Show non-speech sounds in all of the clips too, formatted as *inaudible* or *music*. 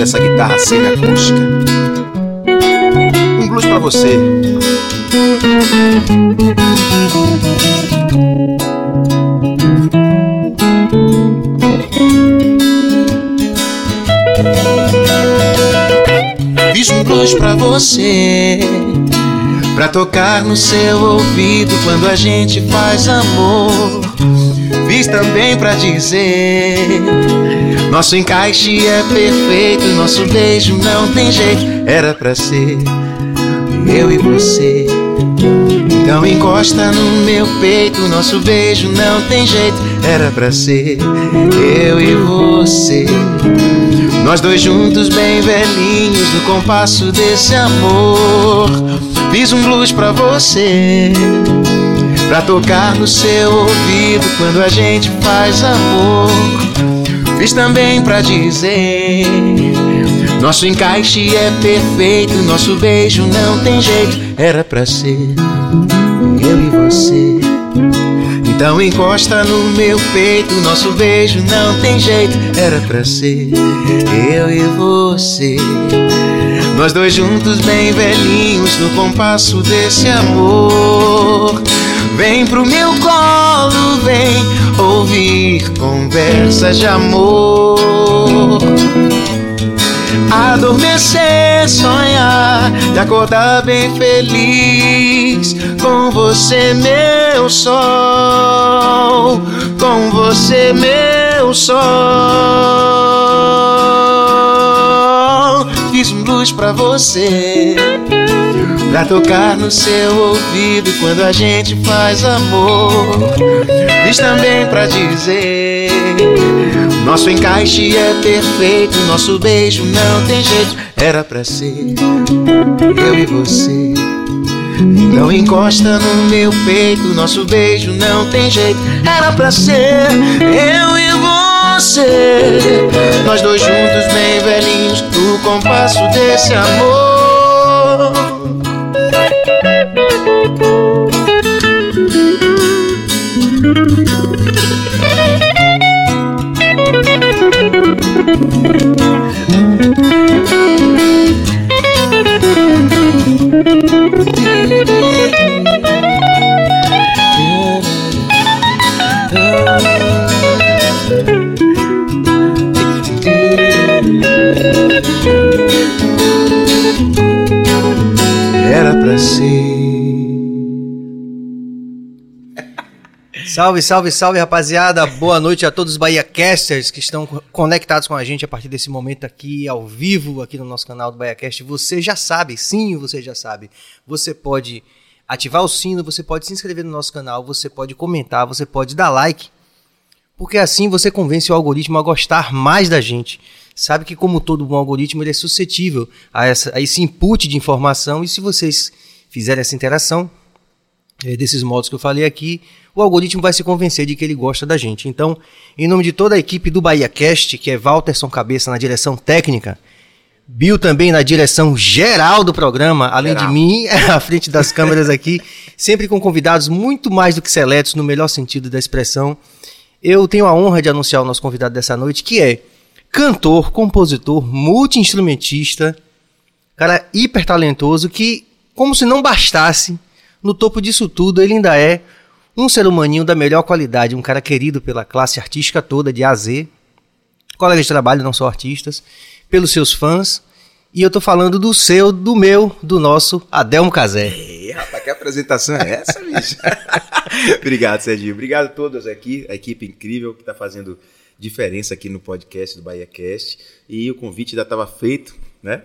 dessa guitarra semi-acústica. Um blues pra você. Fiz um blues pra você. Pra tocar no seu ouvido quando a gente faz amor. Fiz também pra dizer: Nosso encaixe é perfeito, nosso beijo não tem jeito. Era pra ser eu e você. Então encosta no meu peito, nosso beijo não tem jeito. Era pra ser eu e você. Nós dois juntos, bem velhinhos, no compasso desse amor. Fiz um blues pra você, pra tocar no seu ouvido quando a gente faz amor. Fiz também pra dizer: Nosso encaixe é perfeito, nosso beijo não tem jeito. Era pra ser eu e você. Então encosta no meu peito, nosso beijo não tem jeito. Era pra ser eu e você. Nós dois juntos, bem velhinhos, no compasso desse amor. Vem pro meu colo, vem ouvir conversas de amor. Adormecer, sonhar acordar bem feliz com você, meu sol. Com você, meu sol. Fiz um blues pra você. Pra tocar no seu ouvido quando a gente faz amor. Fiz também pra dizer: Nosso encaixe é perfeito, nosso beijo não tem jeito. Era pra ser eu e você. Então encosta no meu peito, nosso beijo não tem jeito. Era pra ser eu e você. Nós dois juntos, bem velhinhos, no compasso desse amor. Era pra ser. Salve, salve, salve, rapaziada. Boa noite a todos os Bahia Casters que estão conectados com a gente a partir desse momento aqui, ao vivo, aqui no nosso canal do Bahia Cast. Você já sabe, sim, você já sabe. Você pode ativar o sino, você pode se inscrever no nosso canal, você pode comentar, você pode dar like, porque assim você convence o algoritmo a gostar mais da gente. Sabe que, como todo bom algoritmo, ele é suscetível a, essa, a esse input de informação, e se vocês fizerem essa interação, é, desses modos que eu falei aqui, o algoritmo vai se convencer de que ele gosta da gente. Então, em nome de toda a equipe do Bahia Cast, que é Walterson Cabeça na direção técnica, Bill também na direção geral do programa, além Geral. de mim, *laughs* à frente das câmeras aqui, sempre com convidados muito mais do que seletos, no melhor sentido da expressão. Eu tenho a honra de anunciar o nosso convidado dessa noite, que é cantor, compositor, multi-instrumentista, cara hiper talentoso, que, como se não bastasse, no topo disso tudo, ele ainda é um ser humaninho da melhor qualidade, um cara querido pela classe artística toda, de A a Z, colegas de trabalho, não só artistas, pelos seus fãs. E eu tô falando do seu, do meu, do nosso Adelmo Casé. Ei, rapaz, que apresentação é essa, bicho? *laughs* Obrigado, Serginho. Obrigado a todos aqui, a equipe incrível que está fazendo diferença aqui no podcast do Bahia Cast. E o convite já estava feito, né?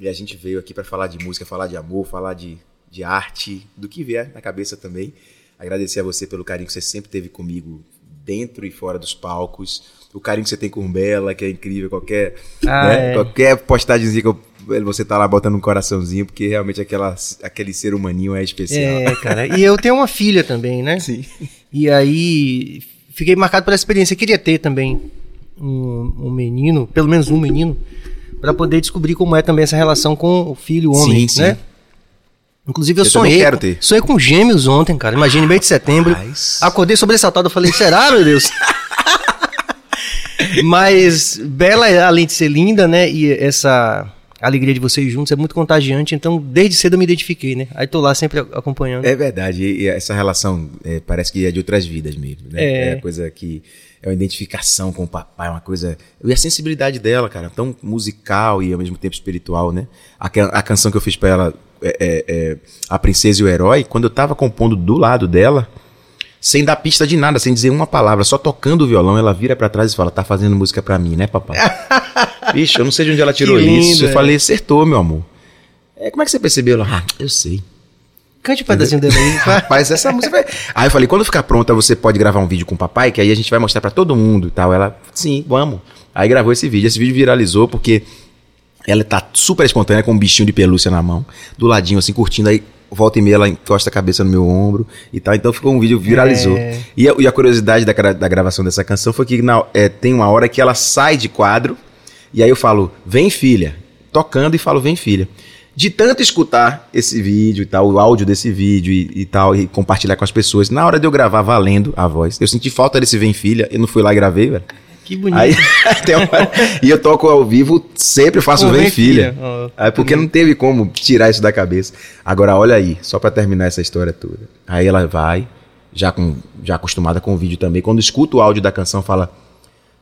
E a gente veio aqui para falar de música, falar de amor, falar de, de arte, do que vier na cabeça também. Agradecer a você pelo carinho que você sempre teve comigo, dentro e fora dos palcos. O carinho que você tem com Bela, que é incrível. Qualquer, Ah, né? é. qualquer postagemzinha que eu- você tá lá botando um coraçãozinho, porque realmente aquela, aquele ser humaninho é especial. É, cara. E eu tenho uma filha também, né? Sim. E aí fiquei marcado pela experiência. Queria ter também um, um menino, pelo menos um menino, para poder descobrir como é também essa relação com o filho, o homem, Sim, sim. né? Inclusive eu, Eu sonhei, quero ter. sonhei com gêmeos ontem, cara. Imagine mês de setembro. Rapaz. Acordei sobressaltado, eu falei, será, meu Deus? *laughs* Mas Bela, além de ser linda, né? E essa alegria de vocês juntos é muito contagiante, então desde cedo eu me identifiquei, né? Aí tô lá sempre acompanhando. É verdade, e essa relação é, parece que é de outras vidas mesmo, né? É. é coisa que é uma identificação com o papai, uma coisa. E a sensibilidade dela, cara, tão musical e ao mesmo tempo espiritual, né? A, a canção que eu fiz pra ela, é, é, é, A Princesa e o Herói, quando eu tava compondo do lado dela, sem dar pista de nada, sem dizer uma palavra, só tocando o violão, ela vira para trás e fala: tá fazendo música pra mim, né, papai? *laughs* Bicho, eu não sei de onde ela tirou lindo, isso. Eu falei: acertou, meu amor. É, como é que você percebeu? Ela, ah, eu sei. Cante um pedacinho dele aí. *laughs* Rapaz, essa música vai. Aí eu falei, quando ficar pronta, você pode gravar um vídeo com o papai, que aí a gente vai mostrar para todo mundo e tal. Ela, sim, vamos. Aí gravou esse vídeo. Esse vídeo viralizou porque ela tá super espontânea com um bichinho de pelúcia na mão, do ladinho, assim, curtindo. Aí volta e meia ela encosta a cabeça no meu ombro e tal. Então ficou um vídeo, viralizou. É... E, a, e, a, curiosidade da, da, gravação dessa canção foi que na, é, tem uma hora que ela sai de quadro e aí eu falo, vem filha. Tocando e falo, vem filha de tanto escutar esse vídeo e tal, o áudio desse vídeo e, e, tal, e compartilhar com as pessoas, na hora de eu gravar valendo a voz, eu senti falta desse Vem Filha, eu não fui lá e gravei, velho. Que bonito. Aí, *laughs* e eu toco ao vivo, sempre faço oh, Vem, Filha. filha. Oh, aí, porque não teve como tirar isso da cabeça. Agora, olha aí, só para terminar essa história toda. Aí ela vai, já, com, já acostumada com o vídeo também, quando escuta o áudio da canção, fala: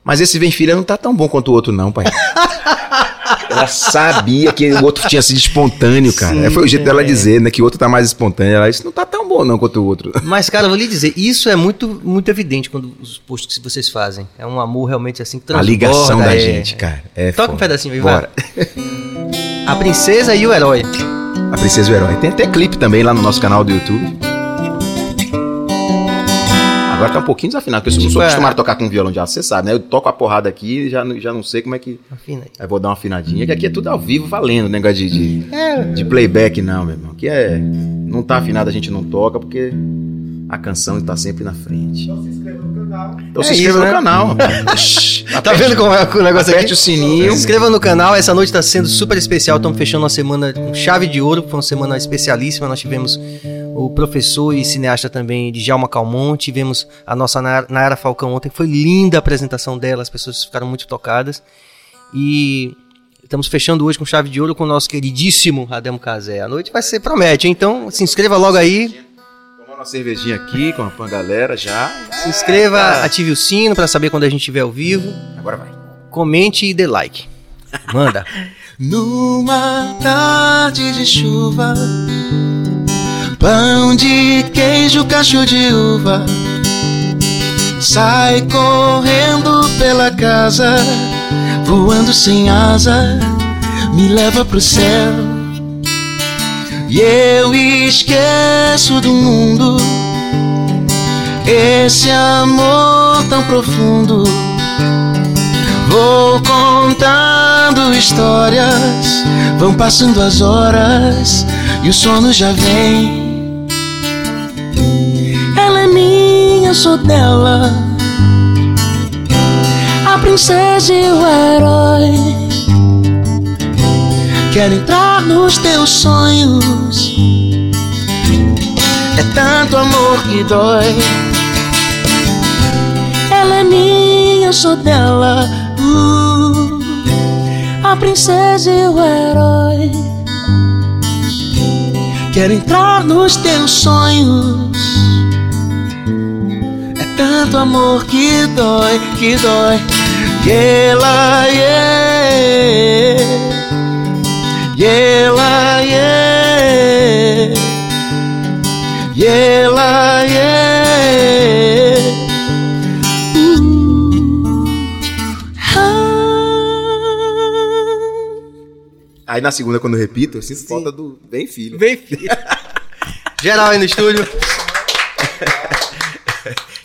Mas esse Vem Filha não tá tão bom quanto o outro, não, pai. *laughs* Ela sabia que o outro tinha sido espontâneo, cara. Sim, foi o jeito é. dela dizer, né? Que o outro tá mais espontâneo. Ela disse, não tá tão bom não quanto o outro. Mas, cara, eu vou lhe dizer, isso é muito, muito evidente quando os posts que vocês fazem. É um amor realmente assim que transborda. A ligação da é... gente, cara. É Toca foda. um pedacinho aí, Bora. A Princesa e o Herói. A Princesa e o Herói. Tem até clipe também lá no nosso canal do YouTube. Agora tá um pouquinho desafinado, porque eu não sou acostumado a tocar com violão de aço, você sabe, né? Eu toco a porrada aqui e já, já não sei como é que. Afina aí. Aí vou dar uma afinadinha, que aqui é tudo ao vivo valendo, negócio de, de, é. de playback, não, meu irmão. Aqui é. Não tá afinado, a gente não toca, porque a canção está sempre na frente. Então se inscreva no canal. Então é se inscreva isso, no né? canal. *laughs* tá vendo como é o negócio Aperte aqui? o sininho. Se inscreva no canal. Essa noite está sendo super especial. Estamos fechando uma semana com chave de ouro. Foi uma semana especialíssima. Nós tivemos o professor e cineasta também de Djalma Calmon. Tivemos a nossa Nayara Falcão ontem. Foi linda a apresentação dela. As pessoas ficaram muito tocadas. E Estamos fechando hoje com chave de ouro com o nosso queridíssimo Ademo Casé. A noite vai ser promete, então se inscreva logo aí uma cervejinha aqui com a galera já. Se inscreva, é, ative o sino para saber quando a gente estiver ao vivo. Agora vai. Comente e dê like. Manda. *laughs* Numa tarde de chuva, pão de queijo, cacho de uva, sai correndo pela casa, voando sem asa, me leva pro céu e eu esqueço do mundo esse amor tão profundo. Vou contando histórias, vão passando as horas e o sono já vem. Sou dela, a princesa e o herói. Quero entrar nos teus sonhos. É tanto amor que dói. Ela é minha, dela. Uh, a princesa e o herói. Quero entrar nos teus sonhos. Tanto amor que dói, que dói. Que ela yeah. Yela, yeah. Yela, yeah. Aí na segunda, quando eu repito, eu sinto Sim. falta do Bem Filho. Bem Filho. *laughs* Geral aí no estúdio.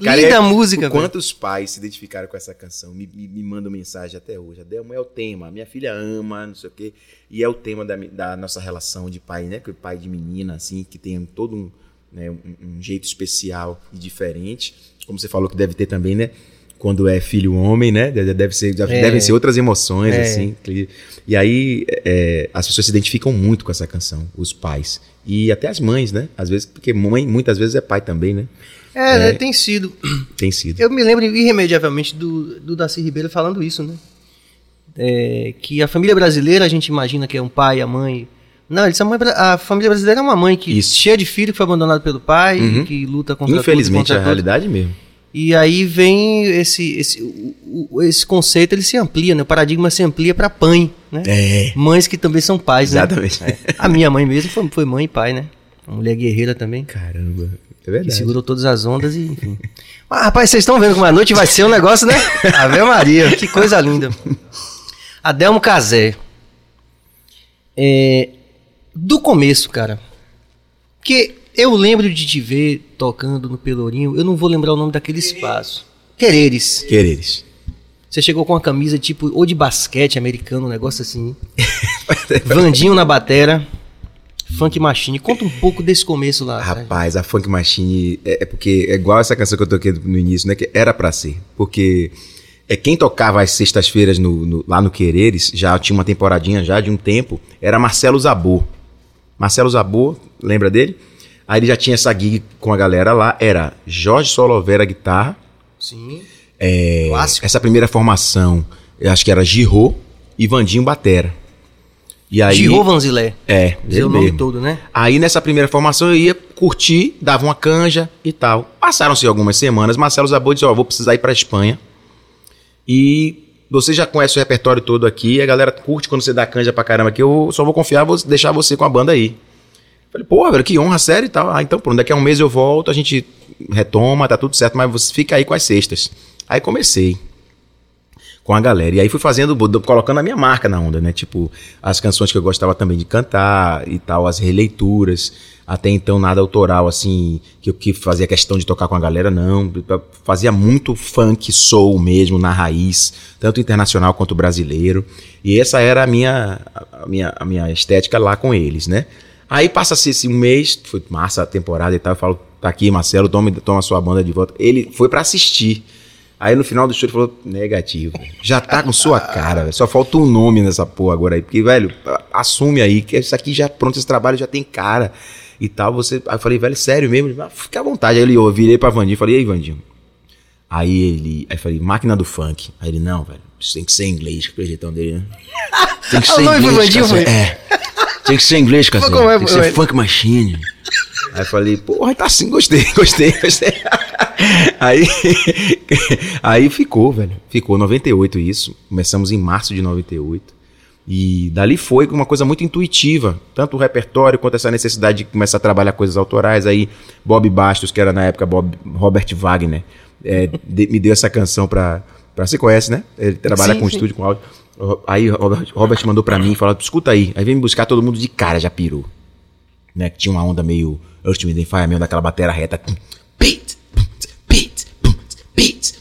Cara, Linda é, música, Quantos pais se identificaram com essa canção? Me, me, me mandam mensagem até hoje. A Delma é o tema. Minha filha ama, não sei o quê. E é o tema da, da nossa relação de pai, né? Pai de menina, assim, que tem todo um, né, um, um jeito especial e diferente. Como você falou que deve ter também, né? quando é filho homem, né? De- Deve ser, É. devem ser outras emoções, É. assim. que- E aí é, as pessoas se identificam muito com essa canção, os pais. E até as mães, né? Às vezes, porque mãe muitas vezes é pai também, né? É, É. né, tem sido. *clears throat* Tem sido. Eu me lembro irremediavelmente do, do Darcy Ribeiro falando isso, né? É, que a família brasileira, a gente imagina que é um pai, a mãe. Não, eles são mãe, a família brasileira é uma mãe que Isso. cheia de filho, que foi abandonado pelo pai, Uhum. que luta contra Infelizmente tudo, é contra a todos. realidade mesmo. E aí vem esse, esse, esse conceito, ele se amplia, né? O paradigma se amplia para mãe, né? É. Mães que também são pais, né? Exatamente. A minha mãe mesmo foi, foi mãe e pai, né? Uma mulher guerreira também. Caramba. É Que verdade. segurou todas as ondas e enfim. Mas, *laughs* rapaz, vocês estão vendo como a noite vai ser um negócio, né? *laughs* Ave Maria, que coisa linda. *laughs* Adelmo Casé. É, do começo, cara. Porque eu lembro de te ver tocando no Pelourinho, eu não vou lembrar o nome daquele espaço. Quereres. Quereres. Você chegou com uma camisa tipo, ou de basquete americano, um negócio assim. Vandinho na batera. Funk Machine. Conta um pouco desse começo lá. cara. Rapaz, a Funk Machine é, é porque é igual essa canção que eu toquei no início, né? Que era pra ser. Porque é quem tocava às sextas-feiras no- no- lá no Quereres, já tinha uma temporadinha já de um tempo, era Marcelo Zabô. Marcelo Zabô, lembra dele? Aí ele já tinha essa gig com a galera lá, era Jorge Solovera guitarra, Sim. é, Clássico. essa primeira formação, eu acho que era Girô e Vandinho Batera. E aí, Giro Vanzilé. É, Dizer o nome mesmo. todo, né? Aí nessa primeira formação eu ia curtir, dava uma canja e tal. Passaram-se algumas semanas, Marcelo Zabô disse, ó, vou precisar ir pra Espanha. E você já conhece o repertório todo aqui, a galera curte quando você dá canja pra caramba aqui, eu só vou confiar, vou deixar você com a banda aí. Falei, pô, velho, que honra, sério e tal. Ah, então pronto, daqui a um mês eu volto, a gente retoma, tá tudo certo, mas você fica aí com as sextas. Aí comecei com a galera. E aí fui fazendo, colocando a minha marca na onda, né? Tipo, as canções que eu gostava também de cantar e tal, as releituras. Até então nada autoral, assim, que eu que fazia questão de tocar com a galera, não. Fazia muito funk, soul mesmo, na raiz, tanto internacional quanto brasileiro. E essa era a minha, a minha, a minha estética lá com eles, né? Aí passa-se esse um mês, foi massa a temporada e tal, eu falo, tá aqui, Marcelo, toma, toma sua banda de volta. Ele foi pra assistir. Aí no final do show ele falou, negativo. Já tá com sua cara, velho. Só falta um nome nessa porra agora aí. Porque, velho, assume aí que isso aqui já, pronto, esse trabalho já tem cara e tal. Você. Aí eu falei, velho, sério mesmo? Ele, "Ah, Fica à vontade. Aí ele, eu virei pra Vandinho e falei, e aí, Vandinho? Aí ele. Aí eu falei, máquina do funk. Aí ele, não, velho, isso tem que ser inglês, que é o jeitão dele, né? *laughs* Tem que Ah, o nome foi Vandinho, foi? É. Tem que ser inglês, cara. é, Tem que ser funk machine. Aí eu falei, porra, tá assim, gostei, *laughs* gostei, gostei. *laughs* Aí, *laughs* aí ficou, velho. Ficou 98 isso. Começamos em março de 98. E dali foi uma coisa muito intuitiva, tanto o repertório quanto essa necessidade de começar a trabalhar coisas autorais. Aí Bob Bastos, que era na época Bob, Robert Wagner, é, de- me deu essa canção pra, pra. Você conhece, né? Ele trabalha Sim, com sim. estúdio, com áudio. Aí Robert, Robert mandou pra mim e falou: escuta aí. Aí vem me buscar todo mundo de cara, já pirou né? Que tinha uma onda meio Earth, Wind Fire, meio daquela bateria reta.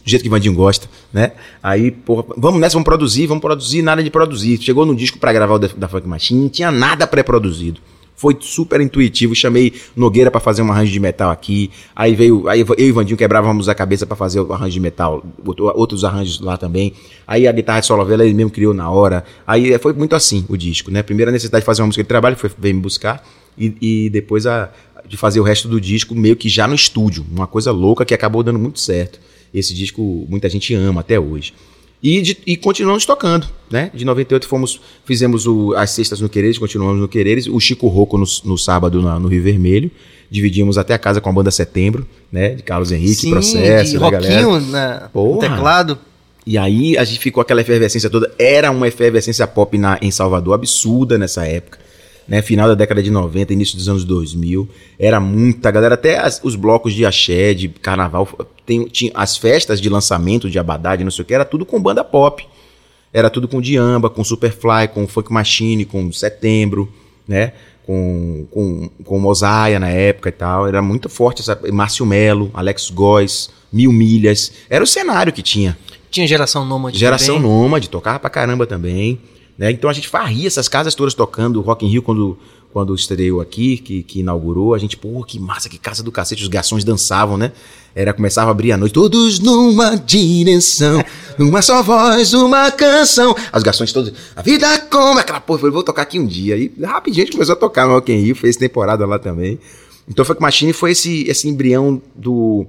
Do jeito que o Vandinho gosta, né? Aí, porra, vamos nessa, vamos produzir, vamos produzir, nada de produzir. Chegou no disco pra gravar o da, Funk Machine, não tinha nada pré-produzido. Foi super intuitivo, chamei Nogueira pra fazer um arranjo de metal aqui. Aí veio, aí eu e o Vandinho quebrávamos a cabeça pra fazer o arranjo de metal, outro- outros arranjos lá também. Aí a guitarra de solo vela ele mesmo criou na hora. Aí eh, foi muito assim o disco, né? Primeira necessidade de fazer uma música de trabalho, foi veio me buscar e, e depois a, de fazer o resto do disco meio que já no estúdio. Uma coisa louca que acabou dando muito certo. Esse disco muita gente ama até hoje. E, de- e continuamos tocando, né? De 98 fomos, fizemos o- as sextas no Quereres, continuamos no Quereres, o Chico Rocco no, no sábado na- no Rio Vermelho. Dividimos até a casa com a banda Setembro, né? De Carlos Henrique, Processo, de da galera. Na, no teclado. E aí a gente ficou aquela efervescência toda. Era uma efervescência pop na, em Salvador absurda nessa época. Né? Final da década de 90, início dos anos 2000. Era muita galera. Até as- os blocos de axé, de carnaval. Tem, tinha, as festas de lançamento de Abadá, de não sei o que, era tudo com banda pop. Era tudo com Diamba, com Superfly, com Funk Machine, com Setembro, né? Com, com, com Mosaia na época e tal. Era muito forte essa. Márcio Melo, Alex Góes, Mil Milhas. Era o cenário que tinha. Tinha geração nômade Geração também. nômade, tocava pra caramba também. Né? Então a gente varria essas casas todas tocando Rock in Rio quando, quando estreou aqui, que, que inaugurou, a gente, pô, que massa, que casa do cacete, os garçons dançavam, né? Era, começava a abrir a noite, todos numa direção, numa só voz, uma canção. Os garçons todos, a vida como aquela porra, eu falei, vou tocar aqui um dia. E rapidinho a gente começou a tocar no Rock in Rio, fez temporada lá também. Então Funk Machine foi esse, esse embrião do,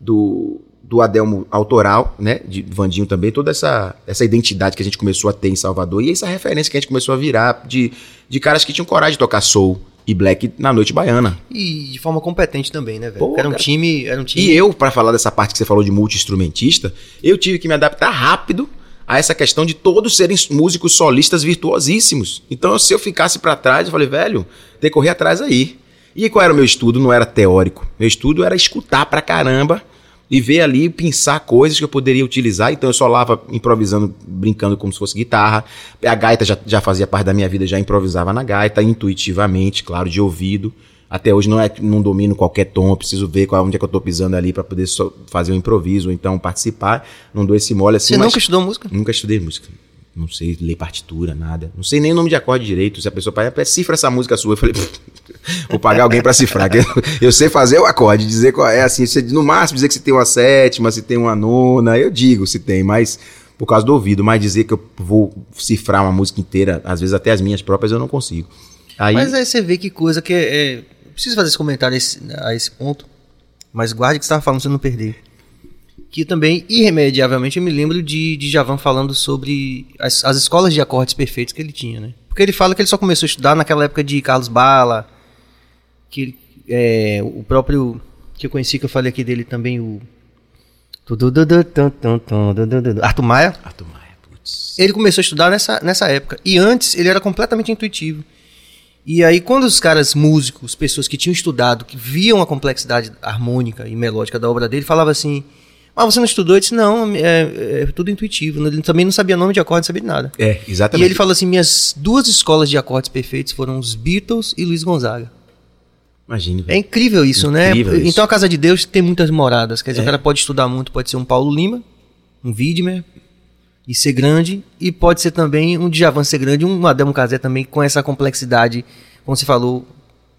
do, do Adelmo autoral, né? De Vandinho também, toda essa, essa identidade que a gente começou a ter em Salvador e essa referência que a gente começou a virar de, de caras que tinham coragem de tocar soul e black na noite baiana. E de forma competente também, né, velho? Pô, Era um cara. time, era um time. E eu, pra falar dessa parte que você falou de multi-instrumentista, eu tive que me adaptar rápido a essa questão de todos serem músicos solistas virtuosíssimos. Então, se eu ficasse pra trás, eu falei, velho, tem que correr atrás aí. E qual era o meu estudo? Não era teórico. Meu estudo era escutar pra caramba e ver ali, pensar coisas que eu poderia utilizar. Então eu solava improvisando, brincando como se fosse guitarra. A gaita já, já fazia parte da minha vida, já improvisava na gaita, intuitivamente, claro, de ouvido. Até hoje não é não domino qualquer tom, preciso ver qual, onde é que eu tô pisando ali para poder fazer um improviso, ou então participar. Não dou esse mole assim. Você nunca estudou música? Nunca estudei música. Não sei ler partitura, nada. Não sei nem o nome de acorde direito. Se a pessoa fala, "É, cifra essa música sua. Eu falei, vou pagar alguém pra cifrar. Eu, eu sei fazer o acorde, dizer qual é, assim, você- no máximo dizer que se tem uma sétima, se tem uma nona, eu digo se tem, mas por causa do ouvido, mas dizer que eu vou cifrar uma música inteira, às vezes até as minhas próprias, eu não consigo. Aí, Mas aí você vê que coisa que é. é- preciso fazer esse comentário a esse, a esse ponto, mas guarde que você estava falando você não perder. Que também, irremediavelmente, eu me lembro de, de Javan falando sobre as, as escolas de acordes perfeitos que ele tinha, né? Porque ele fala que ele só começou a estudar naquela época de Carlos Bala, que é, o próprio que eu conheci, que eu falei aqui dele também, o. Arthur Maia. Arthur Maia, putz. Ele começou a estudar nessa, nessa época. E antes ele era completamente intuitivo. E aí, quando os caras músicos, pessoas que tinham estudado, que viam a complexidade harmônica e melódica da obra dele, falavam assim: Ah, você não estudou? Eu disse: Não, é, é tudo intuitivo. Ele também não sabia nome de acorde, não sabia de nada. É, E exatamente. ele falou assim: Minhas duas escolas de acordes perfeitos foram os Beatles e Luiz Gonzaga. Imagine, É incrível isso, Incrível né? isso. Então a Casa de Deus tem muitas moradas. Quer dizer, É. o cara pode estudar muito, pode ser um Paulo Lima, um Widmer, e ser grande, e pode ser também um Djavan ser grande, um Adelmo Casé também com essa complexidade, como você falou,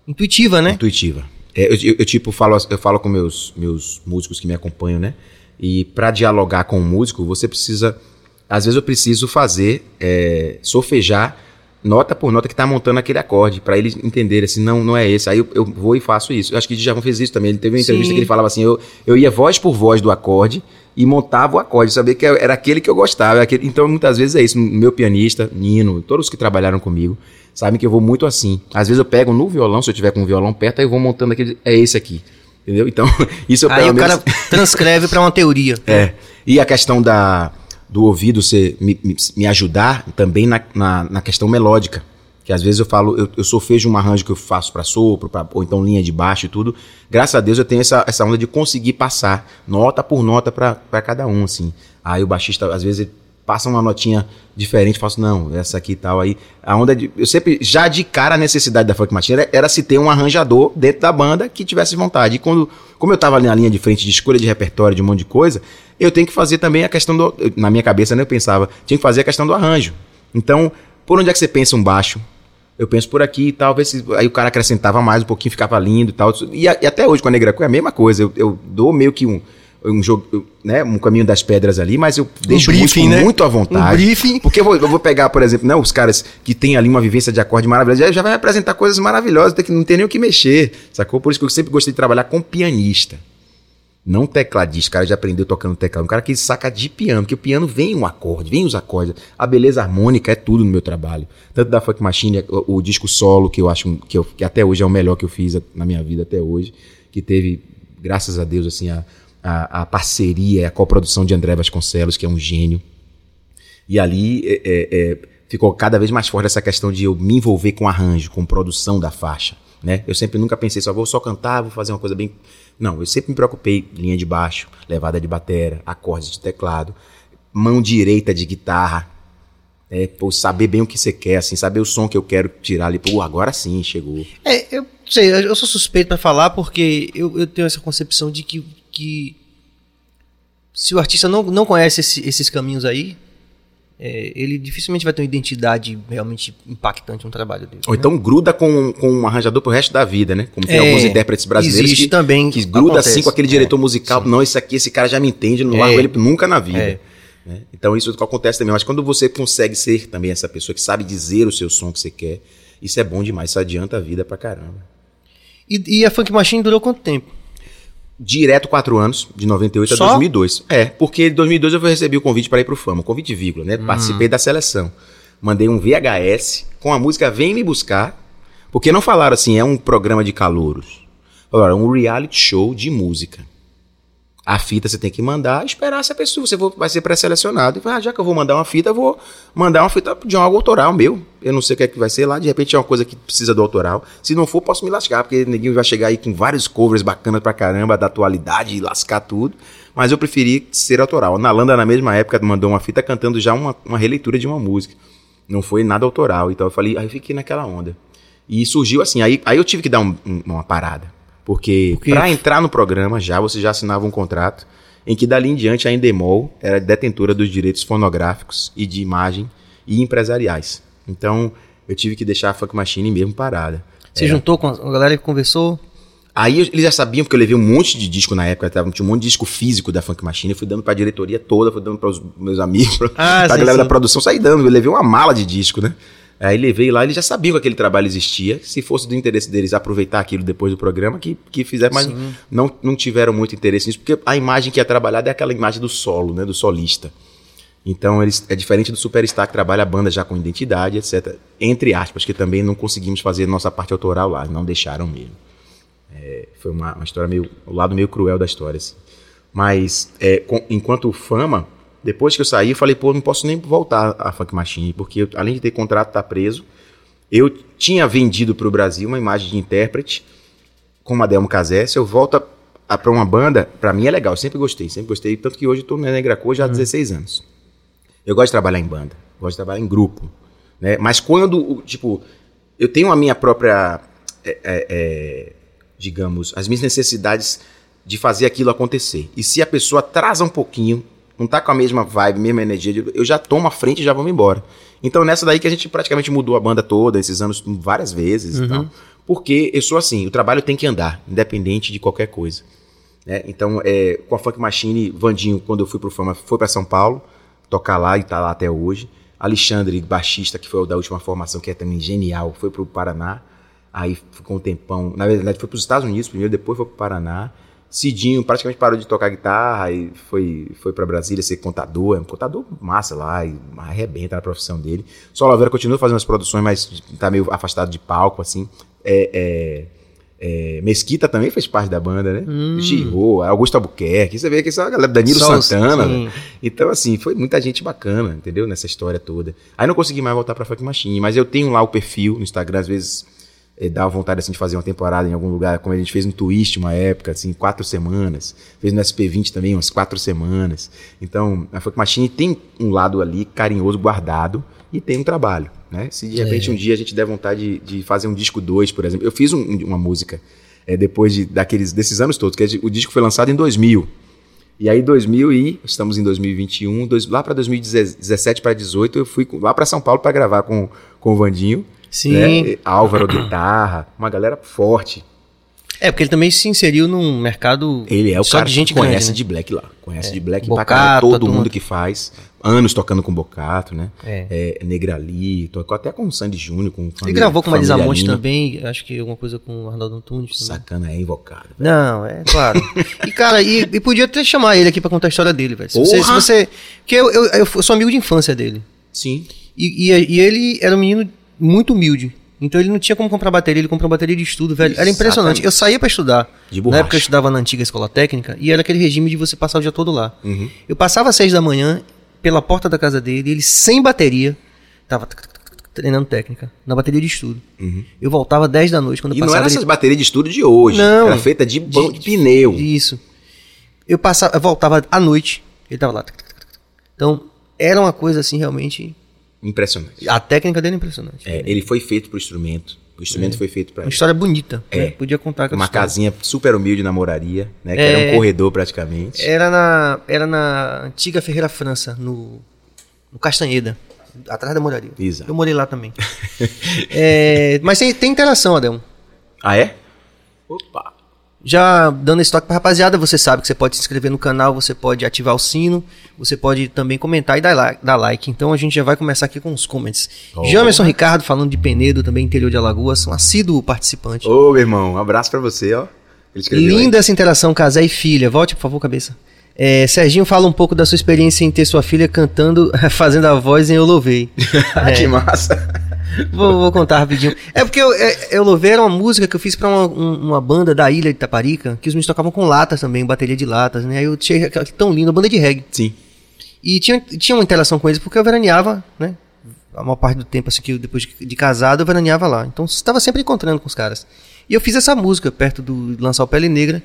intuitiva, né? Intuitiva. É, eu, eu, eu, tipo, falo, eu falo com meus, meus músicos que me acompanham, né? E pra dialogar com o músico, você precisa. Às vezes eu preciso fazer, é, sofejar nota por nota que tá montando aquele acorde, pra eles entenderem assim, não, não é esse. Aí eu, eu vou e faço isso. Eu acho que o Djavan fez isso também. Ele teve uma entrevista Sim. que ele falava assim: eu, eu ia voz por voz do acorde e montava o acorde, sabia que era aquele que eu gostava. aquele- então, muitas vezes é isso. Meu pianista, Nino, todos que trabalharam comigo, sabem que eu vou muito assim. Às vezes eu pego no violão, se eu tiver com o violão perto, aí eu vou montando aquele. É esse aqui. Entendeu? Então, *laughs* isso eu Aí o menos- cara transcreve pra uma teoria. é. E a questão da, do ouvido ser, me, me, ajudar também na, na, na questão melódica. Que às vezes eu falo, eu, eu solfejo um arranjo que eu faço para sopro, pra, ou então linha de baixo e tudo. Graças a Deus eu tenho essa, essa onda de conseguir passar nota por nota para cada um, assim. Aí o baixista, às vezes, passa uma notinha diferente, faço, não, essa aqui e tal. Aí a onda de. Eu sempre, já de cara, a necessidade da Funk Machine era, era se ter um arranjador dentro da banda que tivesse vontade. E quando, como eu tava ali na linha de frente de escolha de repertório, de um monte de coisa, eu tenho que fazer também a questão do. Na minha cabeça, né, eu pensava, tinha que fazer a questão do arranjo. Então, por onde é que você pensa um baixo? Eu penso por aqui e tal, se- aí o cara acrescentava mais um pouquinho, ficava lindo e tal. E, a- e até hoje com a Negra Cor é a mesma coisa. Eu, eu dou meio que um, um jogo, né, um caminho das pedras ali, mas eu deixo o briefing, né? muito à vontade. Um briefing. Porque eu vou, eu vou pegar, por exemplo, né, os caras que têm ali uma vivência de acorde maravilhosa, já, já vai apresentar coisas maravilhosas, tem que não tem nem o que mexer, sacou? Por isso que eu sempre gostei de trabalhar com pianista. Não tecladista, o cara já aprendeu tocando teclado. Um cara que saca de piano, porque o piano vem um acorde, vem os acordes. A beleza harmônica é tudo no meu trabalho. Tanto da Funk Machine, o, o disco solo, que eu acho que, eu, que até hoje é o melhor que eu fiz na minha vida até hoje, que teve, graças a Deus, assim, a, a, a parceria, a coprodução de André Vasconcelos, que é um gênio. E ali é, é, é, ficou cada vez mais forte essa questão de eu me envolver com arranjo, com produção da faixa. Né? Eu sempre nunca pensei só vou só cantar, vou fazer uma coisa bem. Não, eu sempre me preocupei linha de baixo, levada de batera, acordes de teclado, mão direita de guitarra. É, pô, saber bem o que você quer, assim, saber o som que eu quero tirar ali. Pô, agora sim chegou. É, eu sei, eu sou suspeito pra falar porque eu, eu tenho essa concepção de que, que se o artista não, não conhece esse- esses caminhos aí, é, ele dificilmente vai ter uma identidade realmente impactante no trabalho dele. Ou né? então gruda com, com um arranjador pro resto da vida, né? Como tem É, alguns intérpretes brasileiros existe que, também, que gruda acontece. assim com aquele diretor musical. Não, esse aqui, esse cara já me entende, não É. largo ele nunca na vida. É. né? Então isso acontece também. Mas quando você consegue ser também essa pessoa que sabe dizer o seu som que você quer, isso é bom demais, isso adianta a vida pra caramba. E, e a Funk Machine durou quanto tempo? Direto quatro anos, de 98 Só? a 2002. É, porque em 2002 eu recebi o convite para ir pro Fama, convite vírgula, né? Hum. Participei da seleção. Mandei um VHS com a música Vem Me Buscar, porque não falaram assim, é um programa de calouros. Falaram, um reality show de música. A fita você tem que mandar, esperar se a pessoa, você vai ser pré-selecionado. E fala, ah, já que eu vou mandar uma fita, eu vou mandar uma fita de algo autoral meu. Eu não sei o que é que vai ser lá, de repente é uma coisa que precisa do autoral. Se não for, posso me lascar, porque ninguém vai chegar aí com vários covers bacanas pra caramba da atualidade e lascar tudo. Mas eu preferi ser autoral. A Nalanda, na mesma época, mandou uma fita cantando já uma, uma releitura de uma música. Não foi nada autoral. Então eu falei, aí eu fiquei naquela onda. E surgiu assim, aí, aí eu tive que dar um- um- uma parada. Porque Porque- pra entrar no programa já, você já assinava um contrato em que dali em diante a Endemol era detentora dos direitos fonográficos e de imagem e empresariais. Então eu tive que deixar a Funk Machine mesmo parada. Você juntou com a galera que conversou? Aí eles já sabiam, porque eu levei um monte de disco na época, tava, tinha um monte de disco físico da Funk Machine, eu fui dando pra diretoria toda, fui dando pros meus amigos, pra, *laughs* Ah, pra sim, galera sim. da produção, saí dando, eu levei uma mala de disco, né? Aí levei lá, eles já sabiam que aquele trabalho existia, se fosse do interesse deles aproveitar aquilo depois do programa, que, que fizeram, mas não, não tiveram muito interesse nisso, porque a imagem que é trabalhada é aquela imagem do solo, né, do solista. Então eles, é diferente do Superstar que trabalha a banda já com identidade, etc. Entre aspas, que também não conseguimos fazer nossa parte autoral lá, não deixaram mesmo. É, foi uma, uma história meio. o lado meio cruel da história, assim. Mas é, com- enquanto fama, depois que eu saí, eu falei, pô, não posso nem voltar à Funk Machine, porque eu, além de ter contrato tá preso, eu tinha vendido para o Brasil uma imagem de intérprete com uma Delmo Casé. Se eu volto para uma banda, para mim é legal, eu sempre gostei, sempre gostei, tanto que hoje eu tô na Negra Cor já há 16 anos. Eu gosto de trabalhar em banda, gosto de trabalhar em grupo, né? Mas quando, tipo, eu tenho a minha própria, é, é, é, digamos, as minhas necessidades de fazer aquilo acontecer. E se a pessoa atrasa um pouquinho, não tá com a mesma vibe, mesma energia, eu já tomo a frente e já vamos embora. Então nessa daí que a gente praticamente mudou a banda toda, esses anos várias vezes e tal. Porque eu sou assim, o trabalho tem que andar, independente de qualquer coisa. né? Então, é, com a Funk Machine, Vandinho, quando eu fui pro Fama, foi para São Paulo, tocar lá e tá lá até hoje. Alexandre, baixista, que foi o da última formação, que é também genial, foi pro Paraná. Aí ficou um tempão. Na verdade, foi pros Estados Unidos primeiro, depois foi pro Paraná. Cidinho praticamente parou de tocar guitarra e foi, foi para Brasília ser contador. É um contador massa lá e arrebenta na profissão dele. Só Lavera continua fazendo as produções, mas tá meio afastado de palco, assim. É, é, é, Mesquita também fez parte da banda, né? Giro, Augusto Albuquerque. Você vê que essa galera, Danilo Santana. velho. Então, assim, foi muita gente bacana, entendeu? Nessa história toda. Aí não consegui mais voltar pra Funk Machine, mas eu tenho lá o perfil no Instagram, às vezes eh, dá vontade assim, de fazer uma temporada em algum lugar, como a gente fez no Twist uma época, assim, quatro semanas. Fez no SP20 também, umas quatro semanas. Então, a Funk Machine tem um lado ali carinhoso, guardado, e tem um trabalho, né? Se de repente um dia a gente der vontade de, de fazer um disco 2, por exemplo. Eu fiz um- uma música eh, depois de, daqueles, desses anos todos, que o disco foi lançado em 2000. E aí, 2000 e estamos em 2021, dois, lá para 2017 para 18, eu fui lá para São Paulo para gravar com, com o Vandinho. Sim. né? Álvaro guitarra, uma galera forte. É, porque ele também se inseriu num mercado Ele é o só cara de gente que conhece grande, né? de Black lá. Conhece de Black pra Bocato, caralho, a todo mundo que faz. Anos tocando com Bocato, né? É. É, Negrali, tocou até com o Sandy Júnior, com Ele família- gravou com Marisa Monte também, acho que alguma coisa com o Arnaldo Antunes também. Sacana é invocado. Não, é claro. e, cara, e, e podia até chamar ele aqui pra contar a história dele, velho. Se você, se Porra! você. Porque eu, eu, eu sou amigo de infância dele. Sim. E, e, e ele era um menino muito humilde. Então ele não tinha como comprar bateria, ele comprou bateria de estudo, velho. Era impressionante. Exatamente. Eu saía pra estudar. De Na borracha. época eu estudava na antiga escola técnica e era aquele regime de você passar o dia todo lá. Uhum. Eu passava às seis da manhã pela porta da casa dele, ele sem bateria, tava treinando técnica, na bateria de estudo. Eu voltava às 10 da noite quando Uhum. E não passava. era ele- essas baterias de estudo de hoje. Não. Era feita de, ban- de pneu. Isso. Eu passava, eu voltava à noite, ele tava lá. Então, era uma coisa assim realmente. Impressionante. A técnica dele é impressionante. É, ele foi feito pro instrumento. O instrumento foi feito para Uma história bonita. É. né? Podia contar com uma casinha super humilde na moraria, né? Que É. era um corredor praticamente. Era na, era na antiga Ferreira França, no, no Castanheda, atrás da moraria. Exato. Eu morei lá também. *laughs* É, mas tem, tem interação, Adel. Ah, é? Opa. Já dando esse toque pra rapaziada, você sabe que você pode se inscrever no canal, você pode ativar o sino, você pode também comentar e dar like. Dar like. Então a gente já vai começar aqui com os comments. Oh. Jamerson Ricardo, falando de Penedo, também interior de Alagoas, um assíduo participante. Ô, meu irmão, um abraço pra você, ó. Escreveu aí. Linda essa interação, casé e filha. Volte, por favor, cabeça. É, Serginho fala um pouco da sua experiência em ter sua filha cantando, *laughs* fazendo a voz em Eu Louvei. *laughs* É. que massa. Vou, vou contar rapidinho. É porque eu, é, eu Louvei era uma música que eu fiz pra uma, um- uma banda da ilha de Taparica, que os meninos tocavam com latas também, bateria de latas, né? Aí eu achei aquela- tão linda, uma banda de reggae. Sim. E tinha, tinha uma interação com eles porque eu veraneava, né? A maior parte do tempo, assim, que eu, depois de, de casado, eu veraneava lá. Então estava sempre encontrando com os caras. E eu fiz essa música perto do lançar o Pele Negra.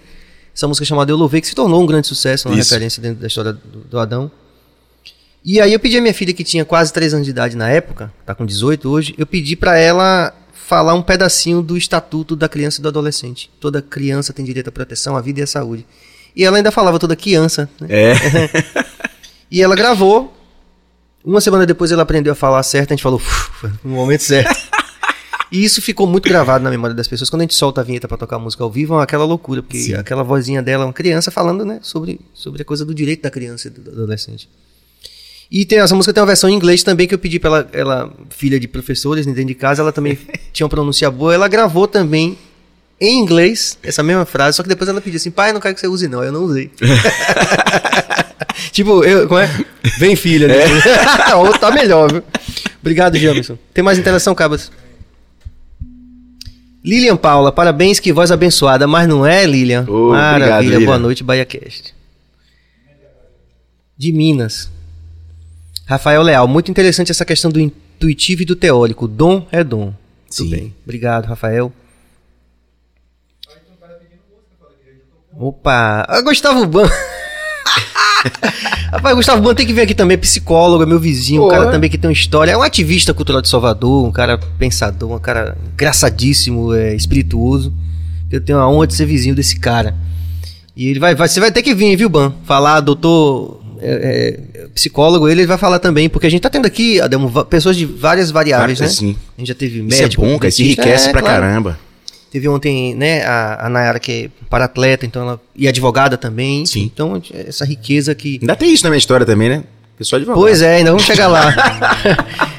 Essa música chamada Eu Louvei, que se tornou um grande sucesso, uma Isso. referência dentro da história do, do Adão. E aí eu pedi a minha filha, que tinha quase 3 anos de idade na época, tá com 18 hoje, eu pedi pra ela falar um pedacinho do Estatuto da Criança e do Adolescente. Toda criança tem direito à proteção, à vida e à saúde. E ela ainda falava toda criança, né? É. *laughs* E ela gravou. Uma semana depois ela aprendeu a falar certo, a gente falou "Uf, no momento certo. *laughs* e isso ficou muito gravado na memória das pessoas. Quando a gente solta a vinheta pra tocar música ao vivo, é aquela loucura, porque Sim. aquela vozinha dela, uma criança falando, né, sobre, sobre a coisa do direito da criança e do adolescente. E tem, essa música tem uma versão em inglês também que eu pedi pra ela, ela filha de professores né, dentro de casa, ela também *laughs* tinha uma pronúncia boa, ela gravou também em inglês essa mesma frase, só que depois ela pediu assim, pai, eu não quero que você use não, eu não usei. *laughs* tipo, eu, como é? Vem filha, né? *laughs* Ou tá melhor, viu? Obrigado, Jamerson. Tem mais interação, Cabas? Lilian Paula, parabéns, que voz abençoada, mas não é, Lilian? Ô, Maravilha, obrigado, Lilian. boa noite, BahiaCast. De Minas. Rafael Leal, muito interessante essa questão do intuitivo e do teórico. Dom é dom. Sim. bem. Obrigado, Rafael. Opa! Ah, Gustavo Ban. *laughs* Rapaz, Gustavo Ban tem que vir aqui também, é psicólogo, é meu vizinho, um Pô, cara também que tem uma história, é um ativista cultural de Salvador, um cara pensador, um cara engraçadíssimo, é, espirituoso. Eu tenho a honra de ser vizinho desse cara. E ele vai, vai- você vai ter que vir, viu, Ban? Falar, doutor é, é, psicólogo, ele vai falar também, porque a gente tá tendo aqui, Adamo, pessoas de várias variáveis, Várias, né? sim. A gente já teve Isso é médico, bom, cara. Isso enriquece é, pra claro. caramba. Teve ontem, né, a, a Nayara, que é para-atleta, então ela. E advogada também. Sim. Então, essa riqueza que. Ainda tem isso na minha história também, né? Pessoal de Pois é, ainda vamos chegar lá.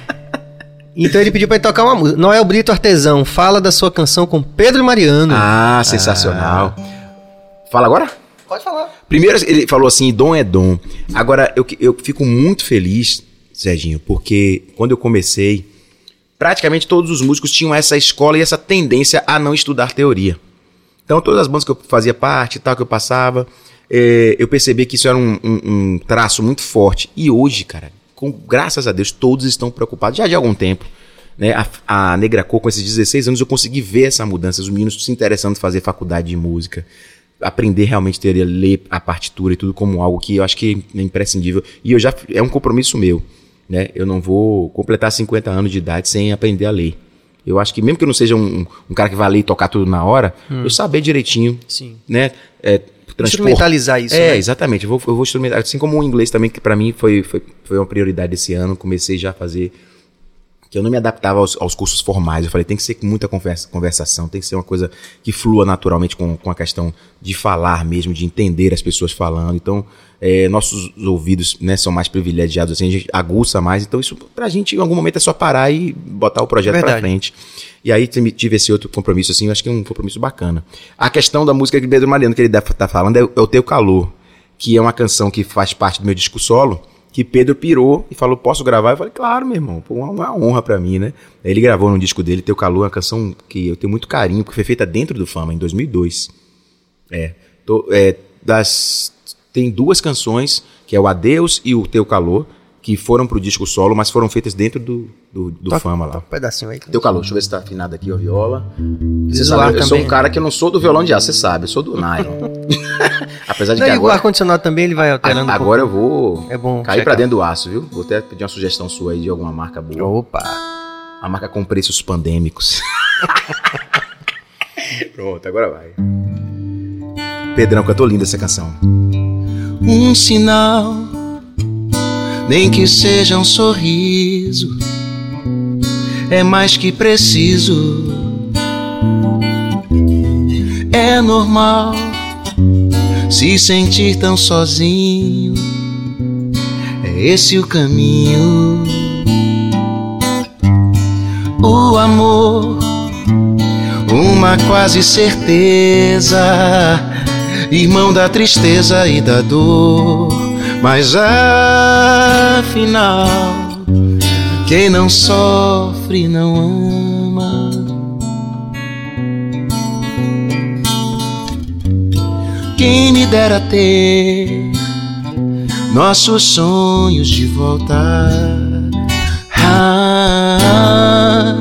*laughs* então ele pediu pra ele tocar uma música. Noel Brito Artesão, fala da sua canção com Pedro Mariano. Ah, sensacional. Fala agora? Pode falar. Primeiro, ele falou assim: dom é dom. Agora, eu, eu fico muito feliz, Serginho, porque quando eu comecei, praticamente todos os músicos tinham essa escola e essa tendência a não estudar teoria. Então, todas as bandas que eu fazia parte e tal, que eu passava, eh, eu percebi que isso era um, um- um traço muito forte. E hoje, cara, com, graças a Deus, todos estão preocupados, já de algum tempo. Né? A, a Negra Cor, com esses 16 anos, eu consegui ver essa mudança, os meninos se interessando em fazer faculdade de música, aprender realmente teoria, ler a partitura e tudo como algo que eu acho que é imprescindível. E eu já é um compromisso meu, né? Eu não vou completar 50 anos de idade sem aprender a ler. Eu acho que mesmo que eu não seja um, um cara que vai ler e tocar tudo na hora, eu saber direitinho, Sim. né? É, Instrumentalizar isso. é, né? exatamente. Eu vou, eu vou instrumentar. Assim como o inglês também, que pra mim foi, foi, foi uma prioridade esse ano. Comecei já a fazer. Que eu não me adaptava aos, aos cursos formais. Eu falei, tem que ser com muita conversa, conversação, tem que ser uma coisa que flua naturalmente com, com a questão de falar mesmo, de entender as pessoas falando. Então, é, nossos ouvidos né, são mais privilegiados, assim, a gente aguça mais. Então, isso pra gente, em algum momento, é só parar e botar o projeto pra Verdade. frente. E aí tive esse outro compromisso, assim, eu acho que é um compromisso bacana. A questão da música de Pedro Mariano que ele deve tá falando é, é o Teu Calor, que é uma canção que faz parte do meu disco solo, que Pedro pirou e falou, posso gravar? Eu falei, claro, meu irmão, pô, uma, honra pra mim, né? Ele gravou no disco dele, Teu Calor, uma canção que eu tenho muito carinho, porque foi feita dentro do Fama, em 2002. É, tô- é, das, tem duas canções, que é o Adeus e o Teu Calor, que foram pro disco solo, mas foram feitas dentro do, do, do Toca- Fama lá. toca Um pedacinho aí. Teu calor, deixa eu ver se tá afinado aqui a viola. Você sabe, eu sou também. um cara que eu não sou do violão de aço, você sabe, eu sou do nylon. *laughs* Apesar de Não, que e o agora, ar-condicionado também ele vai alterando. um agora eu vou É bom cair pra dentro do aço, viu? Vou até pedir uma sugestão sua aí de alguma marca boa. Opa! A marca com preços pandêmicos. *laughs* Pronto, agora vai. Pedrão, cantou linda essa canção. um sinal nem que seja um sorriso, é mais que preciso. É normal se sentir tão sozinho, é esse o caminho. O amor, uma quase certeza, irmão da tristeza e da dor. Mas afinal, quem não sofre não ama. Quem me dera ter nossos sonhos de voltar. Ah,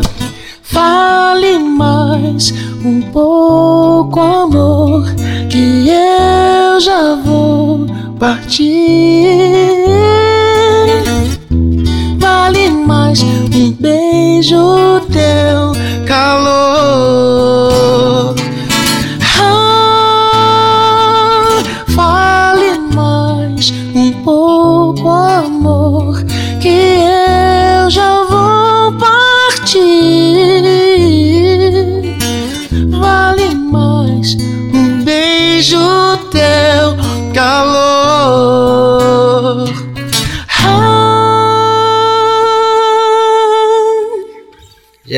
fale mais um pouco, amor, que eu já vou partir. Vale mais um beijo teu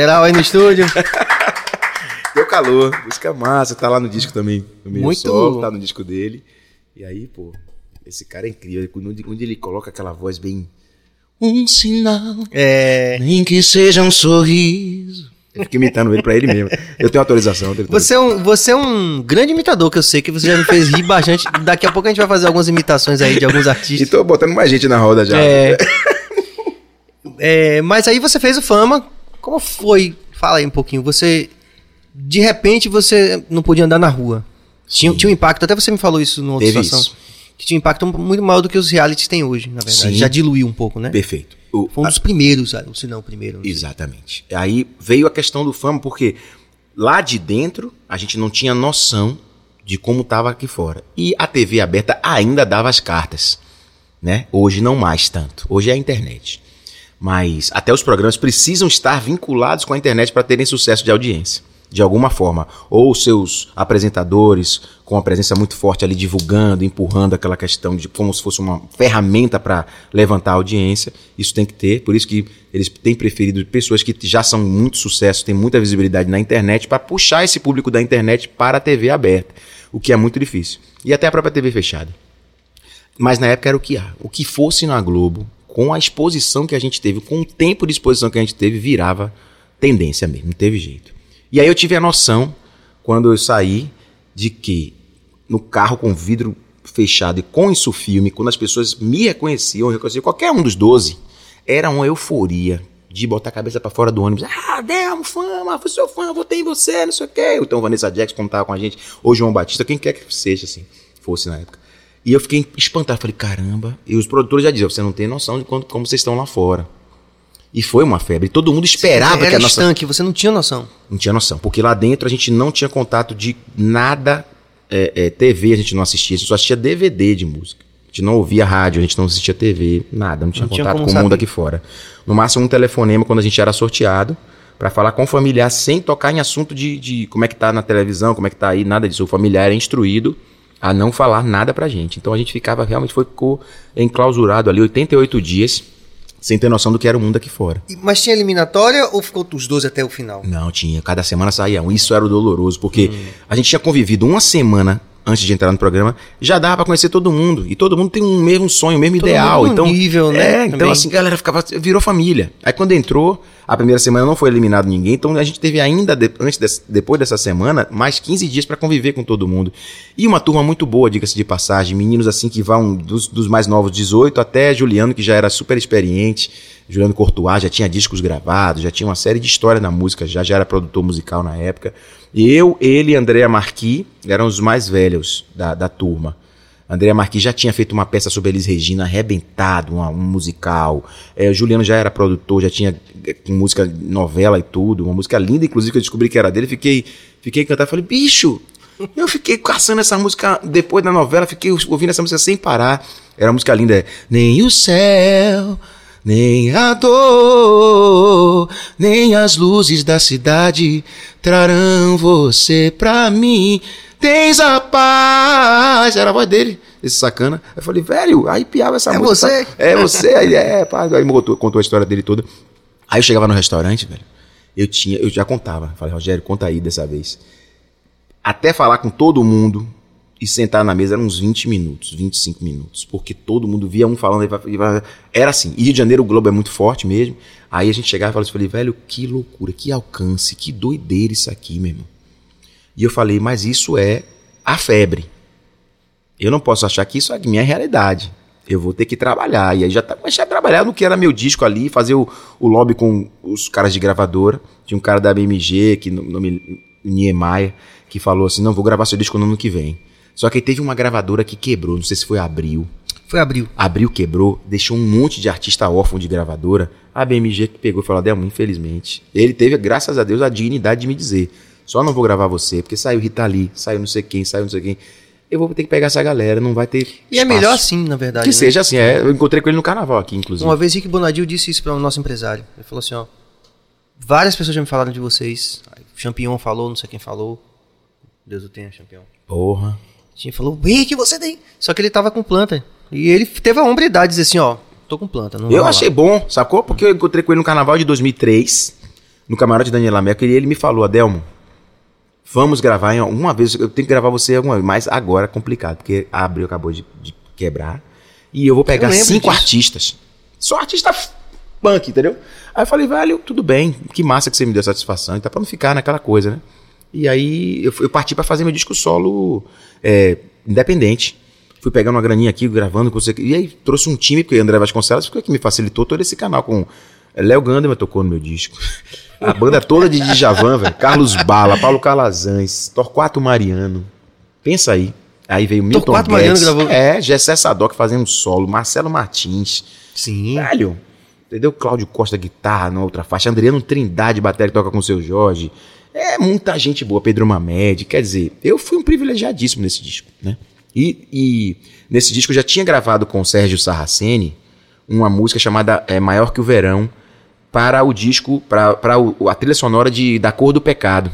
Geral aí no estúdio. *laughs* Deu calor, música massa, tá lá no disco também. No meio Muito- solo, tá no disco dele. E aí, pô, esse cara é incrível. Onde, onde ele coloca aquela voz bem. um sinal, É, nem que seja um sorriso. Eu fico imitando ele pra ele mesmo. Eu tenho autorização. eu tenho você, é um, você é um grande imitador, que eu sei que você já me fez rir bastante. Daqui a pouco a gente vai fazer algumas imitações aí de alguns E artistas. tô botando mais gente na roda já. É, É, mas aí você fez o Fama. Como foi? Fala aí um pouquinho. Você. De repente você não podia andar na rua. Tinha, tinha um impacto, até você me falou isso numa outra Teve situação. isso. Que tinha um impacto muito maior do que os realities têm hoje, na verdade. Sim. Já diluiu um pouco, né? Perfeito. O- Foi um dos primeiros, ah, se não o primeiro. sei. Exatamente. Aí veio a questão do fama, porque lá de dentro a gente não tinha noção de como estava aqui fora. E a TV aberta ainda dava as cartas, né? Hoje não mais tanto. Hoje é a internet. Mas até os programas precisam estar vinculados com a internet para terem sucesso de audiência, de alguma forma. Ou seus apresentadores com uma presença muito forte ali divulgando, empurrando aquela questão de como se fosse uma ferramenta para levantar a audiência. Isso tem que ter, por isso que eles têm preferido pessoas que já são muito sucesso, têm muita visibilidade na internet para puxar esse público da internet para a TV aberta, o que é muito difícil. E até a própria TV fechada. Mas na época era o que há. O que fosse na Globo, com a exposição que a gente teve, com o tempo de exposição que a gente teve, virava tendência mesmo, não teve jeito. E aí eu tive a noção, quando eu saí, de que no carro com vidro fechado e com isso filme, quando as pessoas me reconheciam, reconheciam qualquer um dos 12, era uma euforia de botar a cabeça pra fora do ônibus. Ah, Delmo, fama, fui seu fã, votei em você, não sei o quê. Então Vanessa Jackson, como tava com a gente, ou João Batista, quem quer que seja, assim, fosse na época. E eu fiquei espantado, falei, caramba. E os produtores já diziam, você não tem noção de quanto, como vocês estão lá fora. E foi uma febre. Todo mundo esperava Era que a nossa. estanque, você não tinha noção. Não tinha noção. Porque lá dentro a gente não tinha contato de nada. é, é, TV a gente não assistia, a gente só assistia DVD de música. A gente não ouvia rádio, a gente não assistia TV, nada, não tinha Não tinha contato como com o mundo aqui fora. No máximo um telefonema quando a gente era sorteado para falar com o familiar sem tocar em assunto de, de como é que tá na televisão, como é que tá aí, nada disso. O familiar era instruído a não falar nada pra gente. Então a gente ficava realmente foi ficou enclausurado ali 88 dias sem ter noção do que era o mundo aqui fora. Mas tinha eliminatória ou ficou os 12 até o final? Não, tinha. Cada semana saía um. Isso era o doloroso, porque Hum. a gente tinha convivido uma semana antes de entrar no programa, já dava pra conhecer todo mundo. E todo mundo tem um mesmo sonho, um mesmo Todo ideal. mundo Então, nível, né, É, então também. assim, a galera ficava, virou família. Aí quando entrou, a primeira semana não foi eliminado ninguém, então a gente teve ainda, de- antes desse- depois dessa semana, mais 15 dias pra conviver com todo mundo. E uma turma muito boa, diga-se de passagem. Meninos assim que vão dos, dos mais novos, 18, até Juliano, que já era super experiente. Juliano Courtois já tinha discos gravados, já tinha uma série de histórias na música, já, já era produtor musical na época. E eu, ele e Andréa Marquis eram os mais velhos da, da turma. Andréa Marquis já tinha feito uma peça sobre Elis Regina, arrebentado, uma- um musical. É, o Juliano já era produtor, já tinha com música, novela e tudo. Uma música linda, inclusive, que eu descobri que era dele. Fiquei, fiquei encantado. Falei, bicho, Eu fiquei caçando essa música depois da novela, fiquei ouvindo essa música sem parar. Era uma música linda, é, nem o céu, nem a dor, nem as luzes da cidade trarão você pra mim. Tens a paz. Era a voz dele, esse sacana. Eu falei, velho, aí piava essa É música. você? É você? Aí, é, pá. Aí contou, contou a história dele toda. Aí eu chegava no restaurante, velho. Eu tinha, eu já contava. Falei, Rogério, conta aí dessa vez. Até falar com todo mundo e sentar na mesa eram uns 20 minutos, 25 minutos. Porque todo mundo via um falando. Era assim. Rio de Janeiro, o Globo é muito forte mesmo. Aí a gente chegava e falava assim, falei, velho, que loucura, que alcance, que doideira isso aqui, meu irmão. E eu falei, mas isso é a febre. Eu não posso achar que isso é a minha realidade. Eu vou ter que trabalhar. E aí já comecei a trabalhar no que era meu disco ali, fazer o, o lobby com os caras de gravadora. Tinha um cara da BMG, que no nome Niemeyer, que falou assim: não, vou gravar seu disco no ano que vem. Só que teve uma gravadora que quebrou, não sei se foi Abril. Foi abril. Abril quebrou, deixou um monte de artista órfão de gravadora. A BMG que pegou e falou: Adelmo, infelizmente. Ele teve, graças a Deus, a dignidade de me dizer: só não vou gravar você, porque saiu Rita Lee, saiu não sei quem, saiu não sei quem. Eu vou ter que pegar essa galera, não vai ter. E é espaço. melhor assim, na verdade. Que né? seja assim, é. Eu encontrei com ele no carnaval aqui, inclusive. Uma vez Rick Bonadil disse isso para o nosso empresário. Ele falou assim, ó. Várias pessoas já me falaram de vocês. Champion falou, não sei quem falou. Deus o tenha, Champion. Porra. Tinha falou, Rick, você tem. Só que ele tava com planta. E ele teve a hombridade de dizer assim, ó, tô com planta. Eu achei bom, sacou? Porque eu encontrei com ele no carnaval de 2003, no camarote Daniela Merkel, e ele me falou, Adelmo, vamos gravar em uma vez, eu tenho que gravar você alguma vez, mas agora é complicado, porque a Abril acabou de, de quebrar, e eu vou pegar lembro cinco disso. artistas. Só artista punk, entendeu? Aí eu falei, velho, tudo bem, que massa que você me deu satisfação, e tá pra não ficar naquela coisa, né? E aí eu, eu parti pra fazer meu disco solo é, independente. Fui pegando uma graninha aqui, gravando. E aí trouxe um time, porque André Vasconcelos foi que me facilitou todo esse canal com. é, Léo Gandeman tocou no meu disco. *laughs* A banda toda de Djavan, velho. Carlos Bala, Paulo Calazans, Torquato Mariano. Pensa aí. Aí veio Milton Torquato Guedes. Mariano gravou- É, Gessé Sadoc fazendo solo, Marcelo Martins. Sim. Velho, entendeu? Cláudio Costa guitarra na outra faixa, Adriano Trindade bateria que toca com o seu Jorge. É muita gente boa, Pedro Mamed. Quer dizer, eu fui um privilegiadíssimo nesse disco, né? E, e nesse disco eu já tinha gravado com o Sérgio Sarraceni uma música chamada é, Maior que o Verão para o disco, para a trilha sonora de Da Cor do Pecado.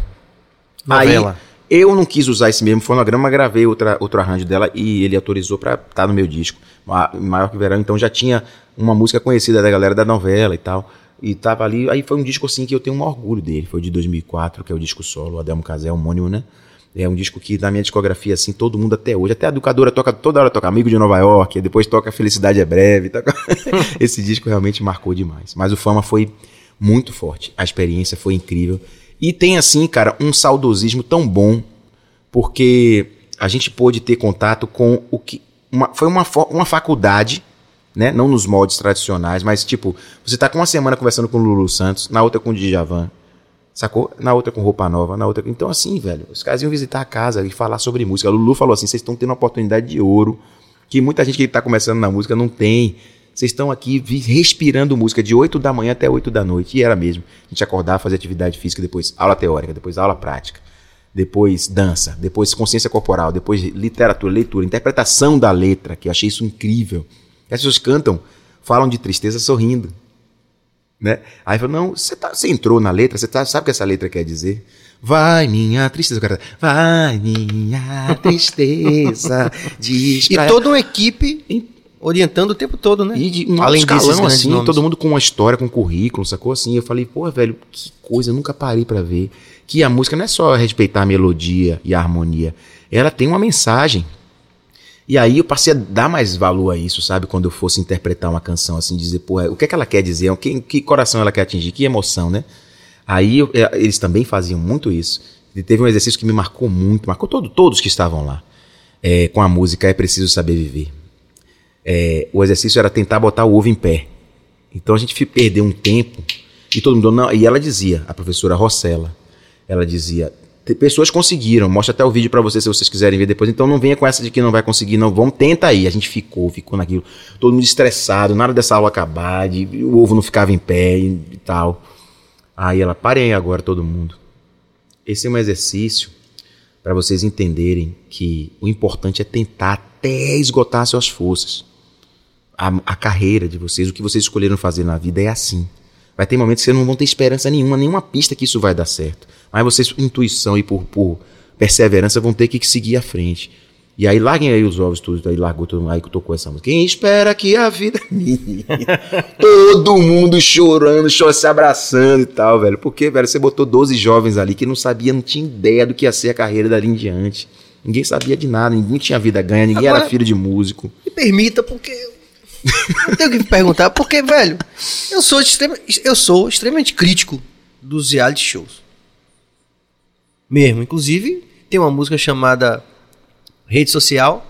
Novela. Aí, eu não quis usar esse mesmo fonograma, gravei outra, outro arranjo dela e ele autorizou pra estar no meu disco. Ma- Maior que o Verão, então já tinha uma música conhecida da galera da novela e tal. E tava ali, aí foi um disco assim que eu tenho um orgulho dele, foi de 2004, que é o disco solo, Adelmo Casé, homônimo, né? É um disco que na minha discografia, assim, todo mundo até hoje, até a educadora toca, toda hora toca Amigo de Nova York, depois toca Felicidade é Breve. Toca... *laughs* Esse disco realmente marcou demais. Mas o Fama foi muito forte, a experiência foi incrível. E tem, assim, cara, um saudosismo tão bom, porque a gente pôde ter contato com o que. Uma, foi uma, uma faculdade, né? Não nos moldes tradicionais, mas tipo, você tá com uma semana conversando com o Lulu Santos, na outra com o Djavan, sacou? Na outra com roupa nova, na outra. Então, assim, velho, os caras iam visitar a casa e falar sobre música. A Lulu falou assim: vocês estão tendo uma oportunidade de ouro, que muita gente que tá começando na música não tem. Vocês estão aqui respirando música de 8 da manhã até 8 da noite. E era mesmo. A gente acordava, fazer atividade física, depois aula teórica, depois aula prática depois dança, depois consciência corporal, depois literatura, leitura, interpretação da letra, que eu achei isso incrível. As pessoas cantam, falam de tristeza sorrindo. Né? Aí falou, não, você, tá, entrou na letra, você tá, sabe o que essa letra quer dizer? Vai minha tristeza, cara, vai minha tristeza, *laughs* E toda uma equipe orientando o tempo todo, né? e de um Além desses escalão, assim, nomes. todo mundo com uma história, com currículo, sacou? Assim, eu falei, pô, velho, que coisa, eu nunca parei pra ver. Que a música não é só respeitar a melodia e a harmonia, ela tem uma mensagem. E aí eu passei a dar mais valor a isso, sabe? Quando eu fosse interpretar uma canção, assim, dizer, pô, o que é que ela quer dizer? Que, que coração ela quer atingir? Que emoção, né? Aí eu- eh, eles também faziam muito isso. E teve um exercício que me marcou muito, marcou todo, todos que estavam lá. É, com a música É Preciso Saber Viver é, o exercício era tentar botar o ovo em pé. Então a gente perdeu um tempo e todo mundo não. E ela dizia, a professora Rossella, ela dizia: "Te- pessoas conseguiram, mostra até o vídeo pra vocês se vocês quiserem ver depois. Então não venha com essa de que não vai conseguir, não. Vamos, tenta aí. A gente ficou, ficou naquilo. Todo mundo estressado, nada dessa aula acabar, de, o ovo não ficava em pé e, e tal. Aí ela, parem aí agora todo mundo. Esse é um exercício para vocês entenderem que o importante é tentar até esgotar suas forças. A, a, carreira de vocês, o que vocês escolheram fazer na vida é assim. Vai ter momentos que vocês não vão ter esperança nenhuma, nenhuma pista que isso vai dar certo. Mas vocês, por intuição e por, por perseverança, vão ter que seguir à frente. E aí larguem aí os ovos todos, aí largou todo mundo, aí tocou essa música. Quem espera que a vida *laughs* Todo mundo chorando, chorando, se abraçando e tal, velho. Porque, velho, você botou 12 jovens ali que não sabiam, não tinha ideia do que ia ser a carreira dali em diante. Ninguém sabia de nada, ninguém tinha vida ganha, ninguém Agora, era filho de músico. Me permita, porque eu tenho que me perguntar, porque, velho, eu sou, extrema, eu sou extremamente crítico dos reality shows. Mesmo. Inclusive, tem uma música chamada rede social,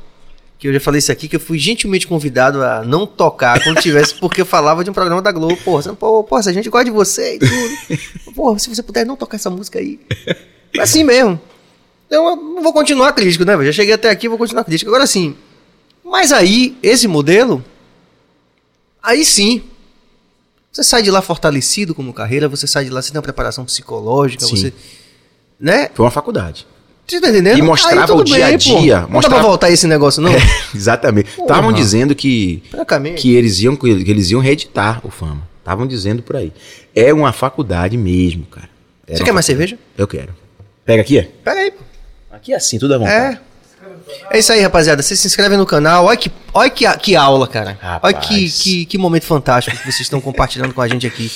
que eu já falei isso aqui, que eu fui gentilmente convidado a não tocar quando tivesse, *laughs* porque eu falava de um programa da Globo. Porra, você, pô, porra, a gente gosta de você e tudo. Porra, se você puder não tocar essa música aí. É assim mesmo. Então eu vou continuar crítico, né? Já cheguei até aqui, vou continuar crítico. Agora sim. Mas aí, esse modelo, aí sim. Você sai de lá fortalecido como carreira, você sai de lá, você tem uma preparação psicológica, sim. você. Né? Foi uma faculdade. Você tá entendendo? E mostrava o dia bem, a dia. Pô. Não dá pra voltar esse negócio, não? *laughs* É, exatamente. Estavam dizendo que, que, eles iam, que eles iam reeditar o Fama. Estavam dizendo por aí. É uma faculdade mesmo, cara. Era Você quer mais cerveja? Eu quero. Pega aqui? Pega aí, pô. Aqui é assim, tudo à vontade. É. É isso aí, rapaziada. Você se inscreve no canal. Olha que, olha que, que aula, cara. Rapaz. Olha que, que, que momento fantástico que vocês estão compartilhando com a gente aqui.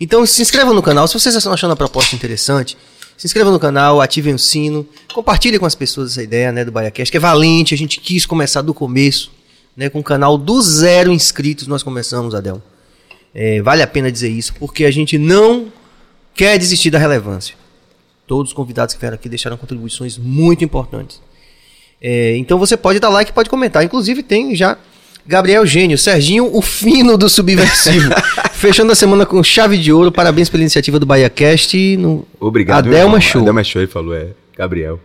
Então se inscrevam no canal. Se vocês estão achando a proposta interessante, se inscrevam no canal, ativem o sino, compartilhem com as pessoas essa ideia né, do BaiaCast, que é valente, a gente quis começar do começo, né, com o canal do zero inscritos nós começamos, Adel. É, vale a pena dizer isso, porque a gente não quer desistir da relevância. Todos os convidados que vieram aqui deixaram contribuições muito importantes. É, então você pode dar like, pode comentar. Inclusive tem já Gabriel Gênio, Serginho, o fino do subversivo. *laughs* Fechando a semana com chave de ouro. Parabéns pela iniciativa do BahiaCast. No... Obrigado. Adelma Show. Adelma Show, ele falou, é. Gabriel.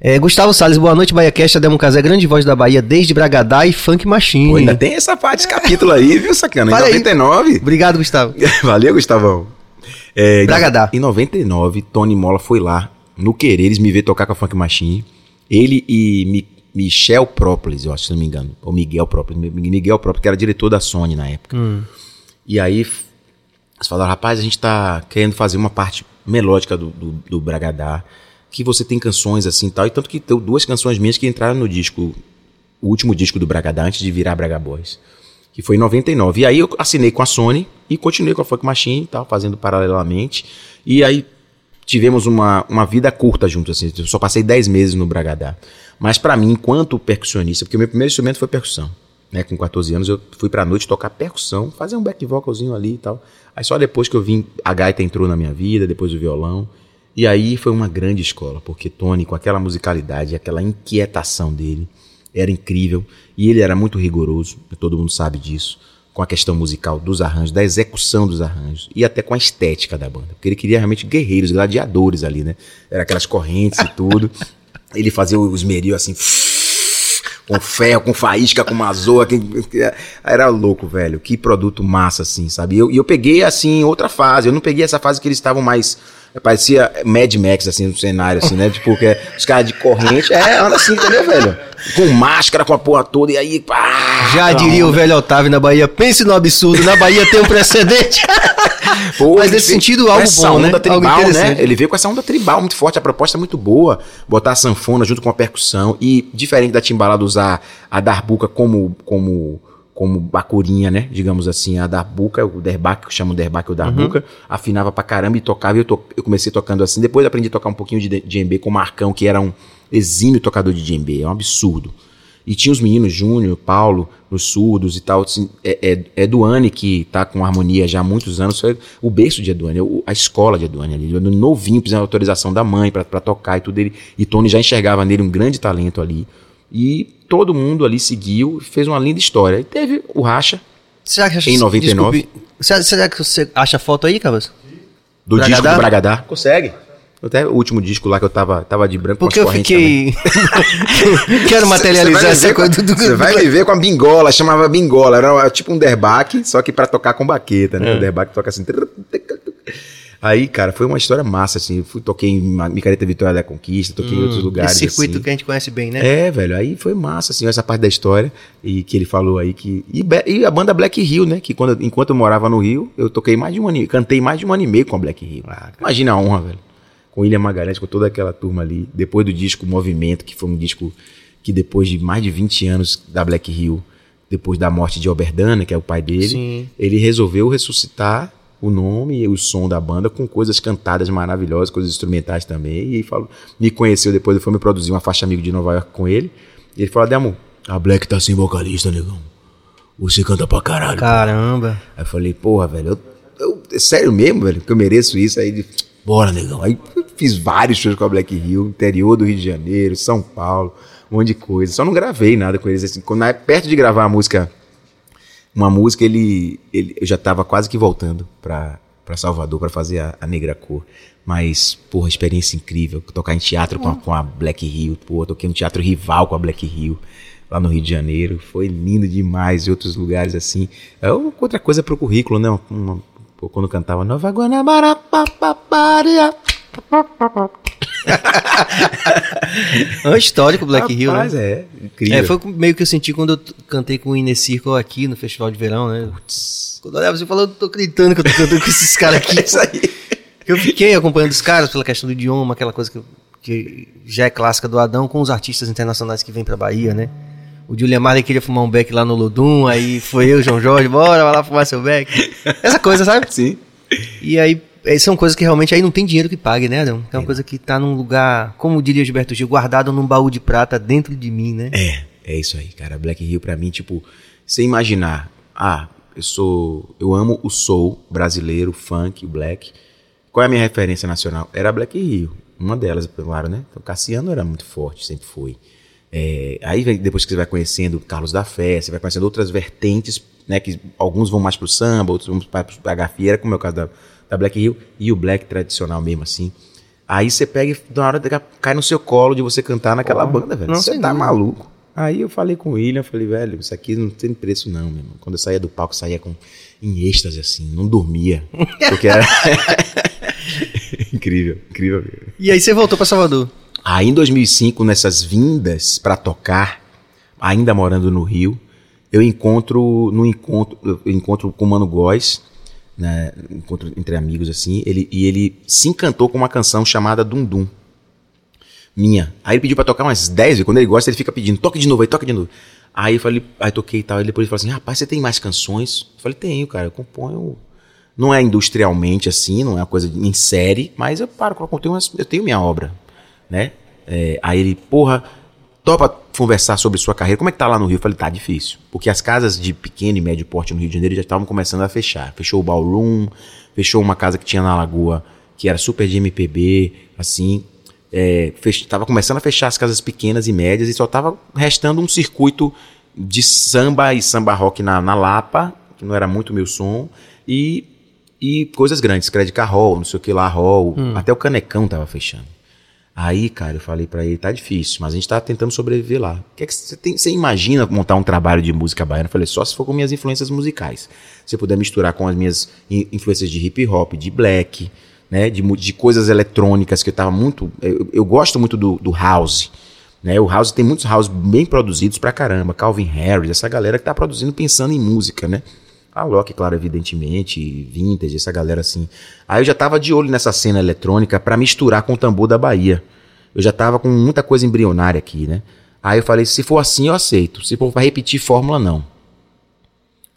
É, Gustavo Salles, boa noite, BahiaCast. Adelmo Casé, grande voz da Bahia, desde Bragadá e Funk Machine. Pô, ainda tem essa parte, esse capítulo aí, viu, sacana? Em 99. Aí. Obrigado, Gustavo. *laughs* Valeu, Gustavão. É, Bragadá. Em 99, Tony Mola foi lá, no querer, eles me ver tocar com a Funk Machine. Ele e Michel Própolis, eu acho, se não me engano. Ou Miguel Própolis. Miguel Própolis, que era diretor da Sony na época. Hum. E aí, eles falaram, rapaz, a gente tá querendo fazer uma parte melódica do, do, do Bragadá, que você tem canções assim e tal. E tanto que tem duas canções minhas que entraram no disco, o último disco do Bragadá, antes de virar Braga Boys. Que foi em 99. E aí eu assinei com a Sony e continuei com a Funk Machine e tal, fazendo paralelamente. E aí tivemos uma, uma vida curta juntos, assim. Eu só passei 10 meses no Bragadá. Mas para mim, enquanto percussionista, porque o meu primeiro instrumento foi percussão. Né, com 14 anos eu fui pra noite tocar percussão, fazer um back vocalzinho ali e tal. Aí só depois que eu vim, a gaita entrou na minha vida, depois o violão. E aí foi uma grande escola, porque Tony, com aquela musicalidade, aquela inquietação dele, era incrível. E ele era muito rigoroso, todo mundo sabe disso, com a questão musical dos arranjos, da execução dos arranjos, e até com a estética da banda. Porque ele queria realmente guerreiros, gladiadores ali, né? Era aquelas correntes e tudo. *laughs* Ele fazia os merios assim, com ferro, com faísca, com mazoa. Que, era louco, velho. Que produto massa, assim, sabe? E eu, eu peguei, assim, outra fase. Eu não peguei essa fase que eles estavam mais. Parecia Mad Max, assim, no cenário, assim, né? Tipo, que os caras de corrente. É, anda assim, entendeu, velho? Com máscara, com a porra toda, e aí. Pá, Já diria o velho Otávio na Bahia: pense no absurdo, na Bahia tem um precedente. *laughs* Pô, Mas nesse sentido, algo essa bom, onda né? tribal, né? Ele veio com essa onda tribal muito forte, a proposta é muito boa. Botar a sanfona junto com a percussão. E, diferente da timbalada, usar a darbuca como. como como bacurinha, né? Digamos assim, a darbuca, o derbaque, que chama o derbaque o darbuca, uhum. afinava pra caramba e tocava. E eu, to, eu comecei tocando assim. Depois aprendi a tocar um pouquinho de djembe com o Marcão, que era um exímio tocador de djembe. É um absurdo. E tinha os meninos, Júnior, Paulo, nos surdos e tal. Assim, é, é, é Eduane que tá com harmonia já há muitos anos. Foi o berço de Eduane, a escola de Eduane ali. Novinho, precisando autorização da mãe para tocar e tudo. Ele, e Tony já enxergava nele um grande talento ali. E todo mundo ali seguiu, fez uma linda história. E teve o Racha, será que em 99. Desculpe, será que você acha foto aí, Cabas? Do Bragadá? disco do Bragadá? Consegue. Até o último disco lá que eu tava, tava de branco Porque eu fiquei. *laughs* Quero materializar essa coisa do. Você vai me ver com a bingola, chamava bingola. Era tipo um derbaque, só que para tocar com baqueta, né? É. O derbaque toca assim. Aí, cara, foi uma história massa, assim. Eu fui, toquei em Micareta Vitória da Conquista, toquei em outros lugares. Esse circuito assim. que a gente conhece bem, né? É, velho, aí foi massa, assim, essa parte da história e que ele falou aí que. E, e a banda Black Hill, né? Que quando, enquanto eu morava no Rio, eu toquei mais de um ano, e- cantei mais de um ano e meio com a Black Hill. Imagina a honra, velho. Com William Magalhães, com toda aquela turma ali. Depois do disco Movimento, que foi um disco que depois de mais de 20 anos da Black Hill, depois da morte de Oberdana, que é o pai dele, Sim. ele resolveu ressuscitar o nome e o som da banda com coisas cantadas maravilhosas, coisas instrumentais também. E falou, me conheceu depois, ele foi me produzir uma faixa amigo de Nova York com ele. E ele falou: Demo, a Black tá sem vocalista, negão. Você canta pra caralho. pô." Caramba. Aí eu falei, porra, velho, eu, eu- é sério mesmo, velho, que eu mereço isso. Aí ele, bora, negão. Aí fiz vários shows com a Black Hill, interior do Rio de Janeiro, São Paulo, um monte de coisa. Só não gravei nada com eles. Assim, quando, perto de gravar a música, uma música, ele, ele eu já tava quase que voltando pra, pra Salvador pra fazer a, a Negra Cor. Mas, porra, experiência incrível. Tocar em teatro com a, com a Black Hill. Eu toquei no teatro rival com a Black Hill lá no Rio de Janeiro. Foi lindo demais. E outros lugares assim. É outra coisa pro currículo, né? Uma- pô, quando cantava Nova Guanabara, papaparia. *laughs* É um histórico Black Hill, né? é. Incrível. É, foi meio que eu senti quando eu cantei com o Inner Circle aqui no Festival de Verão, né? Quando eu olhava você falou, eu tô acreditando que eu tô cantando com esses caras aqui. *laughs* Isso aí. Eu fiquei acompanhando os caras pela questão do idioma, aquela coisa que, que já é clássica do Adão, com os artistas internacionais que vêm pra Bahia, né? O Julian Marley queria fumar um beck lá no Lodum, aí foi eu, João Jorge, bora, vai lá fumar seu beck. Essa coisa, sabe? Sim. E aí, são coisas que realmente aí não tem dinheiro que pague, né, Adão? É uma coisa que tá num lugar, como diria Gilberto Gil, guardado num baú de prata dentro de mim, né? É, é isso aí, cara. Black Hill pra mim, tipo, você imaginar, ah, eu sou, eu amo o soul brasileiro, o funk, o black. Qual é a minha referência nacional? Era a Black Hill, uma delas, claro, né? O Cassiano era muito forte, sempre foi. É, aí depois que você vai conhecendo Carlos da Fé, você vai conhecendo outras vertentes, né? Que alguns vão mais pro samba, outros vão para pra gafieira, como é o caso da, da Black Hill, e o black tradicional mesmo, assim. Aí você pega e na hora de- cai no seu colo de você cantar naquela banda, velho. não, Você tá dúvida. maluco. Aí eu falei com o William, falei, velho, isso aqui não tem preço não, meu irmão. Quando eu saía do palco, saía com, em êxtase, assim, não dormia. *laughs* Porque era... *laughs* incrível, incrível. mesmo. E aí você voltou pra Salvador. Aí em 2005, nessas vindas pra tocar, ainda morando no Rio, eu encontro no encontro, eu encontro com o Mano Góes, né, encontro entre amigos assim, ele, e ele se encantou com uma canção chamada Dum Dum. Minha. Aí ele pediu pra tocar umas 10 vezes, quando ele gosta, ele fica pedindo, toque de novo, aí toque de novo. Aí eu falei, aí toquei e tal, aí depois ele falou assim: "Rapaz, você tem mais canções?" Eu falei: "Tenho, cara, eu componho não é industrialmente assim, não é uma coisa em série, mas eu paro, eu tenho, eu tenho minha obra, né? É, aí ele, porra, topa conversar sobre sua carreira. Como é que tá lá no Rio? Eu falei, tá difícil. Porque as casas de pequeno e médio porte no Rio de Janeiro já estavam começando a fechar. Fechou o Ballroom, fechou uma casa que tinha na Lagoa, que era super de MPB, assim. É, fech- tava começando a fechar as casas pequenas e médias e só tava restando um circuito de samba e samba rock na, na Lapa, que não era muito meu som, e, e coisas grandes, Credit Hall, não sei o que lá, Hall, até o Canecão tava fechando. Aí, cara, eu falei pra ele, tá difícil, mas a gente tá tentando sobreviver lá. O que é que você tem? Você imagina montar um trabalho de música baiana? Eu falei, só se for com minhas influências musicais. Se eu puder misturar com as minhas in- influências de hip hop, de black, né, de, de coisas eletrônicas que eu tava muito, eu, eu gosto muito do, do house, né? O house tem muitos house bem produzidos pra caramba, Calvin Harris, essa galera que tá produzindo pensando em música, né? A Loki, claro, evidentemente, Vintage, essa galera assim. Aí eu já tava de olho nessa cena eletrônica pra misturar com o tambor da Bahia. Eu já tava com muita coisa embrionária aqui, né? Aí eu falei, se for assim, eu aceito. Se for pra repetir fórmula, não.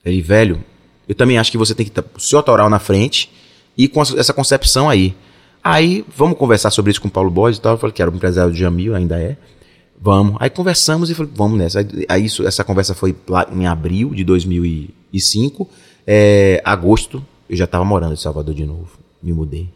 Ele, velho, eu também acho que você tem que estar o seu autoral na frente e com essa concepção aí. Aí, vamos conversar sobre isso com o Paulo Borges e tal. Eu falei que era o empresário do Jamil, ainda é. Vamos. Aí conversamos e falei, vamos nessa. Aí, aí isso, essa conversa foi lá em abril de 2005. É, agosto, eu já estava morando em Salvador de novo. Me mudei.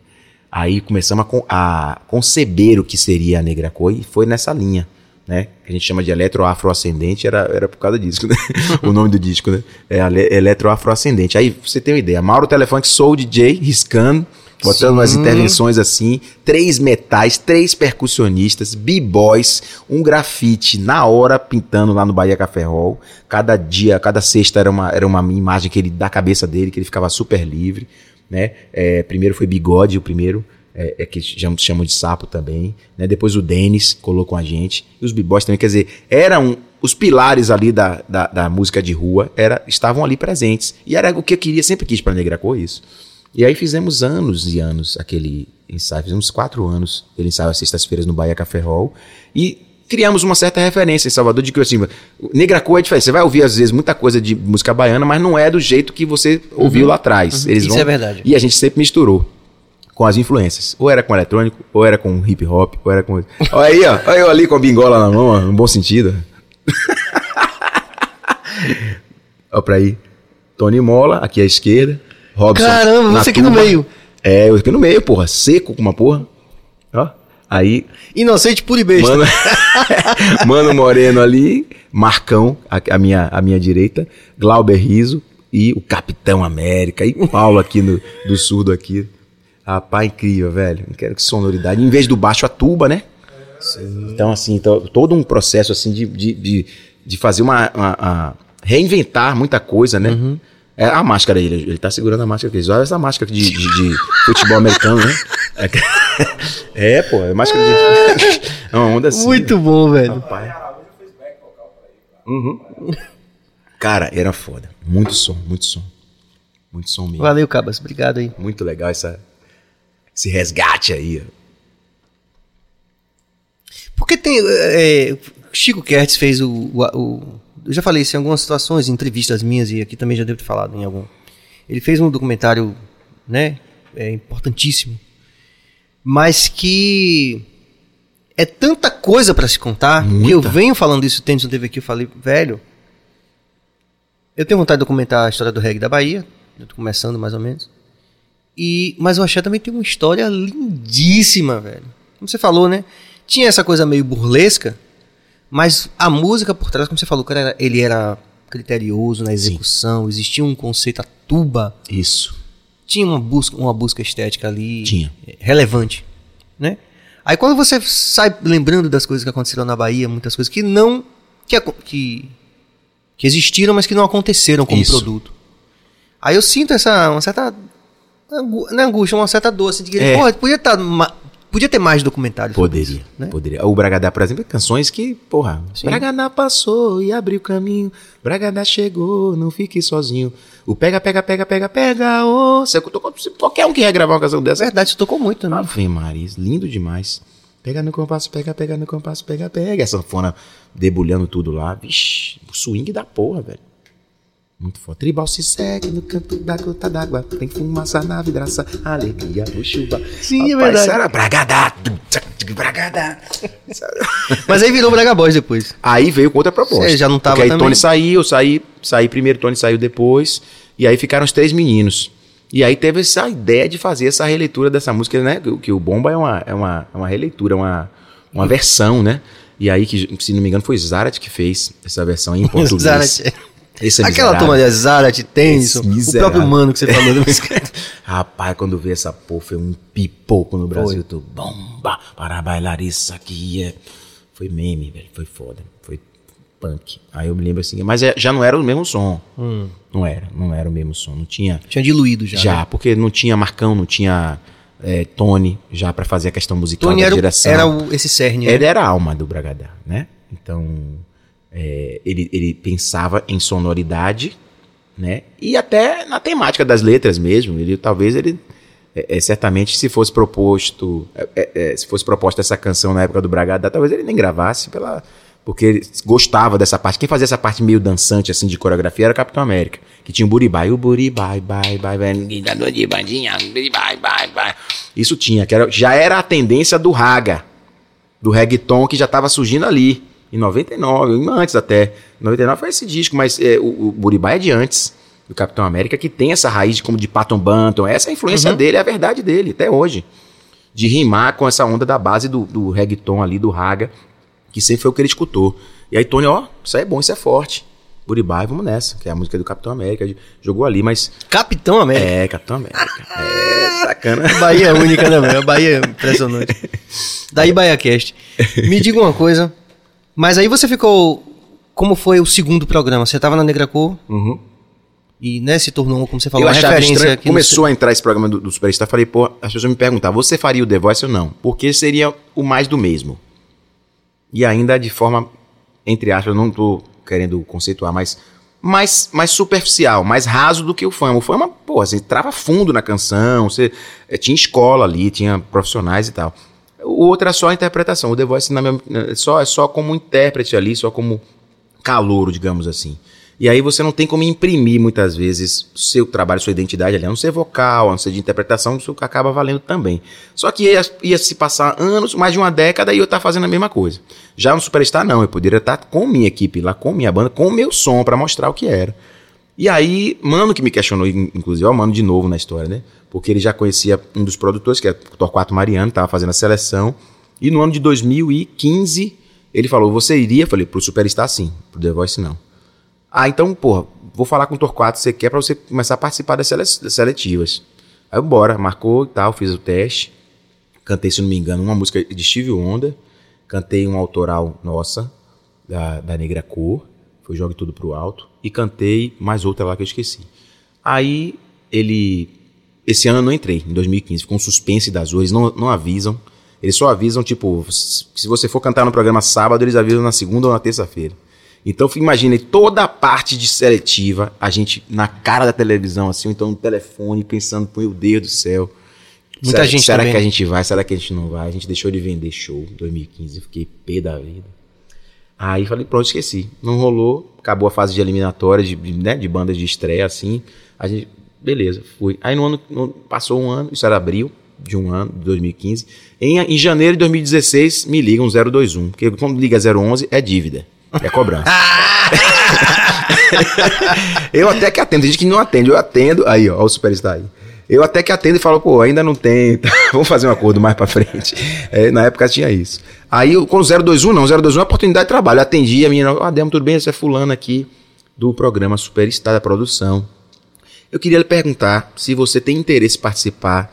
Aí começamos a, a conceber o que seria a Negra Cor e foi nessa linha, né? Que a gente chama de eletroafroascendente, era, era por causa disso, *laughs* né? o nome do disco, né? É eletroafroascendente. Aí você tem uma ideia. Mauro Telefone, sou DJ, riscando, botando umas intervenções assim, três metais, três percussionistas, b-boys, um grafite na hora pintando lá no Bahia Café Hall. Cada dia, cada sexta era uma, era uma imagem que ele da cabeça dele, que ele ficava super livre. né? É, primeiro foi Bigode, o primeiro, é, é que chamam, chamam de sapo também, né? Depois o Denis colou com a gente, e os B-Boys também, quer dizer, eram os pilares ali da, da, da, música de rua, era, estavam ali presentes. E era o que eu queria, sempre quis para Negra Cor, isso. E aí fizemos anos e anos aquele ensaio, fizemos quatro anos, ele ensaio às sextas-feiras no Bahia Café Hall, e criamos uma certa referência em Salvador de que assim, Negra Cor é diferente. Você vai ouvir às vezes muita coisa de música baiana, mas não é do jeito que você ouviu uhum. lá atrás. Uhum. Eles Isso vão... é verdade. E a gente sempre misturou com as influências. Ou era com eletrônico, ou era com hip hop, ou era com. Olha aí, ó. Olha eu ali com a bingola na mão, ó, no bom sentido. *laughs* Ó pra aí. Tony Mola, aqui à esquerda. Robson. Caramba, você aqui no meio. É, eu aqui no meio, porra. Seco com uma porra. Ó. Aí. Inocente puro e besta. Mano, *laughs* Mano Moreno ali, Marcão, a, a, minha, a minha direita, Glauber Riso e o Capitão América, e Paulo aqui no, do surdo aqui. Rapaz, incrível, velho. Não quero que sonoridade. Em vez do baixo, a tuba, né? Sim. Então, assim, então, todo um processo assim de, de, de, de fazer uma, uma, uma, reinventar muita coisa, né? Uhum. É a máscara ele, ele tá segurando a máscara aqui. Olha essa máscara de, de, de futebol americano, né? É, *laughs* pô, é máscara de. *laughs* É uma onda assim. Muito bom, velho. Rapaz. Uhum. Cara, era foda. Muito som, muito som. Muito som mesmo. Valeu, Cabas. Obrigado aí. Muito legal essa, esse resgate aí. Porque tem. É, Chico Kertz fez o, o, o, Eu já falei isso em algumas situações, em entrevistas minhas, e aqui também já devo ter falado em algum. Ele fez um documentário, né? É, importantíssimo mas que é tanta coisa para se contar Muita. que eu venho falando isso, Tennyson teve aqui, eu falei, velho, eu tenho vontade de documentar a história do reggae da Bahia, eu tô começando mais ou menos, e, mas o Axé também tem uma história lindíssima, velho. Como você falou, né? Tinha essa coisa meio burlesca, mas a música por trás, como você falou, cara, ele era criterioso na execução, Sim. existia um conceito, a tuba. Isso tinha uma busca, uma busca estética ali tinha. relevante, né? Aí quando você sai lembrando das coisas que aconteceram na Bahia, muitas coisas que não que, que, que existiram, mas que não aconteceram como Isso. produto. Aí eu sinto essa uma certa na angústia, uma certa dor assim, de que é. porra, podia estar tá Podia ter mais documentários. Poderia, isso, né? poderia. O Bragadá, por exemplo, é canções que, porra, Sim. Bragadá passou e abriu caminho, Bragadá chegou, não fique sozinho. O pega, pega, pega, pega, pega, ô. Oh, qualquer um que ia gravar uma canção dessa. Verdade, você tocou muito, né? Ave Maris, lindo demais. Pega no compasso, pega, pega no compasso, pega, pega. Essa fona debulhando tudo lá. Vixe, o swing da porra, velho. Muito foda. Tribal se segue no canto da gota d'água. Tem fumaça na vidraça, alegria no chuva. Sim, Rapaz, é verdade. Isso era bragadá. Bragadá. *laughs* Mas aí virou Braga Boys depois. Aí veio com outra proposta. Você já não tava Porque aí também. Tony saiu, eu saí, saí primeiro, Tony saiu depois. E aí ficaram os três meninos. E aí teve essa ideia de fazer essa releitura dessa música, né? Que, que o Bomba é uma, é uma, é uma releitura, uma, uma versão, né? E aí, que, se não me engano, foi Zarat que fez essa versão em *laughs* português. Zarat. Esse é Aquela turma de Zarat, Tennyson, o próprio Mano que você falou. Do *laughs* Rapaz, quando vê essa porra, foi um pipoco no Brasil. Tu, bomba para bailar isso aqui. É... Foi meme, velho. Foi foda. Foi punk. Aí eu me lembro assim, mas é, já não era o mesmo som. Hum. Não era, não era o mesmo som. Não tinha. Tinha diluído já. Já, né? porque não tinha Marcão, não tinha é, Tony já para fazer a questão musical Tony da era, direção. Era o, esse cerne. Ele né? era a alma do Bragadá, né? Então é, ele, ele pensava em sonoridade, né? E até na temática das letras mesmo. Ele talvez ele é, é, certamente se fosse proposto é, é, é, se fosse proposta essa canção na época do Bragadá, talvez ele nem gravasse pela porque ele gostava dessa parte. Quem fazia essa parte meio dançante assim de coreografia era o Capitão América, que tinha o Buribai, o Buribai, bai, bai, bai, bai. Isso tinha, que era, já era a tendência do raga, do reggaeton que já estava surgindo ali. Em 99, antes até. 99 foi esse disco, mas é, o, o Buribá é de antes do Capitão América, que tem essa raiz de, como de Patton Banton. Essa é a influência uhum. dele, é a verdade dele, até hoje. De rimar com essa onda da base do, do reggaeton ali, do raga, que sempre foi o que ele escutou. E aí, Tony, ó, isso é bom, isso é forte. Buribá, vamos nessa, que é a música do Capitão América. Jogou ali, mas. Capitão América? É, Capitão América. é, sacana. *laughs* Bahia é única, né, velho? Bahia é impressionante. *laughs* Daí, Bahia Cast. Me diga uma coisa. Mas aí você ficou. Como foi o segundo programa? Você estava na Negra Cor? Uhum. e né, se tornou, como você falou, eu uma referência estranho. aqui no Começou a entrar esse programa do, do Superstar, falei, pô, as pessoas me perguntavam, você faria o The Voice ou não? Porque seria o mais do mesmo. E ainda de forma, entre aspas, eu não tô querendo conceituar, mas mais, mais superficial, mais raso do que o Fama. O Fama, pô, você entrava fundo na canção, você eh, tinha escola ali, tinha profissionais e tal. O outro era só a interpretação. O The Voice na minha- é só, é só como intérprete ali, só como calouro, digamos assim. E aí você não tem como imprimir muitas vezes seu trabalho, sua identidade ali, a não ser vocal, a não ser de interpretação, isso acaba valendo também. Só que ia, ia se passar anos, mais de uma década, e eu estar fazendo a mesma coisa. Já no Superstar, não, eu poderia estar com minha equipe lá, com minha banda, com meu som, para mostrar o que era. E aí, Mano que me questionou, in- inclusive, ó, Mano de novo na história, né? Porque ele já conhecia um dos produtores, que é Torquato Mariano, tava fazendo a seleção. E no ano de 2015, ele falou: Você iria? Eu falei: Pro Superstar, sim. Pro The Voice, não. Ah, então, porra, vou falar com o Torquato, você quer pra você começar a participar das sele- das seletivas. Aí, bora, marcou e tal, fiz o teste. Cantei, se não me engano, uma música de Steve Wonder. Cantei um autoral nossa, da, da Negra Cor. Foi Jogue Tudo Pro Alto. E cantei mais outra lá que eu esqueci. Aí, ele... Esse ano eu não entrei, em 2015. Ficou um suspense das ruas, eles não, não avisam. Eles só avisam, tipo, se você for cantar no programa sábado, eles avisam na segunda ou na terça-feira. Então, imagine toda a parte de seletiva, a gente na cara da televisão, assim, ou então no telefone, pensando, meu Deus do céu. Muita será, gente Será também. que a gente vai? Será que a gente não vai? A gente deixou de vender show em 2015, eu fiquei pé da vida. Aí falei, pronto, esqueci. Não rolou, acabou a fase de eliminatória, de, de, né, de bandas de estreia, assim. A gente, beleza, fui. Aí no ano, no- passou um ano, isso era abril de um ano, de 2015. Em, em janeiro de 2016, me ligam 021, porque quando liga 011 é dívida, é cobrança. *laughs* eu até que atendo, tem gente que não atende, eu atendo, aí ó, o Superstar aí. Eu até que atendo e falo, pô, ainda não tem, tá, *laughs* vamos fazer um acordo mais pra frente. É, na época tinha isso. Aí com o 021, não, 021 é oportunidade de trabalho. Eu atendi a menina, ah, Demo, tudo bem? Você é fulano aqui do programa Superstar da produção. Eu queria lhe perguntar se você tem interesse em participar.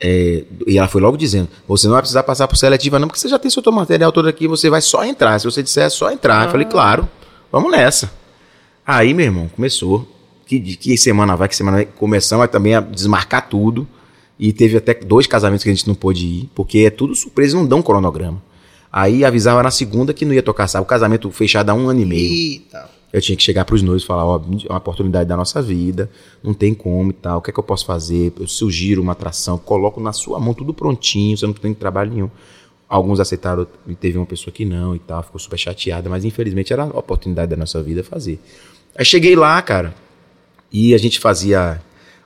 é, e ela foi logo dizendo: você não vai precisar passar por seletiva, não, porque você já tem seu material todo aqui, você vai só entrar. Se você disser é só entrar. Eu falei, claro, vamos nessa. Aí, meu irmão, começou. Que, que semana vai, que semana vai. Começamos também a desmarcar tudo. E teve até dois casamentos que a gente não pôde ir, porque é tudo surpresa e não dão cronograma. Aí avisava na segunda que não ia tocar, sabe? O casamento fechado há um ano e meio. Eita. Eu tinha que chegar pros noivos e falar, ó, é uma oportunidade da nossa vida, não tem como e tal, o que é que eu posso fazer? Eu sugiro uma atração, coloco na sua mão tudo prontinho, você não tem trabalho nenhum. Alguns aceitaram e teve uma pessoa que não e tal, ficou super chateada, mas infelizmente era a oportunidade da nossa vida fazer. Aí cheguei lá, cara, e a gente fazia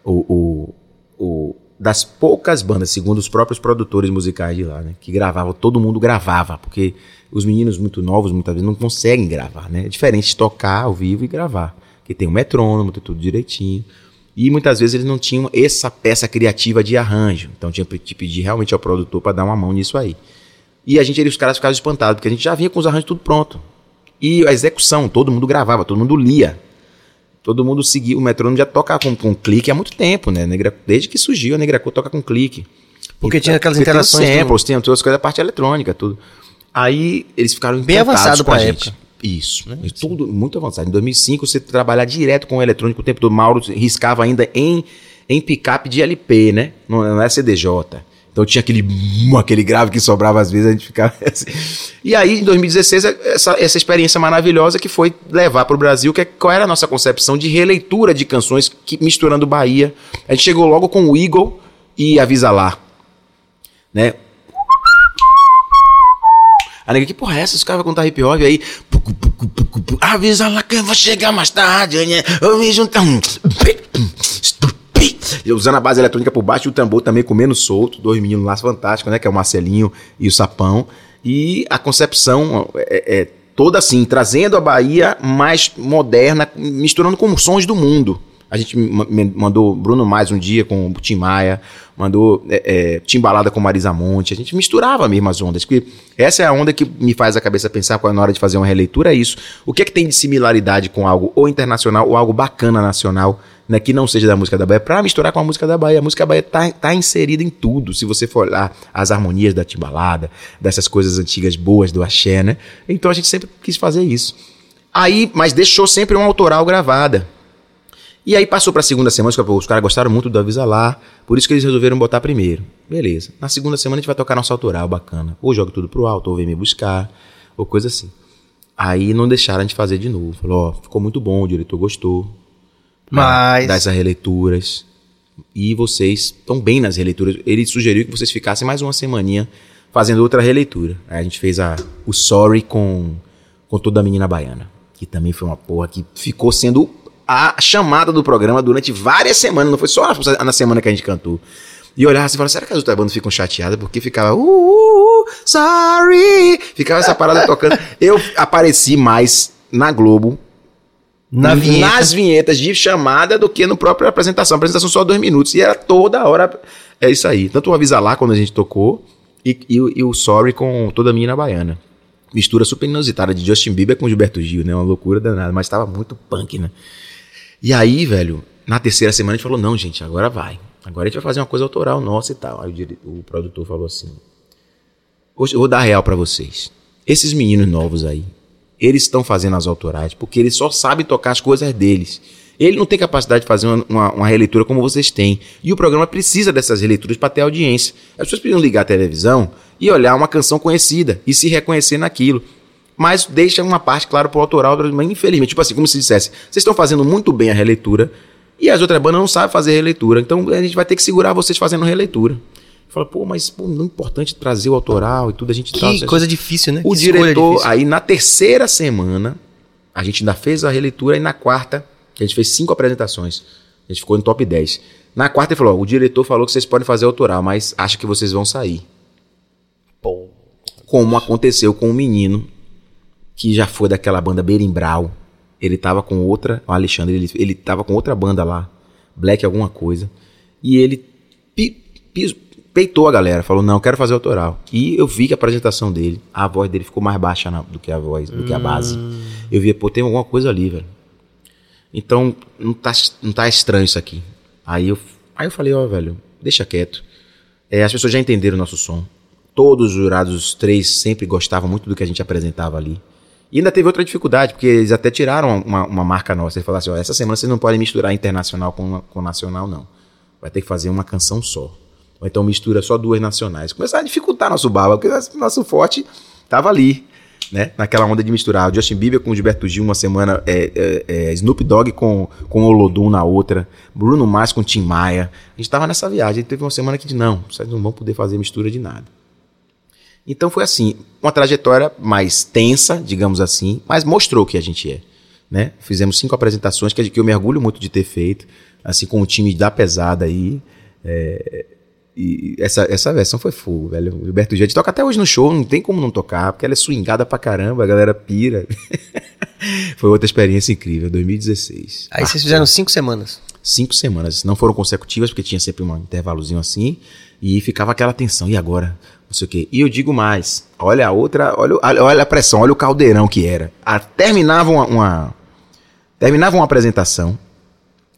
o, o, o- das poucas bandas, segundo os próprios produtores musicais de lá, né? Que gravavam, todo mundo gravava, porque os meninos muito novos muitas vezes não conseguem gravar, né? É diferente de tocar ao vivo e gravar, que tem um metrônomo, tem tudo direitinho. E muitas vezes eles não tinham essa peça criativa de arranjo, então tinha que pedir realmente ao produtor para dar uma mão nisso aí. E a gente, os caras ficavam espantados, porque a gente já vinha com os arranjos tudo pronto. E a execução, todo mundo gravava, todo mundo lia. Todo mundo seguia, o metrônomo já toca com, com clique há muito tempo, né? Negra- desde que surgiu, a Negra Cor toca com clique. Porque tinha aquelas você tem os interações do- samples, tem todas as coisas da parte eletrônica, tudo. Aí eles ficaram Bem avançado com a gente. época. Isso, né? Tudo muito avançado. Em 2005, você trabalhar direto com o eletrônico o tempo todo. Mauro riscava ainda em, em picape de LP, né? Não, não é CDJ. Então tinha aquele, aquele grave que sobrava às vezes, a gente ficava *laughs* assim. E aí, em 2016, essa, essa experiência maravilhosa que foi levar para o Brasil, que é, qual era a nossa concepção de releitura de canções que, misturando Bahia. A gente chegou logo com o Eagle e Avisa Lá. Né? A nega, que porra é essa? Os caras vão contar hip hop aí. pucu, pucu, pucu, Avisa lá que eu vou chegar mais tarde. né? Eu me juntar um. Usando a base eletrônica por baixo e o tambor também comendo solto. Dois meninos lá fantásticos, né? Que é o Marcelinho e o Sapão. E a concepção é, é toda assim, trazendo a Bahia mais moderna, misturando com sons do mundo. A gente mandou Bruno Mais um dia com o Tim Maia, mandou é, é, Timbalada com Marisa Monte. A gente misturava mesmo as ondas. Porque essa é a onda que me faz a cabeça pensar na hora de fazer uma releitura, é isso. O que é que tem de similaridade com algo ou internacional ou algo bacana nacional, né, que não seja da música da Bahia, pra misturar com a música da Bahia. A música da Bahia tá, tá inserida em tudo. Se você for olhar as harmonias da Timbalada, dessas coisas antigas boas do axé, né? Então a gente sempre quis fazer isso. Aí, mas deixou sempre uma autoral gravada. E aí passou pra segunda semana, os caras gostaram muito do Avisa Lá, por isso que eles resolveram botar primeiro. Beleza. Na segunda semana a gente vai tocar nosso autoral, bacana. Ou joga tudo pro alto, ou vem me buscar, ou coisa assim. Aí não deixaram a gente fazer de novo. Falou, ó, ficou muito bom, o diretor gostou. Mas. Das releituras. E vocês estão bem nas releituras. Ele sugeriu que vocês ficassem mais uma semaninha fazendo outra releitura. Aí a gente fez a, o Sorry com, com toda a menina baiana. Que também foi uma porra que ficou sendo a chamada do programa durante várias semanas. Não foi só na, na semana que a gente cantou. E olhava assim e falava, será que as outras bandas ficam chateadas? Porque ficava, uh, uh, uh, sorry. Ficava essa parada tocando. Eu apareci mais na Globo Na vinheta. nas vinhetas de chamada do que no próprio apresentação. A apresentação só dois minutos e era toda hora. É isso aí. Tanto o Avisa Lá quando a gente tocou e, e o- e o Sorry com toda a menina baiana. Mistura super inusitada de Justin Bieber com Gilberto Gil, né? Uma loucura danada, mas tava muito punk, né? E aí, velho, na terceira semana a gente falou: não, gente, agora vai. Agora a gente vai fazer uma coisa autoral nossa e tal. Aí o, dire- o produtor falou assim: Hoje eu vou dar real pra vocês. Esses meninos novos aí, eles estão fazendo as autorais porque eles só sabem tocar as coisas deles. Ele não tem capacidade de fazer uma, uma- uma releitura como vocês têm. E o programa precisa dessas releituras para ter audiência. As pessoas precisam ligar a televisão e olhar uma canção conhecida e se reconhecer naquilo. Mas deixa uma parte, claro, pro autoral, mas infelizmente, tipo assim, como se dissesse, vocês estão fazendo muito bem a releitura e as outras bandas não sabem fazer releitura. Então a gente vai ter que segurar vocês fazendo releitura. Fala, pô, mas pô, não é importante trazer o autoral e tudo, a gente Que tá- coisa difícil, né? o Que diretor, difícil. aí na terceira semana, a gente ainda fez a releitura e na quarta, a gente fez cinco apresentações. A gente ficou no top 10. Na quarta ele falou: ó, o diretor falou que vocês podem fazer autoral, mas acha que vocês vão sair. Pô. Como aconteceu com um menino que já foi daquela banda Berimbral. Ele tava com outra, o Alexandre, ele, ele tava com outra banda lá, Black alguma coisa. E ele pi- pis- peitou a galera, falou: "Não, quero fazer autoral". E eu vi que a apresentação dele, a voz dele ficou mais baixa na- do que a voz, do que a base. Eu vi, pô, tem alguma coisa ali, velho. Então, não tá, não tá estranho isso aqui. Aí eu, aí eu falei, ó, velho, deixa quieto. É, as pessoas já entenderam o nosso som. Todos os jurados, os três, sempre gostavam muito do que a gente apresentava ali. E ainda teve outra dificuldade, porque eles até tiraram uma, uma marca nossa. Eles falaram assim, ó, essa semana vocês não podem misturar internacional com, com nacional, não. Vai ter que fazer uma canção só. Ou então mistura só duas nacionais. Começaram a dificultar nosso baba, porque nosso- forte tava ali, né? Naquela onda de misturar Justin Bieber com Gilberto Gil uma semana, é, é, é, Snoop Dogg com, com Olodum na outra, Bruno Mars com Tim Maia. A gente tava nessa viagem, teve uma semana que de não, vocês não vão poder fazer mistura de nada. Então foi assim, uma trajetória mais tensa, digamos assim, mas mostrou o que a gente é. Né? Fizemos cinco apresentações que, eu me orgulho muito de ter feito, assim com o time da pesada aí. é, e essa, essa versão foi fogo, velho. O Gilberto Gil, toca até hoje no show, não tem como não tocar, porque ela é swingada pra caramba, a galera pira. *laughs* foi outra experiência incrível, 2016. Aí vocês fizeram cinco semanas. Cinco semanas. Não foram consecutivas, porque tinha sempre um intervalozinho assim. E ficava aquela tensão. E agora? Não sei o quê. E eu digo mais. Olha a outra. Olha, olha a pressão, olha o caldeirão que era. A, terminava uma, uma- Terminava uma apresentação.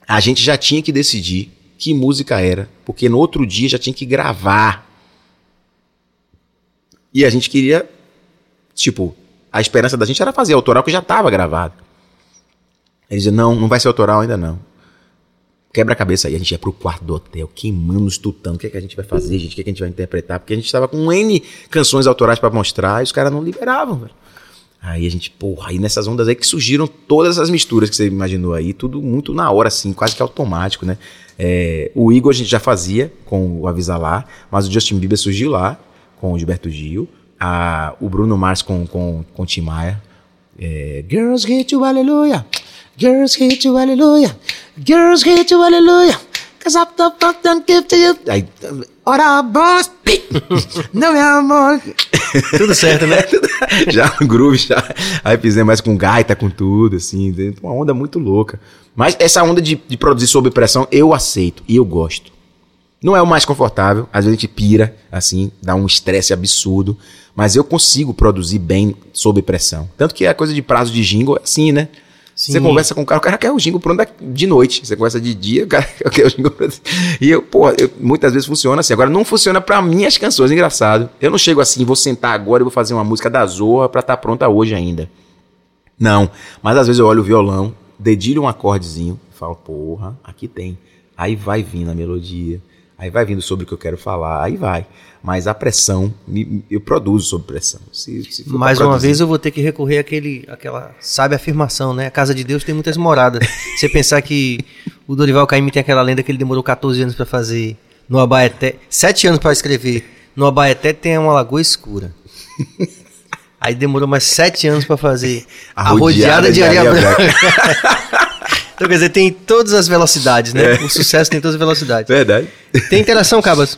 A gente já tinha que decidir que música era. Porque no outro dia já tinha que gravar. E a gente queria. Tipo, a esperança da gente era fazer autoral que já estava gravado. Eles diziam, não, não vai ser autoral ainda não quebra a cabeça aí. A gente ia pro quarto do hotel, queimando, estutando. O que, é que a gente vai fazer, gente? O que, é que a gente vai interpretar? Porque a gente tava com N canções autorais pra mostrar e os caras não liberavam, velho. Aí a gente, porra, aí nessas ondas aí que surgiram todas as misturas que você imaginou aí, tudo muito na hora, assim, quase que automático, né? É, o Igor a gente já fazia com o Avisa Lá, mas o Justin Bieber surgiu lá com o Gilberto Gil, a, o Bruno Mars com, com, com o Tim Maia. É, Girls hit you, hallelujah. Girls hit you, hallelujah. Girls hit you, hallelujah. Cause I'm the fuck don't give to you. Aí, ora, boss. Não, meu amor. Tudo certo, né? *laughs* já no groove, já. Aí fizemos mais com gaita, com tudo, assim. Uma onda muito louca. Mas essa onda de, de produzir sob pressão, eu aceito e eu gosto. Não é o mais confortável, às vezes a gente pira, assim, dá um estresse absurdo, mas eu consigo produzir bem sob pressão. Tanto que a coisa de prazo de jingle é assim, né? Sim. Você conversa com o cara, o cara quer o jingle pronto de noite. Você conversa de dia, *laughs* o cara quer o jingle pronto. E eu, pô, eu- muitas vezes funciona assim. Agora, não funciona pra minhas canções, engraçado. Eu não chego assim, vou sentar agora e vou fazer uma música da Zorra pra estar pronta hoje ainda. Não. Mas às vezes eu olho o violão, dedilho um acordezinho, falo, porra, aqui tem. Aí vai vindo a melodia, aí vai vindo sobre o que eu quero falar, aí vai. Mas a pressão, me- eu produzo sob pressão. Se, se Mais uma vez eu vou ter que recorrer àquele, àquela, sabe, afirmação, né? A casa de Deus tem muitas moradas. *laughs* Você pensar que o Dorival Caymmi tem aquela lenda que ele demorou 14 anos pra fazer no Abaeté, 7 anos pra escrever. No Abaeté tem uma lagoa escura. *laughs* Aí demorou mais 7 anos pra fazer a rodeada de areia branca. *laughs* Então quer dizer, tem todas as velocidades, né? É. O sucesso tem todas as velocidades. Verdade. Tem interação, Cabas?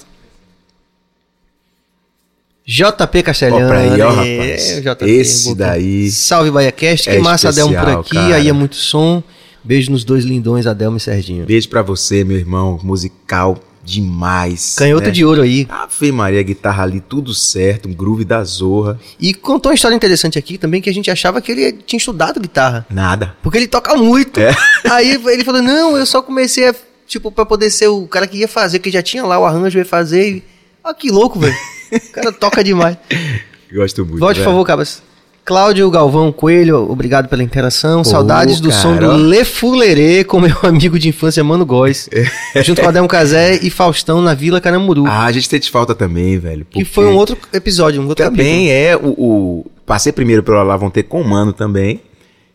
JP Castelhano. Ó, pra aí, ó, rapaz. É, JP, Esse botou. daí Salve, BaiaCast. Que é massa, Adelmo, por especial, aqui. cara. Aí é muito som. Beijo nos dois lindões, Adelmo e Serginho. Beijo pra você, meu irmão. Musical demais. Canhoto né? de ouro aí. Ave Maria, guitarra ali, tudo certo, um groove da zorra. E contou uma história interessante aqui também, que a gente achava que ele tinha estudado guitarra. Nada. Porque ele toca muito. É. *laughs* Aí ele falou, não, eu só comecei a, tipo, pra poder ser o cara que ia fazer, que já tinha lá o arranjo, ia fazer. E... Ah, que louco, velho. O cara toca demais. *laughs* Gosto muito. Volte, por velho. favor, Cabas. Cláudio Galvão Coelho, obrigado pela interação. Saudades do cara, som do. Le Fulerê com meu *laughs* amigo de infância, Mano Góes. *laughs* junto com Adelmo Casé e Faustão na Vila Caramuru. Ah, a gente sente falta também, velho. que foi um outro episódio, um outro Também é o, o- Passei primeiro pelo Alavonte com o Mano também.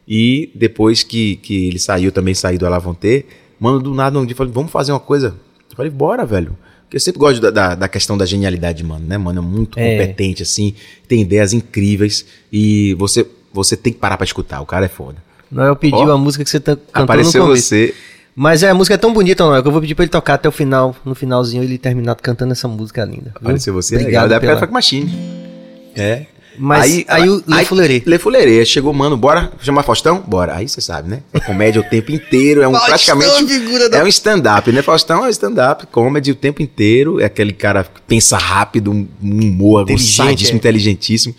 E depois que, que ele saiu, também saí do Alavonte. Mano, do nada, um dia falei, vamos fazer uma coisa. Eu falei, bora, velho. Eu sempre gosto da, da, da questão da genialidade, mano, né, mano? É muito É. competente, assim, tem ideias incríveis. E você, você tem que parar pra escutar. O cara é foda. Noel pediu Ó, a música que você tá cantou Apareceu no começo. você. Mas é, a música é tão bonita, Noel, que eu vou pedir pra ele tocar até o final, no finalzinho, ele terminar cantando essa música linda. viu? Apareceu você. Obrigado legal. Da pela... Funk Machine. É. Mas aí, o Le Fulerê. Chegou, mano, bora chamar Faustão? Bora. Aí você sabe, né? É comédia o tempo inteiro. É um Faustão, praticamente. da- É um stand-up, né? Faustão é um stand-up, comedy o tempo inteiro. É aquele cara que pensa rápido, um humor aguçadíssimo, é. inteligentíssimo.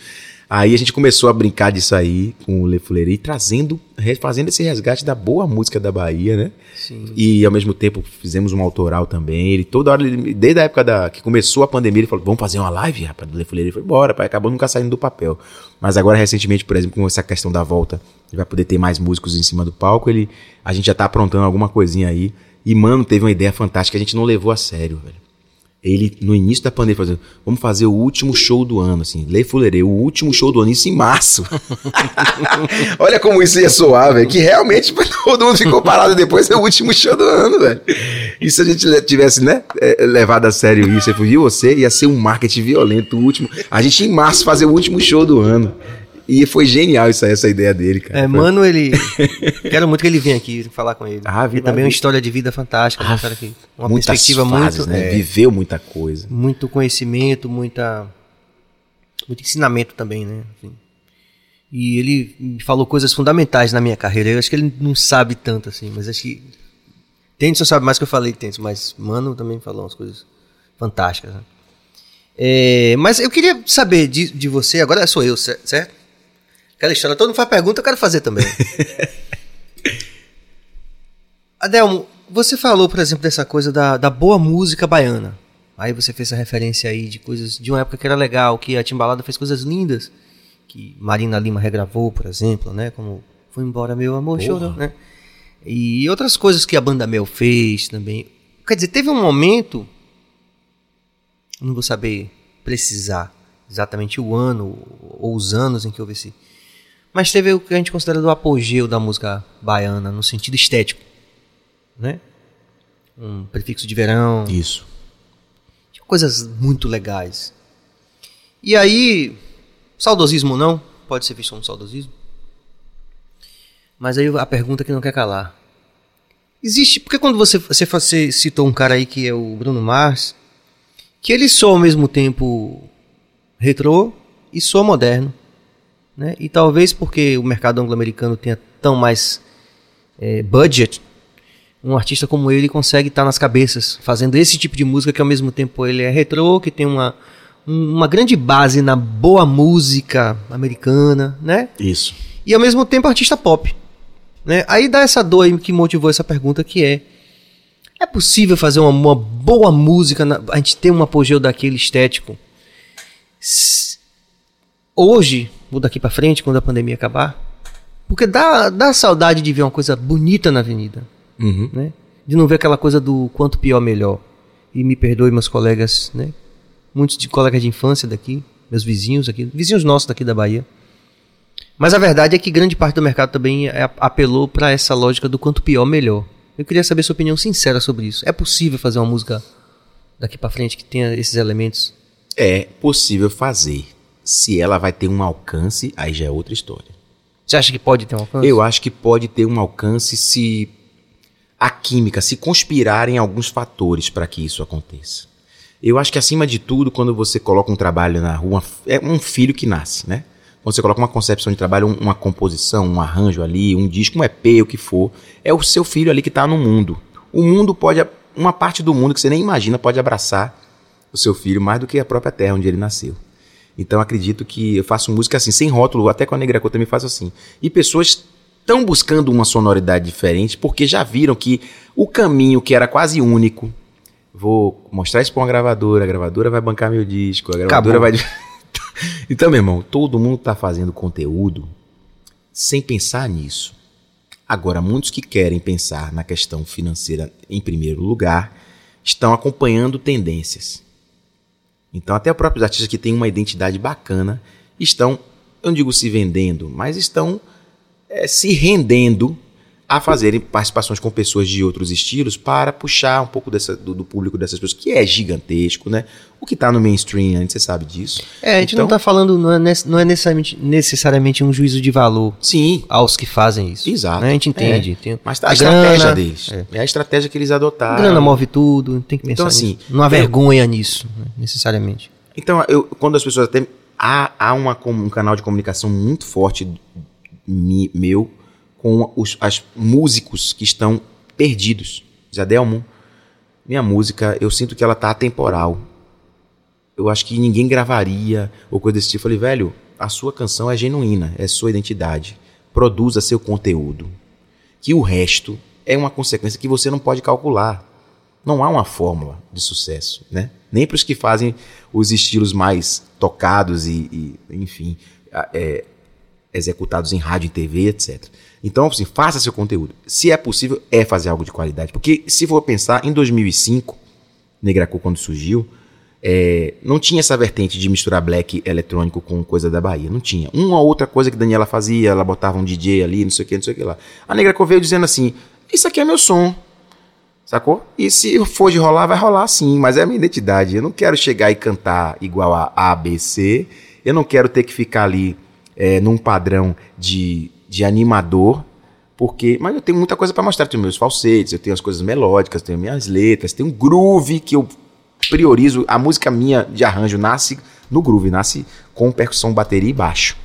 Aí a gente começou a brincar disso aí com o Le Fulerê e trazendo, fazendo esse resgate da boa música da Bahia, né? Sim. E ao mesmo tempo fizemos um autoral também. Ele toda hora, ele- desde a época da, que começou a pandemia, ele falou: vamos fazer uma live, rapaz, do Le Fuleiro. Ele falou, bora, pai. Acabou nunca saindo do papel. Mas agora, recentemente, por exemplo, com essa questão da volta, ele vai poder ter mais músicos em cima do palco. Ele, a gente já tá aprontando alguma coisinha aí. E, mano, teve uma ideia fantástica que a gente não levou a sério, velho. Ele, no início da pandemia, fazendo, vamos fazer o último show do ano, assim, Le Fulerê, o último show do ano, isso em março. *laughs* Olha como isso ia soar, velho, que realmente todo mundo ficou parado depois, é o último show do ano, velho. E se a gente tivesse, né, eh, levado a sério isso, eu viu você, ia ser um marketing violento, o último, a gente em março fazer o último show do ano. E foi genial isso essa ideia dele, cara. É, Foi- mano, ele. *laughs* Quero muito que ele venha aqui falar com ele. Ah, Ele viva também é uma vida. história de vida fantástica, Ah, cara, que uma perspectiva fases, muito. né? é, Viveu muita coisa. muito conhecimento, muita. Muito ensinamento também, né? Enfim. E ele me falou coisas fundamentais na minha carreira. Eu acho que ele não sabe tanto assim, mas acho que. Tenso sabe mais que eu falei, Tenso, mas Mano também falou umas coisas fantásticas. Né? É, mas eu queria saber de, de você, agora sou eu, cer- certo? Aquela história, todo mundo faz pergunta, eu quero fazer também. *laughs* Adelmo, você falou, por exemplo, dessa coisa da, da boa música baiana. Aí você fez essa referência aí de coisas de uma época que era legal, que a Timbalada fez coisas lindas, que Marina Lima regravou, por exemplo, né? Como Foi embora meu amor, Porra. chorou, né? E outras coisas que a banda Mel fez também. Quer dizer, teve um momento, não vou saber precisar exatamente o ano ou os anos em que houve esse, mas teve o que a gente considera do apogeu da música baiana no sentido estético, né? Um prefixo de verão, Isso. coisas muito legais. E aí, saudosismo não, pode ser visto como saudosismo. Mas aí a pergunta que não quer calar. Existe, porque quando você, você, você citou um cara aí que é o Bruno Mars, que ele soa ao mesmo tempo retrô e soa moderno. Né? E talvez porque o mercado anglo-americano tenha tão mais eh, budget, um artista como ele consegue estar nas cabeças, fazendo esse tipo de música que ao mesmo tempo ele é retrô, que tem uma, um- uma grande base na boa música americana, né? Isso. E ao mesmo tempo artista pop. Né? Aí dá essa dor aí que motivou essa pergunta que é é possível fazer uma, uma boa música, na- a gente ter um apogeu daquele estético hoje, ou daqui pra frente, quando a pandemia acabar? Porque dá, dá saudade de ver uma coisa bonita na avenida. Uhum. né? De não ver aquela coisa do quanto pior melhor. E me perdoe meus colegas, né? Muitos de colegas de infância daqui, meus vizinhos aqui, vizinhos nossos daqui da Bahia. Mas a verdade é que grande parte do mercado também é- apelou para essa lógica do quanto pior melhor. Eu queria saber sua opinião sincera sobre isso. É possível fazer uma música daqui para frente que tenha esses elementos? É possível fazer. Se ela vai ter um alcance, aí já é outra história. Você acha que pode ter um alcance? Eu acho que pode ter um alcance se a química, se conspirarem alguns fatores para que isso aconteça. Eu acho que acima de tudo, quando você coloca um trabalho na rua, é um filho que nasce, né? Quando você coloca uma concepção de trabalho, um- uma composição, um arranjo ali, um disco, um EP, o que for, é o seu filho ali que está no mundo. O mundo pode, uma parte do mundo que você nem imagina pode abraçar o seu filho mais do que a própria terra onde ele nasceu. Então acredito que eu faço música assim, sem rótulo, até com a Negra Cor também faço assim. E pessoas estão buscando uma sonoridade diferente porque já viram que o caminho que era quase único, vou mostrar isso pra uma gravadora, a gravadora vai bancar meu disco, a gravadora Acabou. vai. *laughs* então, meu irmão, todo mundo tá fazendo conteúdo sem pensar nisso. Agora, muitos que querem pensar na questão financeira em primeiro lugar estão acompanhando tendências. Então, até os próprios artistas que têm uma identidade bacana estão, eu não digo se vendendo, mas estão eh, se rendendo a fazerem participações com pessoas de outros estilos para puxar um pouco dessa- do, do público dessas pessoas, que é gigantesco, né? O que está no mainstream, antes, você sabe disso. É, a gente não Então- tá falando, não é, não é necessariamente, necessariamente um juízo de valor Sim, aos que fazem isso. Exato. né? A gente entende. Tem mas tá a, a estratégia grana, deles. É. É. a estratégia que eles adotaram. grana move tudo, tem que pensar Então, assim, nisso. Não há vergonha nisso, né, necessariamente. Então, eu, quando as pessoas até. Há, há uma, um canal de comunicação muito forte mi- meu com os as músicos que estão perdidos. Zadelmo, minha música, eu sinto que ela tá atemporal. Eu acho que ninguém gravaria ou coisa desse tipo. Eu falei, velho, a sua canção é genuína, é sua identidade. Produza seu conteúdo. Que o resto é uma consequência que você não pode calcular. Não há uma fórmula de sucesso, né? Nem para os que fazem os estilos mais tocados e, e, enfim, é, executados em rádio e TV, etc. Então, assim, faça seu conteúdo. Se é possível, é fazer algo de qualidade. Porque se for pensar, em 2005, Negracu, quando surgiu, é, não tinha essa vertente de misturar black eletrônico com coisa da Bahia. Não tinha. Uma ou outra coisa que Daniela fazia, ela botava um DJ ali, não sei o que, não sei o que lá. A Negracu veio dizendo assim, isso aqui é meu som. Sacou? E se for de rolar, vai rolar sim, mas é a minha identidade. Eu não quero chegar e cantar igual a A, B, C. Eu não quero ter que ficar ali é, num padrão de, de animador, porque. Mas eu tenho muita coisa para mostrar. Tenho meus falsetes, eu tenho as coisas melódicas, tenho minhas letras, tenho um groove que eu priorizo. A música minha de arranjo nasce no groove, nasce com percussão, bateria e baixo.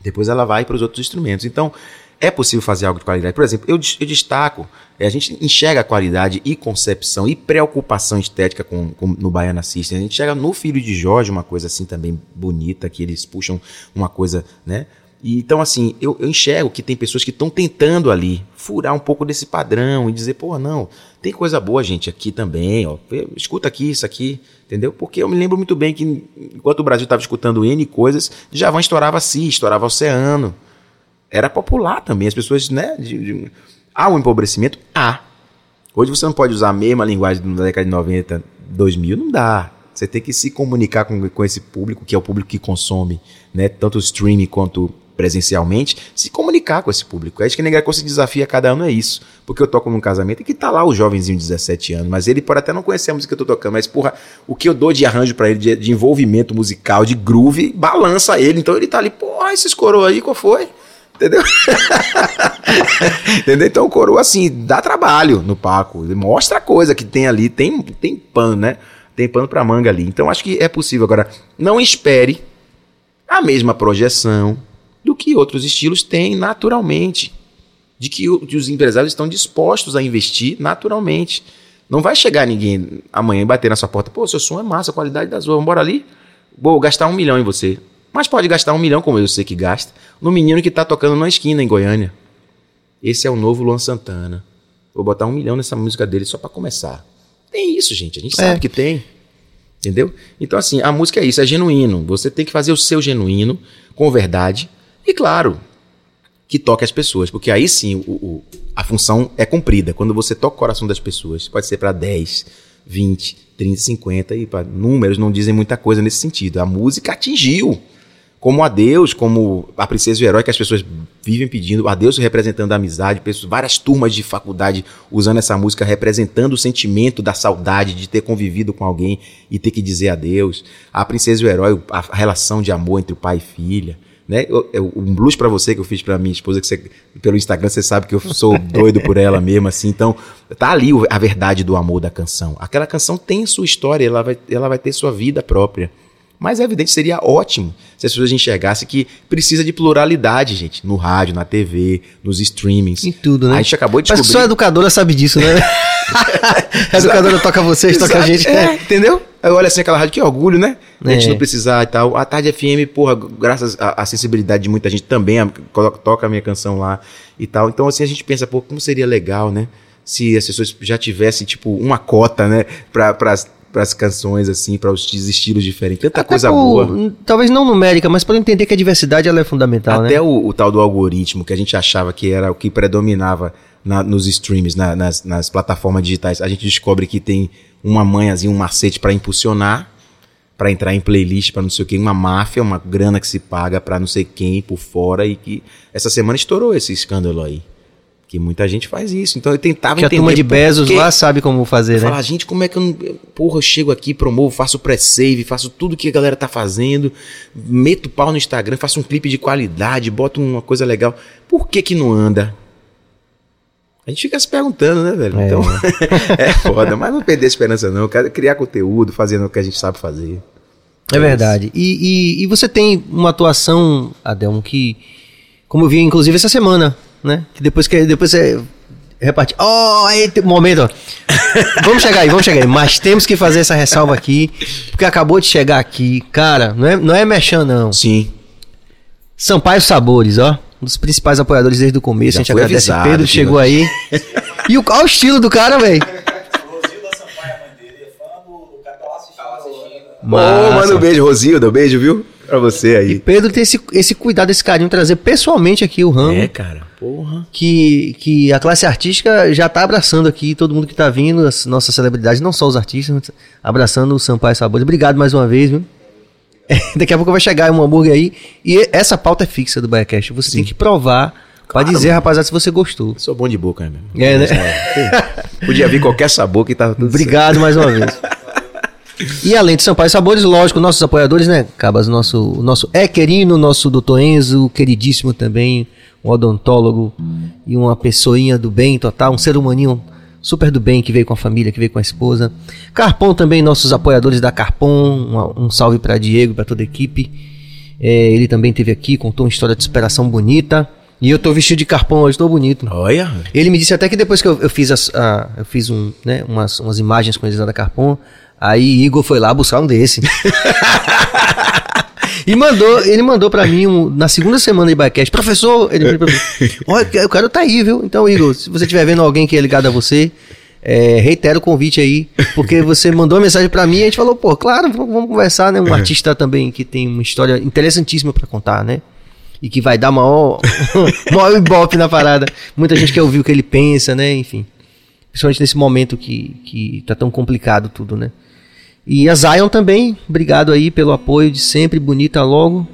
Depois ela vai para os outros instrumentos. Então, é possível fazer algo de qualidade. Por exemplo, eu, eu destaco, é, a gente enxerga a qualidade e concepção e preocupação estética com, com- no Baiana System. A gente chega no Filho de Jorge, uma coisa assim também bonita, que eles puxam uma coisa, né? E, então, assim, eu, eu enxergo que tem pessoas que estão tentando ali furar um pouco desse padrão e dizer, pô, não, tem coisa boa, gente, aqui também, ó. Escuta aqui, isso aqui, entendeu? Porque eu me lembro muito bem que enquanto o Brasil estava escutando N coisas, Javan estourava Si, estourava Oceano. Era popular também, as pessoas, né? de- de- Há um empobrecimento? Há. Hoje você não pode usar a mesma linguagem da década de 90, 2000, não dá. Você tem que se comunicar com, com esse público, que é o público que consome, né? Tanto streaming quanto presencialmente, se comunicar com esse público. Isso que a Negra se desafia cada ano, é isso. Porque eu toco num casamento e que tá lá o jovenzinho de 17 anos, mas ele pode até não conhecer a música que eu tô tocando, mas porra, o que eu dou de arranjo pra ele, de, de envolvimento musical, de groove, balança ele. Então ele tá ali, porra, esses coroa aí, qual foi? Entendeu? Entendeu? Então o coroa, assim, dá trabalho no palco. Mostra a coisa que tem ali, tem, tem pano, né? Tem pano pra manga ali. Então acho que é possível. Agora, não espere a mesma projeção do que outros estilos têm naturalmente. De que, o- que os empresários estão dispostos a investir naturalmente. Não vai chegar ninguém amanhã e bater na sua porta. Pô, seu som é massa, a qualidade das ruas, bora ali. Vou gastar um milhão em você. Mas pode gastar um milhão, como eu sei que gasta, no menino que tá tocando na esquina em Goiânia. Esse é o novo Luan Santana. Vou botar um milhão nessa música dele só pra começar. Tem isso, gente. A gente É. sabe que tem. Entendeu? Então, assim, a música é isso, é genuíno. Você tem que fazer o seu genuíno, com verdade. E claro, que toque as pessoas, porque aí sim o, o- a função é cumprida. Quando você toca o coração das pessoas, pode ser para 10, 20, 30, 50 e para números não dizem muita coisa nesse sentido. A música atingiu como a Deus, como a princesa e o herói que as pessoas vivem pedindo, a Deus representando a amizade, pessoas, várias turmas de faculdade usando essa música representando o sentimento da saudade de ter convivido com alguém e ter que dizer adeus, a princesa e o herói, a relação de amor entre o pai e filha, né? Eu- eu- Um blues pra você que eu fiz pra minha esposa, que você, pelo Instagram você sabe que eu sou *laughs* doido por ela mesmo, assim. Então, tá ali a verdade do amor da canção. Aquela canção tem sua história, ela vai, ela vai ter sua vida própria. Mas é evidente, seria ótimo se as pessoas enxergassem que precisa de pluralidade, gente. No rádio, na TV, nos streamings. Em tudo, né? A gente acabou de Mas descobrir. só a educadora sabe disso, né? *laughs* a educadora toca vocês, toca a Exato, gente. É, entendeu? Aí olha assim aquela rádio, que orgulho, né? A gente É. não precisar e tal. A Tarde FM, porra, graças à, à sensibilidade de muita gente também, a- coloca- toca a minha canção lá e tal. Então, assim, a gente pensa, pô, como seria legal, né? Se as pessoas já tivessem, tipo, uma cota, né? Pra, pras, pras canções, assim, para os estilos diferentes. Tanta Até coisa por- boa. Talvez não numérica, mas para entender que a diversidade ela é fundamental, Até né? o, o tal do algoritmo, que a gente achava que era o que predominava na- nos streams, na- nas, nas plataformas digitais, a gente descobre que tem uma manhãzinha, um macete para impulsionar, para entrar em playlist, para não sei o que, uma máfia, uma grana que se paga para não sei quem por fora e que essa semana estourou esse escândalo aí. Que muita gente faz isso. Então eu tentava Que a entender turma de Bezos lá sabe como fazer, Eu né? falar, gente, como é que eu não. Porra, eu chego aqui, promovo, faço pré-save, faço tudo que a galera tá fazendo, meto pau no Instagram, faço um clipe de qualidade, boto uma coisa legal. Por que que não anda? A gente fica se perguntando, né, velho? É. Então, *laughs* é foda, mas não perder a esperança, não. Criar conteúdo, fazendo o que a gente sabe fazer. É verdade. E, e, e você tem uma atuação, Adelmo, que, como eu vi, inclusive, essa semana, né? Que depois que depois você reparte. Oh, aí tem um momento. ó. *laughs* vamos chegar aí, vamos chegar aí. Mas temos que fazer essa ressalva aqui, porque acabou de chegar aqui. Cara, não é, não é mexão, não. Sim. Sampaio Sabores, ó. Um dos principais apoiadores desde o começo. Já a gente foi agradece. avisado Pedro que chegou aí. E o, olha o estilo do cara, velho. Rosilda Sampaio, a mãe dele, é assistindo. Ô, manda um beijo, Rosilda, um beijo, viu? Pra você aí. Pedro tem esse, esse cuidado, esse carinho, trazer pessoalmente aqui o ramo. É, cara. Porra. que, que a classe artística já tá abraçando aqui todo mundo que tá vindo, as nossas celebridades, não só os artistas, mas abraçando o Sampaio Sabores. Obrigado mais uma vez, viu? *laughs* Daqui a pouco vai chegar um hambúrguer aí. E essa pauta é fixa do Biacast. Você tem que provar pra Claro, dizer, mano. rapaziada, se você gostou. Sou bom de boca, né? mesmo? É, né? É. Podia vir qualquer sabor que tava tudo Obrigado mais uma vez. E além de Sampaio Sabores, lógico, nossos apoiadores, né, Cabas? O nosso, nosso Equerino, nosso doutor Enzo, queridíssimo também, um odontólogo e uma pessoinha do bem total, um ser humaninho super do bem que veio com a família, que veio com a esposa. Carpon também, nossos apoiadores da Carpon, uma- um salve para Diego e para toda a equipe. É, ele também esteve aqui, contou uma história de superação bonita. E eu tô vestido de Carpon hoje, tô bonito. Olha. Ele me disse até que depois que eu, eu fiz, as, a- eu fiz um, né, umas, umas imagens com eles lá da Carpon, aí Igor foi lá buscar um desse. *laughs* e mandou, ele mandou pra mim um- na segunda semana de Bycast, professor, ele pra mim, *laughs* olha, o cara tá aí, viu? Então, Igor, se você estiver vendo alguém que é ligado a você, é, reitero o convite aí, porque você mandou uma mensagem pra mim e a gente falou, pô, claro, vamos, conversar, né? Um artista também que tem uma história interessantíssima pra contar, né? E que vai dar maior, *laughs* maior ibope na parada. Muita gente quer ouvir o que ele pensa, né? Enfim. Principalmente nesse momento que, que tá tão complicado tudo, né? E a Zion também, obrigado aí pelo apoio de sempre, bonita logo.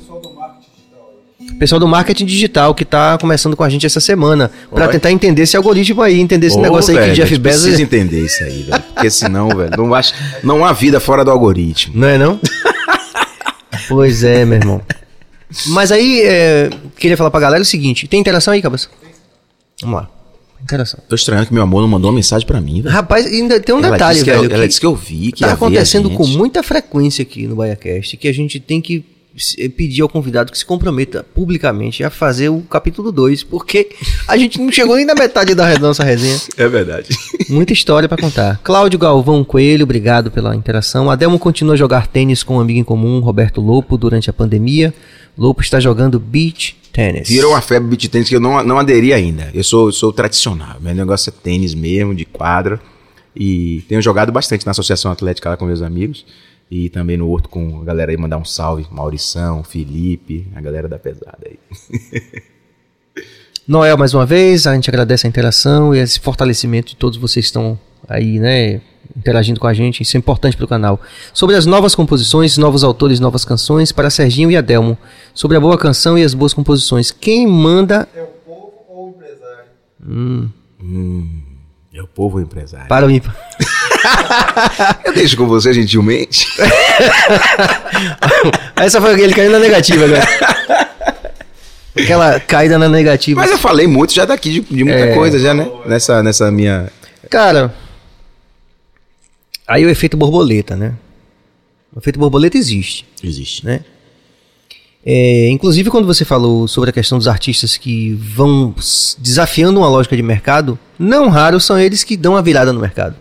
Pessoal do marketing digital que tá começando com a gente essa semana para tentar entender esse algoritmo aí, entender esse Ô, negócio aí que velho, o Jeff Bezos precisa entender isso aí, velho. Porque senão, velho, não, acho, não há vida fora do algoritmo. Não é não? pois é, meu irmão. Mas aí, é, queria falar pra galera o seguinte: tem interação aí, cabeça? Vamos lá. Interação. Tô estranhando que meu amor não mandou uma mensagem pra mim, velho. Rapaz, ainda tem um ela detalhe, disse que, velho. eu- ela disse que eu vi, que tá acontecendo com muita frequência aqui no BaiaCast que a gente tem que se- pedir ao convidado que se comprometa publicamente a fazer o capítulo 2, porque a gente não chegou nem na metade da nossa resenha. *laughs* É verdade. Muita história pra contar. Cláudio Galvão Coelho, obrigado pela interação. Adelmo continua a jogar tênis com um amigo em comum, Roberto Lopo, durante a pandemia. Lopo está jogando beach tênis. Virou uma febre beat tênis que eu não, não aderi ainda. Eu sou, eu sou tradicional. Meu negócio é tênis mesmo, de quadra. E tenho jogado bastante na Associação Atlética lá com meus amigos. E também no Horto com a galera aí, mandar um salve. Maurição, Felipe, a galera da pesada aí. *laughs* Noel, mais uma vez, a gente agradece a interação e esse fortalecimento de todos vocês que estão aí, né, interagindo com a gente, isso é importante para o canal. Sobre as novas composições, novos autores, novas canções, para Serginho e Adelmo. Sobre a boa canção e as boas composições. Quem manda. É o povo ou o empresário? É o povo empresário. Para o mim. *laughs* Eu deixo com você gentilmente. *laughs* Essa foi aquele caindo na negativa agora. *laughs* Aquela caída na negativa. Mas eu falei muito já daqui de, de muita É. coisa já, né? Nessa, nessa minha. Cara, aí o efeito borboleta, né? O efeito borboleta existe, Existe. né? É, inclusive, quando você falou sobre a questão dos artistas que vão desafiando uma lógica de mercado, não raros são eles que dão a virada no mercado.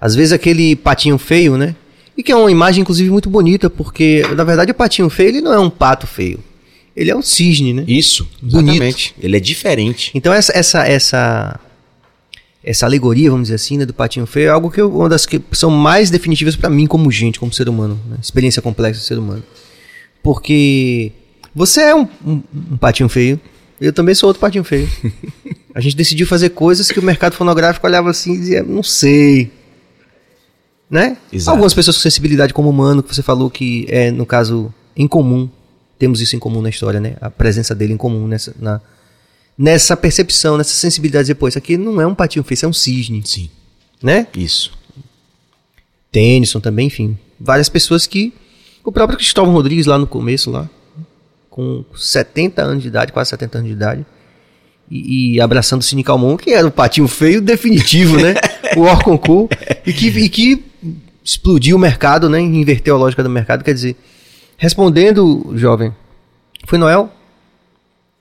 Às vezes aquele patinho feio, né? E que é uma imagem, inclusive, muito bonita, porque, na verdade, o patinho feio ele não é um pato feio. Ele é um cisne, né? Isso. Bonito. Exatamente. Ele é diferente. Então essa essa essa essa alegoria, vamos dizer assim, né, do patinho feio é algo que eu, uma das que são mais definitivas pra mim como gente, como ser humano, né? experiência complexa do ser humano. Porque você é um, um- um patinho feio, eu também sou outro patinho feio. A gente decidiu fazer coisas que o mercado fonográfico olhava assim e dizia, não sei. Né? Exato. Algumas pessoas com sensibilidade como humano, que você falou que é, no caso, em comum. Temos isso em comum na história, né? A presença dele em comum nessa, na, nessa percepção, nessa sensibilidade de dizer, pô, isso aqui não é um patinho feio, isso é um cisne, Sim. né? Isso. Tennyson também, enfim. Várias pessoas que. O próprio Cristóvão Rodrigues lá no começo, lá, com 70 anos de idade, quase 70 anos de idade, e, e abraçando o Cine Calmon, que era o patinho feio definitivo, né? *laughs* o Orconcourt, e que, e que explodiu o mercado, né? Inverteu a lógica do mercado. Quer dizer, respondendo, jovem, foi Noel?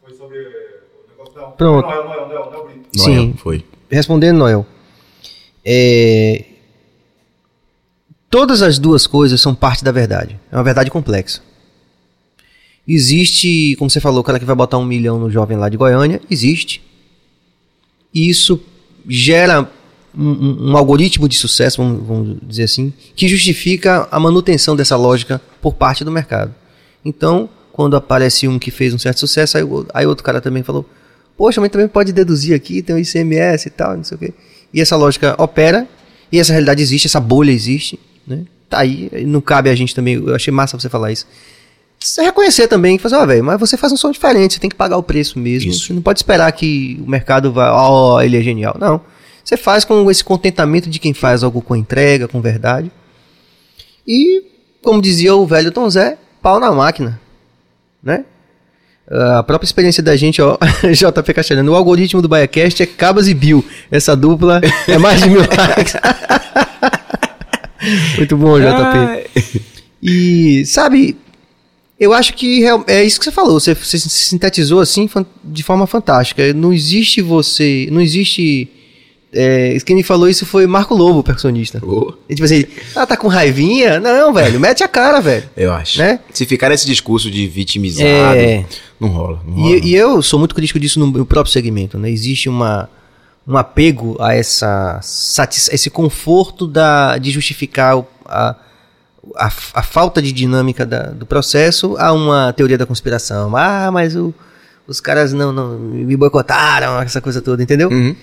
Foi sobre o negócio não. Pronto. Não, não, não, não, Brito. Noel, Sim. Foi. Respondendo, Noel. É, Todas as duas coisas são parte da verdade. É uma verdade complexa. Existe, como você falou, o cara que vai botar um milhão no jovem lá de Goiânia, existe. E isso gera um, um- algoritmo de sucesso, vamos, vamos dizer assim, que justifica a manutenção dessa lógica por parte do mercado. Então, quando aparece um que fez um certo sucesso, aí, aí outro cara também falou: Poxa, mas também pode deduzir aqui, tem o ICMS e tal, não sei o quê. E essa lógica opera, e essa realidade existe, essa bolha existe, né? Tá aí, não cabe a gente também, eu achei massa você falar isso. Você reconhecer também, fazer, ó, velho, mas você faz um som diferente, você tem que pagar o preço mesmo. Isso. Você não pode esperar que o mercado vá, ó, ele é genial. Não. Você faz com esse contentamento de quem faz algo com entrega, com verdade. E, como dizia o velho Tom Zé, pau na máquina. Né? A própria experiência da gente, ó, *laughs* JP Castelhano, o algoritmo do BaiaCast é Cabas e Bill. Essa dupla é mais de mil likes. *laughs* Muito bom, JP. E, sabe, eu acho que é isso que você falou. Você, você se sintetizou assim de forma fantástica. Não existe você. Não existe. É, quem me falou isso foi Marco Lobo, o percussionista. Ô, E, tipo assim, ah, tá com raivinha? Não, velho, mete a cara, velho. eu acho. Né? Se ficar nesse discurso de vitimizado, É. não rola. Não rola. E, e eu sou muito crítico disso no meu próprio segmento, né? Existe uma, um apego a essa esse conforto da, de justificar a, a, a falta de dinâmica da- do processo a uma teoria da conspiração. Ah, mas o- os caras não, não me boicotaram, essa coisa toda, entendeu? Uhum.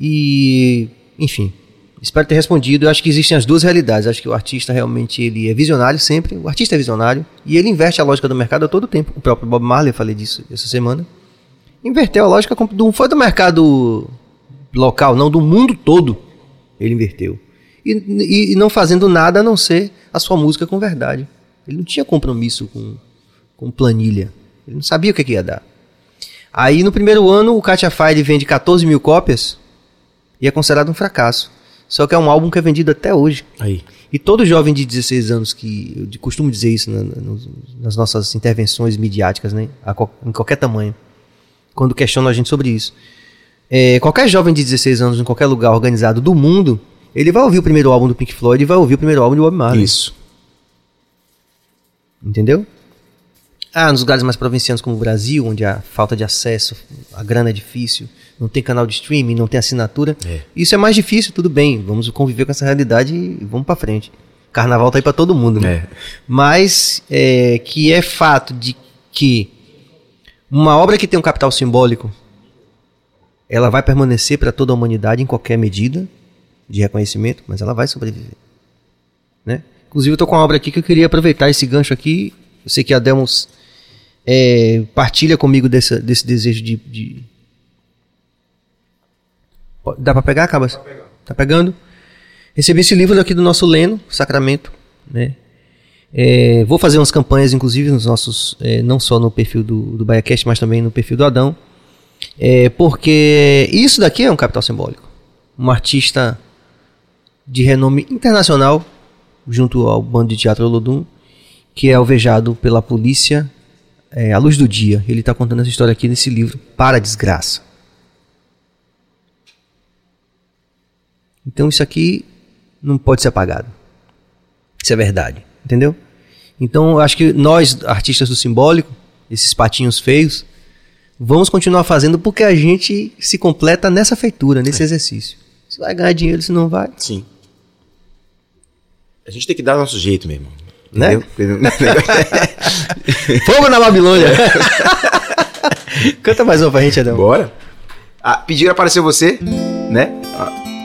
E, enfim, espero ter respondido. Eu acho que existem as duas realidades. Acho que o artista realmente ele é visionário sempre. O artista é visionário e ele inverte a lógica do mercado a todo tempo. O próprio Bob Marley, eu falei disso essa semana. Inverteu a lógica, não foi do mercado local, não, do mundo todo. Ele inverteu. E, e- não fazendo nada a não ser a sua música com verdade. Ele não tinha compromisso com, com planilha. Ele não sabia o que, que ia dar. Aí no primeiro ano o Katia Fire vende 14 mil cópias e é considerado um fracasso. Só que é um álbum que é vendido até hoje. Aí. E todo jovem de 16 anos que eu de- costumo dizer isso na- nas nossas intervenções midiáticas, né, em qualquer tamanho, quando questionam a gente sobre isso. É, qualquer jovem de 16 anos em qualquer lugar organizado do mundo, ele vai ouvir o primeiro álbum do Pink Floyd e vai ouvir o primeiro álbum do Bob Marley. Isso. Entendeu? Ah, nos lugares mais provincianos como o Brasil, onde a falta de acesso, a grana é difícil, não tem canal de streaming, não tem assinatura. É. Isso é mais difícil, tudo bem. Vamos conviver com essa realidade e vamos pra frente. Carnaval tá aí pra todo mundo, né? É. Mas é, que é fato de que uma obra que tem um capital simbólico ela vai permanecer para toda a humanidade em qualquer medida de reconhecimento, mas ela vai sobreviver. Né? Inclusive, eu estou com uma obra aqui que eu queria aproveitar esse gancho aqui. Eu sei que a Demos é, partilha comigo desse, desse desejo de. de... Dá para pegar, Cabas? Tá pegando? Recebi esse livro aqui do nosso Leno, Sacramento. Né? É, vou fazer umas campanhas, inclusive, nos nossos. é, não só no perfil do, do BaiaCast, mas também no perfil do Adão. É, porque isso daqui é um capital simbólico. Um artista de renome internacional, junto ao bando de teatro Olodum, que é alvejado pela polícia é, à luz do dia. Ele está contando essa história aqui nesse livro, Para a Desgraça. Então isso aqui não pode ser apagado. Isso é verdade, entendeu? Então eu acho que nós, artistas do simbólico, esses patinhos feios, vamos continuar fazendo porque a gente se completa nessa feitura, nesse exercício. Se vai ganhar dinheiro, se não vai. Sim. A gente tem que dar nosso jeito mesmo. Né? *laughs* *laughs* Fogo na Babilônia! *laughs* Canta mais uma pra gente, Adão. Bora. Ah, pediram apareceu você, né?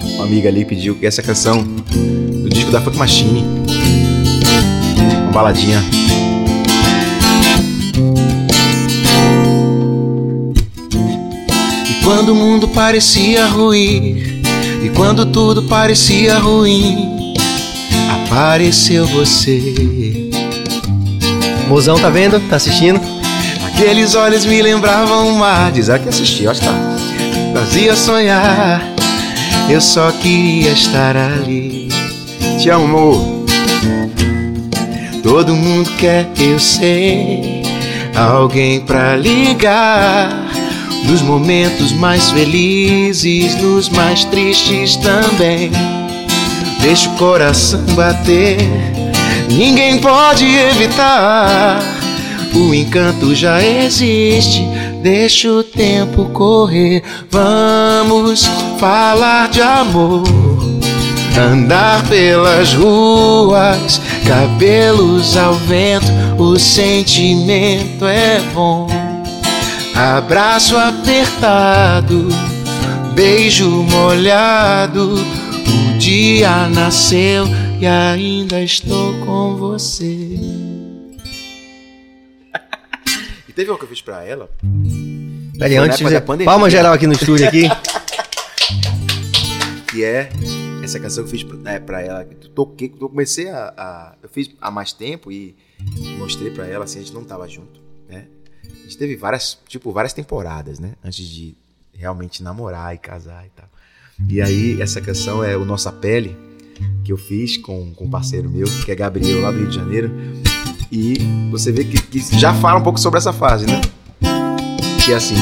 Ah, Uma amiga ali pediu que essa canção do disco da Funk Machine. Uma baladinha. E quando o mundo parecia ruir, e quando tudo parecia ruim, apareceu você. Mozão, tá vendo? Tá assistindo? Aqueles olhos me lembravam o mar, diz Apesar que assisti, ó, está. fazia sonhar. Eu só queria estar ali. Te amo. Todo mundo quer, eu sei, alguém pra ligar. Nos momentos mais felizes, nos mais tristes também. Deixa o coração bater, ninguém pode evitar. O encanto já existe, deixa o tempo correr. Vamos falar de amor. Andar pelas ruas, cabelos ao vento, o sentimento é bom. Abraço apertado, beijo molhado. O dia nasceu e ainda estou com você. Teve uma que eu fiz pra ela. Peraí, antes de fazer da pandemia. palma geral aqui no estúdio aqui. *laughs* que é essa canção que eu fiz pra, é, pra ela. Eu toquei, eu comecei a, a- Eu fiz há mais tempo e mostrei pra ela, assim, a gente não tava junto, né? A gente teve várias, tipo, várias temporadas, né? Antes de realmente namorar e casar e tal. E aí, essa canção é o Nossa Pele, que eu fiz com, com um parceiro meu, que é Gabriel, lá do Rio de Janeiro. E você vê que, que já fala um pouco sobre essa fase, né? Que é assim.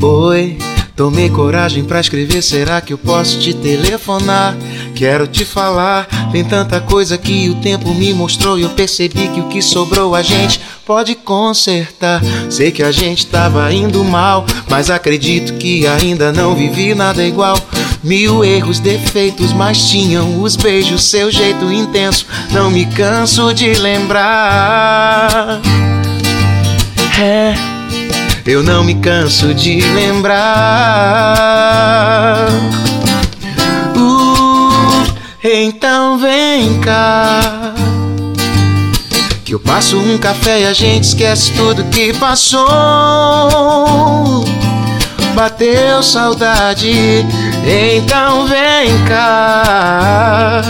Oi, tomei coragem pra escrever. Será que eu posso te telefonar? Quero te falar. Tem tanta coisa que o tempo me mostrou. E eu percebi que o que sobrou a gente pode consertar. Sei que a gente tava indo mal, mas acredito que ainda não vivi nada igual. Mil erros, defeitos, mas tinham os beijos, seu jeito intenso. Não me canso de lembrar. É. Eu não me canso de lembrar. Uh, então vem cá. Que eu passo um café e a gente esquece tudo que passou. Bateu saudade, então vem cá.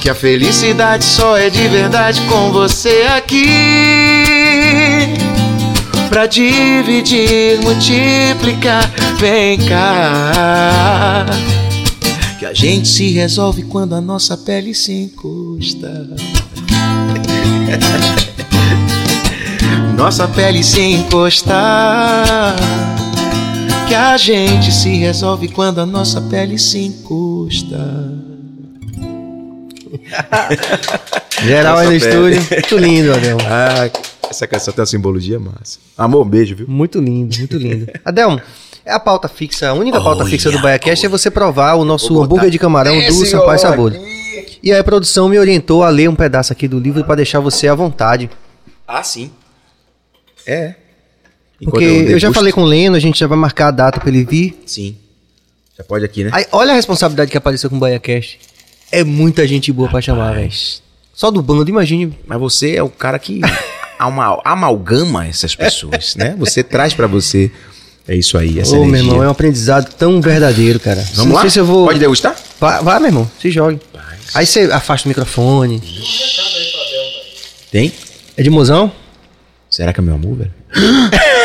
Que a felicidade só é de verdade com você aqui pra dividir, multiplicar. Vem cá. Que a gente se resolve quando a nossa pele se encosta. *laughs* Nossa pele se encostar. Que a gente se resolve quando a nossa pele se encosta. Geral aí no estúdio. Muito lindo, Adão. Ah, essa canção tem uma simbologia massa. Amor, um beijo, viu? Muito lindo, muito lindo. *laughs* Adelmo, é a pauta fixa, a única pauta Olha, fixa do BaiaCast é você provar o nosso hambúrguer de camarão do Sampaio Sabor. E aí a produção me orientou a ler um pedaço aqui do livro para deixar você à vontade. Ah, sim. É. Enquanto Porque eu, já degusto- falei com o Leno, a gente já vai marcar a data pra ele vir. Sim. Já pode aqui, né? Aí, olha a responsabilidade que apareceu com o BaiaCast. É muita gente boa pra chamar, velho. Só do bando, imagine. Mas você é o cara que *laughs* ama- amalgama essas pessoas, né? Você traz pra você. É isso aí, essa Ô, meu energia. irmão, é um aprendizado tão verdadeiro, cara. Vamos Não lá? sei se eu vou... Pode degustar? Vai, vai, meu irmão, se jogue. Aí você afasta o microfone. Tem? É de mozão? Será que é meu amor, velho? *laughs*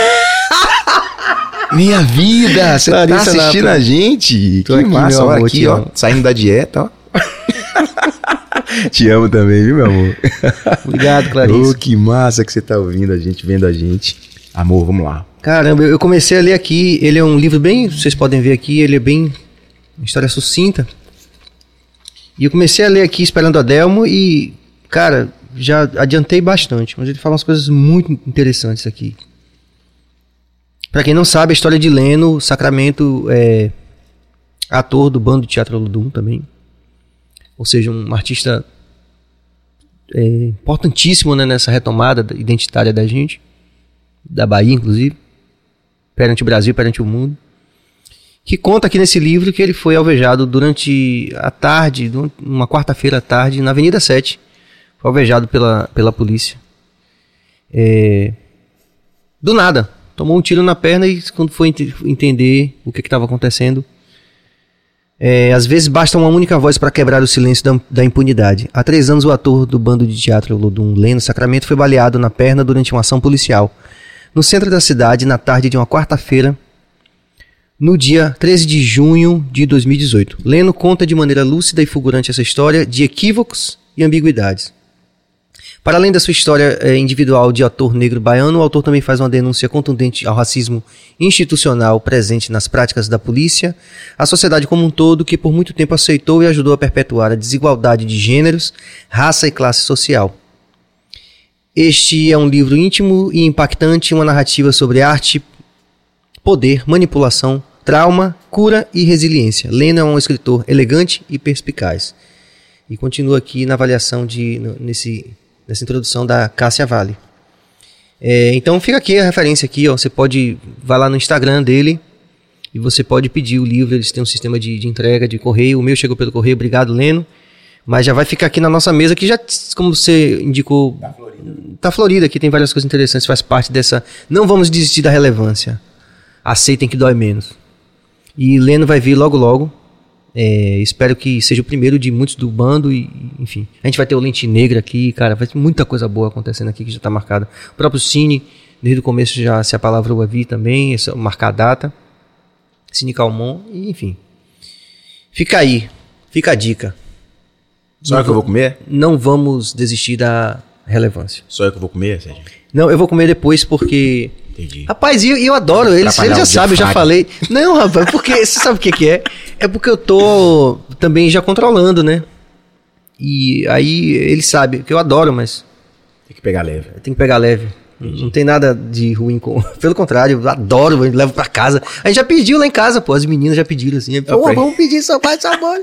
Minha vida! Você tá assistindo a gente? Tô que aqui, massa, meu amor, aqui, ó. amo. Saindo da dieta, ó. *laughs* Te amo também, viu, meu amor? Obrigado, Clarice. Ô, que massa que você tá ouvindo a gente, vendo a gente. Amor, vamos lá. Caramba, eu comecei a ler aqui. Ele é um livro bem. Vocês podem ver aqui, ele é bem. Uma história sucinta. E eu comecei a ler aqui esperando a Delmo e, cara, já adiantei bastante. Mas ele fala umas coisas muito interessantes aqui. Pra quem não sabe, a história de Leno, Sacramento é ator do bando de teatro Ludum também. Ou seja, um artista é, importantíssimo né, nessa retomada da- identitária da gente da Bahia, inclusive, perante o Brasil, perante o mundo, que conta aqui nesse livro que ele foi alvejado durante a tarde, uma quarta-feira à tarde, na Avenida 7, foi alvejado pela, pela polícia. É, do nada, tomou um tiro na perna e quando foi ente- entender o que estava acontecendo, é, às vezes basta uma única voz para quebrar o silêncio da, da impunidade. Há três anos, o ator do bando de teatro Lodum Leno Sacramento foi baleado na perna durante uma ação policial. No centro da cidade, na tarde de uma quarta-feira, no dia 13 de junho de 2018. Leno conta de maneira lúcida e fulgurante essa história de equívocos e ambiguidades. Para além da sua história eh, individual de ator negro baiano, o autor também faz uma denúncia contundente ao racismo institucional presente nas práticas da polícia, a sociedade como um todo que por muito tempo aceitou e ajudou a perpetuar a desigualdade de gêneros, raça e classe social. Este é um livro íntimo e impactante, uma narrativa sobre arte, poder, manipulação, trauma, cura e resiliência. Leno é um escritor elegante e perspicaz. E continua aqui na avaliação de nesse nessa introdução da Cássia Vale. É, então fica aqui a referência aqui, ó. Você pode vai lá no Instagram dele e você pode pedir o livro. Eles têm um sistema de, de entrega de correio. O meu chegou pelo correio. Obrigado, Leno. Mas já vai ficar aqui na nossa mesa, que já, como você indicou, tá florida aqui, tem várias coisas interessantes, faz parte dessa. Não vamos desistir da relevância. Aceitem que dói menos. E Leno vai vir logo logo. É, espero que seja o primeiro de muitos do bando e, enfim. A gente vai ter o Lente Negra aqui, cara, vai ter muita coisa boa acontecendo aqui que já tá marcada. O próprio Cine, desde o começo já se a palavra o vi também, essa, marcar a data. Cine Calmon, e, enfim. Fica aí, fica a dica. Só eu que eu vou comer? Não vamos desistir da relevância. Só eu que eu vou comer, Sérgio? Não, eu vou comer depois porque Entendi. Rapaz, e eu, eu adoro eles. Atrapalhar Ele já o sabe, eu já falei. Não, rapaz, porque você sabe o que, que é? É porque eu tô também já controlando, né? E aí ele sabe que eu adoro, mas Tem que pegar leve. tem que pegar leve. Não tem nada de ruim com. *laughs* Pelo contrário, eu adoro, eu levo pra casa. A gente já pediu lá em casa, pô. As meninas já pediram assim. Pô, vamos pedir só pai sabor.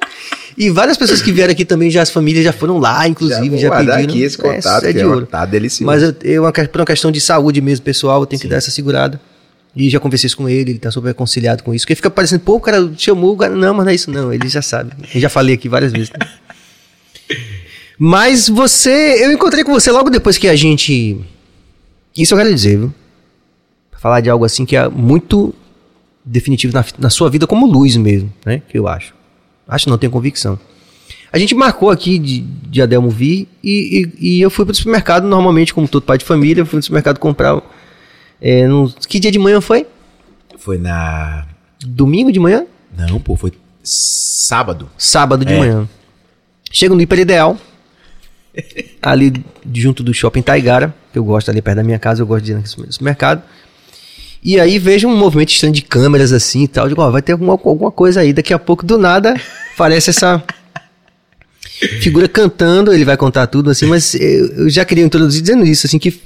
E várias pessoas que vieram aqui também, já as famílias já foram lá, inclusive, já, guardar pediram. aqui esse contato, é que de é um- ouro. tá delicioso. Mas eu, eu por uma questão de saúde mesmo, pessoal, eu tenho que dar essa segurada. E já conversei isso com ele, ele tá super conciliado com isso. Porque fica parecendo, pô, o cara chamou, o cara, não, mas não é isso não, ele já sabe. Eu já falei aqui várias vezes. *laughs* Mas você, eu encontrei com você logo depois que a gente. Isso eu quero dizer, viu? Pra falar de algo assim que é muito definitivo na, na sua vida, como luz mesmo, né? Que eu acho. Acho não, tenho convicção. A gente marcou aqui de, de Adelmo vir e, e, e eu fui pro supermercado, normalmente, como todo pai de família, eu fui no supermercado comprar. É, no, que dia de manhã foi? Foi na. Domingo de manhã? Não, pô, foi sábado. Sábado de É. manhã. Chego no Hiper Ideal, *laughs* ali junto do shopping Taigara, que eu gosto ali perto da minha casa, eu gosto de ir no supermercado. E aí vejo um movimento estranho de câmeras assim e tal. Eu digo, ó, vai ter alguma, alguma coisa aí. Daqui a pouco, do nada, aparece essa *laughs* figura cantando, ele vai contar tudo assim, mas eu, eu já queria introduzir dizendo isso, assim, que,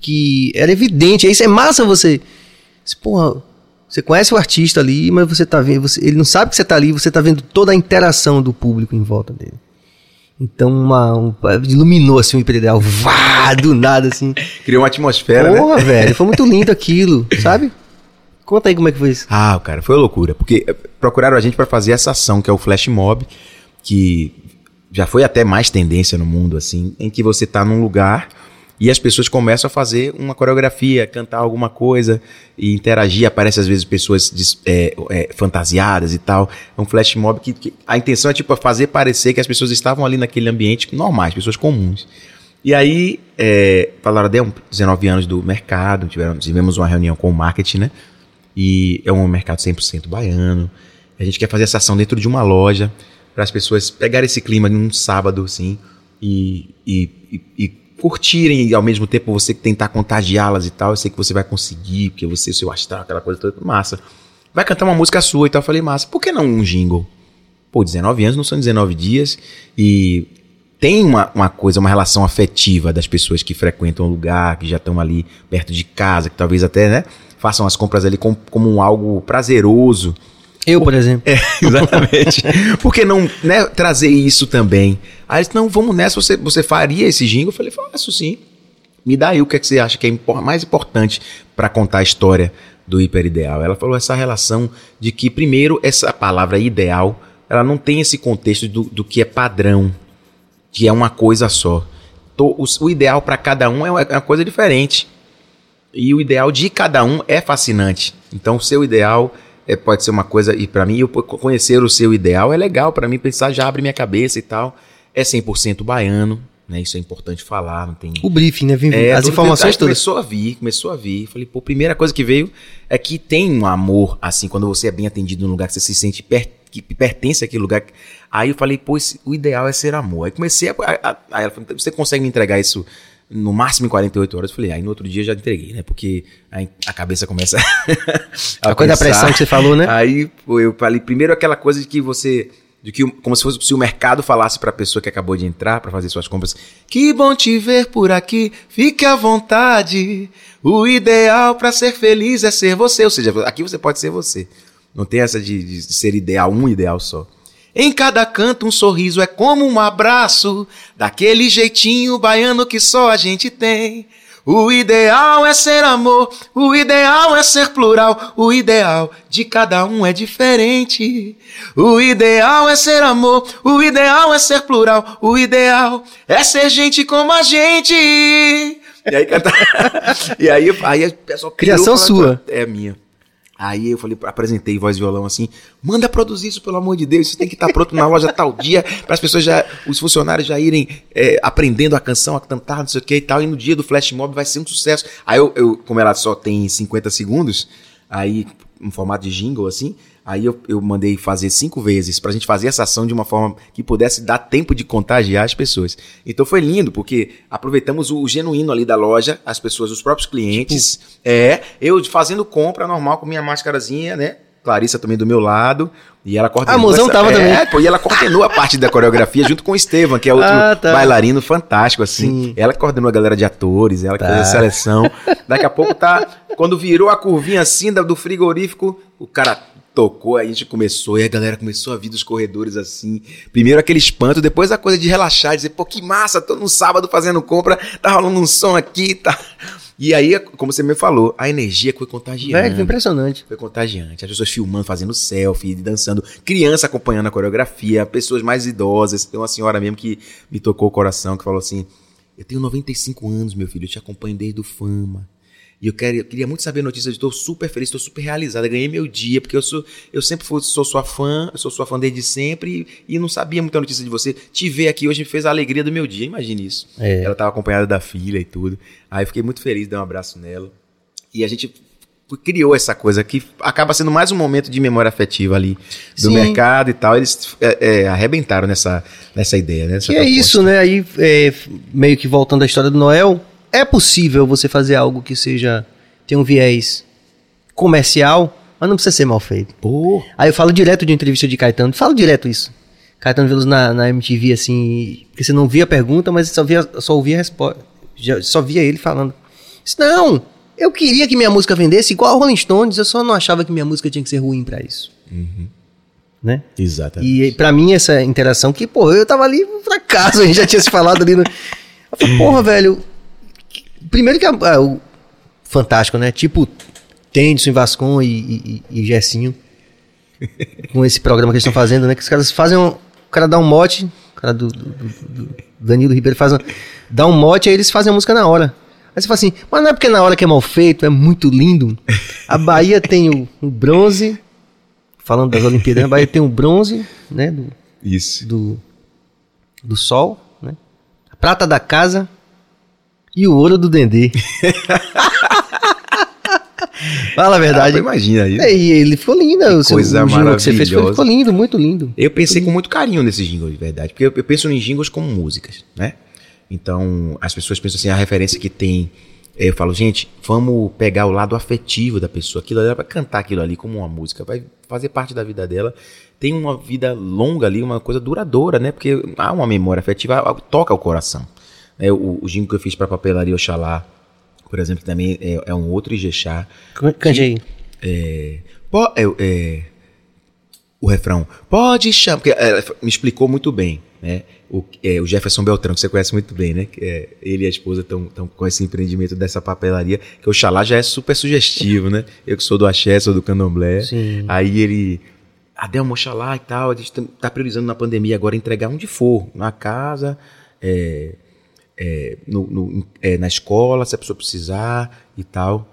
que era evidente. Isso é massa você. você, Porra, você conhece o artista ali, mas você tá vendo. Você, ele não sabe que você tá ali, você tá vendo toda a interação do público em volta dele. Então, uma, um, iluminou assim o hiper ideal, vá, do nada assim. Criou uma atmosfera, né? Porra, velho, foi muito lindo aquilo, sabe? Conta aí como é que foi isso. Ah, cara, foi loucura. Porque eh, procuraram a gente pra fazer essa ação, que é o Flash Mob, que já foi até mais tendência no mundo, assim, em que você tá num lugar e as pessoas começam a fazer uma coreografia, cantar alguma coisa e interagir. Aparece às vezes pessoas é, é, fantasiadas e tal. É um flash mob que, que a intenção é tipo fazer parecer que as pessoas estavam ali naquele ambiente normais, pessoas comuns. E aí, é, falaram, deu 19 anos do mercado, tivemos, tivemos uma reunião com o marketing, né? E é um mercado 100% baiano. A gente quer fazer essa ação dentro de uma loja para as pessoas pegarem esse clima num sábado, assim, e, e, e, e curtirem e ao mesmo tempo você tentar contagiá-las e tal. Eu sei que você vai conseguir, porque você, seu astral, aquela coisa toda, massa. Vai cantar uma música sua e tal. Eu falei, massa, por que não um jingle? Pô, 19 anos não são 19 dias e tem uma, uma coisa, uma relação afetiva das pessoas que frequentam o lugar, que já estão ali perto de casa, que talvez até, né, façam as compras ali como, como um algo prazeroso. Eu, por exemplo. É, *laughs* exatamente. *laughs* Por que não né, trazer isso também? Aí eles, não, vamos nessa, você, você faria esse jingle? Eu falei, faço sim. Me dá aí o que, é que você acha que é mais importante para contar a história do hiperideal. Ela falou essa relação de que, primeiro, essa palavra ideal, ela não tem esse contexto do, do que é padrão, que é uma coisa só. To- o, o ideal para cada um é uma, é uma coisa diferente. E o ideal de cada um é fascinante. Então, o seu ideal é, pode ser uma coisa. E para mim, eu conhecer o seu ideal é legal. Para mim, pensar já abre minha cabeça e tal. É 100% baiano, né? Isso é importante falar. Não tem. O briefing, né? Vim- É, as informações todas. Começou a vir, começou a vir. Falei, pô, primeira coisa que veio é que tem um amor, assim, quando você é bem atendido num lugar que você se sente per- que pertence àquele lugar. Aí eu falei, pô, esse- o ideal é ser amor. Aí comecei a. a- a- aí ela falou, você consegue me entregar isso no máximo em 48 horas? Eu falei, aí no outro dia eu já entreguei, né? Porque aí a cabeça começa *laughs* A coisa da pressão que você falou, né? Aí eu falei, primeiro aquela coisa de que você. De que, como se fosse se o mercado falasse para a pessoa que acabou de entrar para fazer suas compras: Que bom te ver por aqui, fique à vontade. O ideal para ser feliz é ser você. Ou seja, aqui você pode ser você. Não tem essa de, de ser ideal, um ideal só. Em cada canto um sorriso é como um abraço, daquele jeitinho baiano que só a gente tem. O ideal é ser amor, o ideal é ser plural, o ideal de cada um é diferente. O ideal é ser amor, o ideal é ser plural, o ideal é ser gente como a gente. E aí canta. *laughs* e aí, aí o pessoal pirou, Criação sua. É minha. Aí eu falei, apresentei voz e violão assim, manda produzir isso, pelo amor de Deus, isso tem que estar pronto na loja tal dia, para as pessoas já, os funcionários já irem é, aprendendo a canção, a cantar, não sei o que e tal, e no dia do flash mob vai ser um sucesso. Aí eu, eu como ela só tem 50 segundos, aí, um formato de jingle assim, aí eu, eu mandei fazer cinco vezes pra gente fazer essa ação de uma forma que pudesse dar tempo de contagiar as pessoas. Então foi lindo, porque aproveitamos o genuíno ali da loja, as pessoas, os próprios clientes, é, eu fazendo compra normal com minha máscarazinha, né? Clarissa também do meu lado. E ela coordenou. Ah, mozão tava é, também. *laughs* Pô, e ela coordenou a parte da coreografia junto com o Estevam, que é outro Ah, tá. bailarino fantástico, assim. Sim. Ela coordenou a galera de atores, ela que Tá. fez a seleção. *laughs* Daqui a pouco tá. Quando virou a curvinha assim do frigorífico, o cara tocou, aí a gente começou, e a galera começou a vir dos corredores assim. Primeiro aquele espanto, depois a coisa de relaxar, dizer, pô, que massa, tô no sábado fazendo compra, tá rolando um som aqui, tá. E aí, como você me falou, a energia foi contagiando. Velho, foi impressionante. Foi contagiante. As pessoas filmando, fazendo selfie, dançando, criança acompanhando a coreografia, pessoas mais idosas. Tem uma senhora mesmo que me tocou o coração, que falou assim: Eu tenho 95 anos, meu filho, eu te acompanho desde o Fama. E eu, quero, eu queria muito saber a notícia, estou super feliz, estou super realizada, ganhei meu dia, porque eu sou eu sempre fui, sou sua fã, eu sou sua fã desde sempre e, e não sabia muita notícia de você. Te ver aqui hoje fez a alegria do meu dia, imagine isso. É. Ela estava acompanhada da filha e tudo. Aí eu fiquei muito feliz, dei um abraço nela. E a gente criou essa coisa que acaba sendo mais um momento de memória afetiva ali do Sim. mercado e tal. Eles é, é, arrebentaram nessa, nessa ideia, né? Nessa Que é proposta. isso, né? Aí, é, meio que voltando à história do Noel, é possível você fazer algo que seja. tem um viés comercial, mas não precisa ser mal feito. Pô, Aí eu falo direto de entrevista de Caetano, falo direto isso. Caetano Veloso na, na MTV, assim, porque você não via a pergunta, mas só, via, só ouvia a resposta. Só via ele falando. Disse, não, eu queria que minha música vendesse igual a Rolling Stones, eu só não achava que minha música tinha que ser ruim pra isso. né? Exatamente. E pra mim essa interação que, pô, eu tava ali por acaso, a gente já tinha se falado ali no... Eu falei, porra, velho, primeiro que é, o fantástico, né? Tipo Tennyson, Vascon e, e, e Gessinho *laughs* com esse programa que eles estão fazendo, né? Que os caras fazem um, o cara dá um mote, o cara do, do- do- Danilo Ribeiro faz um, dá um mote, aí eles fazem a música na hora. Aí você fala assim, mas não é porque na hora que é mal feito, é muito lindo. A Bahia tem o, o bronze, falando das Olimpíadas, a Bahia tem o bronze, né? Do, Isso. do, do sol, né? A prata da casa e o ouro do Dendê. *laughs* Fala a verdade. Ah, imagina aí. É, e ele ficou lindo. o seu- coisa o jingle que você fez foi- maravilhosa. ficou lindo, muito lindo. Eu pensei com muito carinho nesses jingles, de verdade. Porque eu, eu penso em jingles como músicas, né? Então, as pessoas pensam assim, a referência que tem. Eu falo, gente, vamos pegar o lado afetivo da pessoa. Aquilo ali, ela vai cantar aquilo ali como uma música, vai fazer parte da vida dela. Tem uma vida longa ali, uma coisa duradoura, né? Porque há uma memória afetiva, toca o coração. É, o, o jingle que eu fiz pra papelaria Oxalá, por exemplo, também é, é um outro Ijexá. Can- Cante aí. É, é, é, o refrão, pode chamar, porque ela me explicou muito bem, né? O, é, o Jefferson Beltrão, que você conhece muito bem, né? Que é, ele e a esposa estão com esse empreendimento dessa papelaria, que o Xalá já é super sugestivo, né? *laughs* Eu que sou do axé, sou do candomblé. Sim. Aí ele, Adelmo, Oxalá e tal, a gente tá- tá priorizando na pandemia agora entregar onde for, na casa, é, é, no- no- é, na escola, se a pessoa precisar e tal.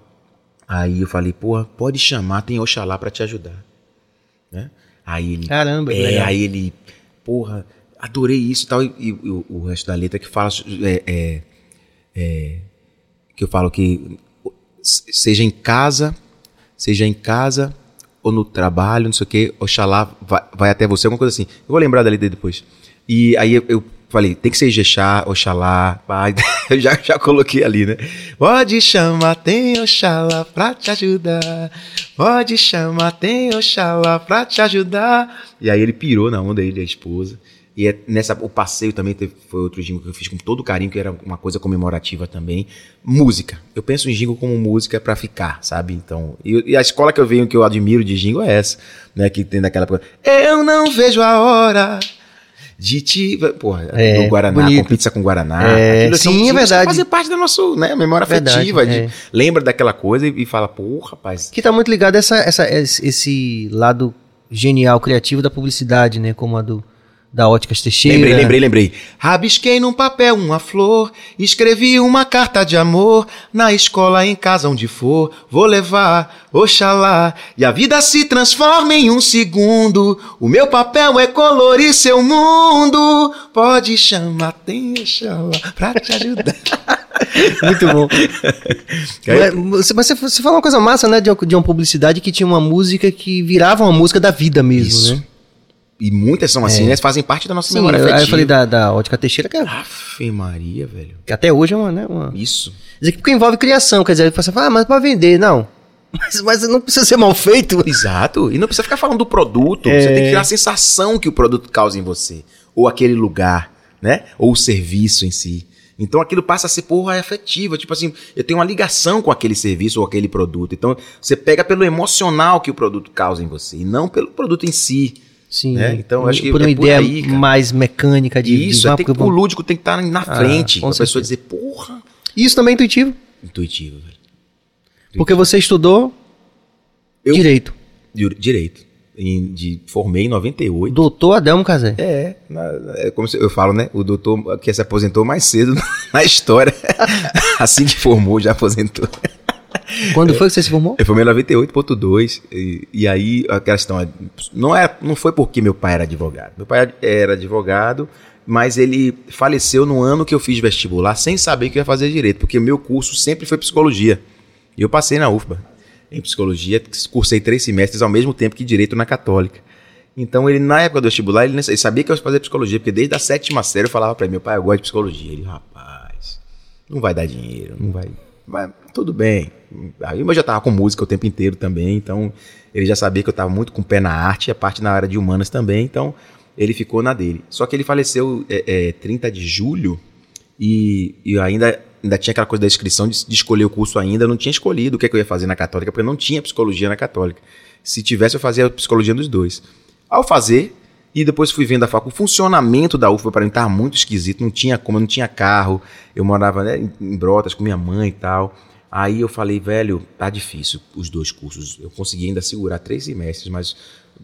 Aí eu falei, porra, pode chamar, tem Oxalá pra te ajudar. Né? Aí ele. Caramba, é, aí ele, porra, adorei isso e tal. E, o, o resto da letra que fala. é, é, é, que eu falo que se- seja em casa, seja em casa ou no trabalho, não sei o que, Oxalá vai, vai até você, alguma coisa assim. Eu vou lembrar da letra depois. E aí eu, eu falei, tem que ser Ijexá, Oxalá, pai. *laughs* Eu já, já coloquei ali, né? Pode chamar, tem Oxalá pra te ajudar. Pode chamar, tem Oxalá pra te ajudar. E aí ele pirou na onda, ele e a esposa. E é nessa, o passeio também teve, foi outro jingle que eu fiz com todo carinho, que era uma coisa comemorativa também. Música. Eu penso em jingle como música pra ficar, sabe? Então, e, e a escola que eu venho, que eu admiro de jingle é essa, né? Que tem daquela coisa. Eu não vejo a hora de te. Porra, É, do Guaraná, bonito. com pizza com Guaraná. É, Aquilo são sim, é verdade. Fazem parte da nossa né, memória Verdade, afetiva. de- é. lembra daquela coisa e, e fala, pô, rapaz. Que tá muito ligado a essa, essa, esse lado genial, criativo da publicidade, né? Como a do, da Óticas Teixeira. Lembrei, lembrei, lembrei. Rabisquei num papel uma flor, escrevi uma carta de amor, na escola, em casa, onde for, vou levar, oxalá, e a vida se transforma em um segundo. O meu papel é colorir seu mundo, pode chamar, tem oxalá, pra te ajudar. *laughs* Muito bom. Aí- mas você, mas você- você falou uma coisa massa, né? De, uma- de uma publicidade que tinha uma música que virava uma música da vida mesmo, Isso. né? E muitas são assim, né? Fazem parte da nossa Sim, memória eu, aí eu afetiva. falei da, da Ótica Teixeira, que, é- Afe Maria, velho. que até hoje é uma, né? Uma... Isso. Dizer que porque envolve criação, quer dizer, você fala, ah, mas pra vender, não. *laughs* Mas, mas não precisa ser mal feito. Exato. E não precisa ficar falando do produto. Você tem que criar a sensação que o produto causa em você. Ou aquele lugar, né? Ou o serviço em si. Então aquilo passa a ser porra afetiva. Tipo assim, eu tenho uma ligação com aquele serviço ou aquele produto. Então você pega pelo emocional que o produto causa em você. E não pelo produto em si. Sim, né? Então, acho que por uma é por ideia aí, cara. mais mecânica de... Isso, de, ah, tem porque que, o lúdico tem que estar na Ah, frente. com pra pessoa dizer, porra. Isso também é intuitivo, Intuitivo, velho. porque você estudou Eu- direito. Di- Direito. Em- de, formei em 98. Doutor Adelmo Casé. É, é como se- eu falo, né? O doutor que se aposentou mais cedo *laughs* na história. *laughs* assim que formou, já aposentou. Quando foi que você se formou? Eu formei em 98.2 e, e aí a questão é, não, é, não foi porque meu pai era advogado. Meu pai era advogado, mas ele faleceu no ano que eu fiz vestibular sem saber que eu ia fazer direito, porque meu curso sempre foi psicologia. E eu passei na UFBA em psicologia, cursei três semestres ao mesmo tempo que direito na Católica. Então ele, na época do vestibular, ele, ele sabia que eu ia fazer psicologia, porque desde a sétima série eu falava pra ele, meu pai, eu gosto de psicologia. Ele, rapaz, não vai dar dinheiro, não vai. Mas tudo bem. Aí eu já tava com música o tempo inteiro também, então ele já sabia que eu tava muito com o pé na arte a parte na área de humanas também, então ele ficou na dele. Só que ele faleceu é, é, 30 de julho e, e ainda, ainda tinha aquela coisa da inscrição de, de escolher o curso ainda, eu não tinha escolhido o que, é que eu ia fazer na Católica, porque eu não tinha psicologia na Católica. Se tivesse, eu fazia psicologia nos dois. Ao fazer, e depois fui vendo a facu, o funcionamento da UFBA para mim estava muito esquisito, não tinha como, não tinha carro, eu morava né, em- Brotas com minha mãe e tal. Aí eu falei, velho, tá difícil os dois cursos. Eu consegui ainda segurar três semestres, mas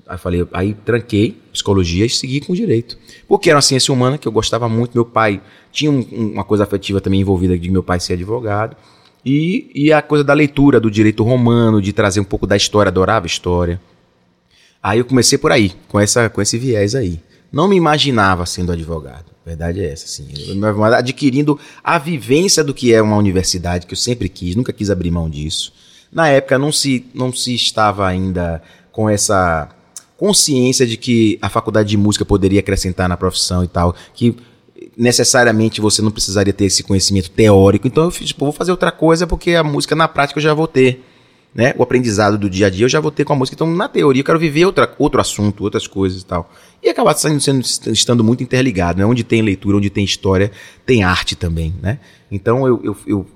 aí falei, aí tranquei psicologia e segui com direito. Porque era uma ciência humana que eu gostava muito. Meu pai tinha um- uma coisa afetiva também envolvida de meu pai ser advogado. E, e a coisa da leitura do direito romano, de trazer um pouco da história, adorava história. Aí eu comecei por aí, com, essa, com esse viés aí. Não me imaginava sendo advogado. A verdade é essa, assim. Adquirindo a vivência do que é uma universidade, que eu sempre quis, nunca quis abrir mão disso. Na época não se, não se estava ainda com essa consciência de que a faculdade de música poderia acrescentar na profissão e tal, que necessariamente você não precisaria ter esse conhecimento teórico. Então eu fiz, tipo, vou fazer outra coisa porque a música na prática eu já vou ter né? O aprendizado do dia a dia eu já vou ter com a música. Então, na teoria, eu quero viver outra, outro assunto, outras coisas e tal. E acabar sendo, sendo- estando muito interligado, né? Onde tem leitura, onde tem história, tem arte também, né? Então, eu, eu, eu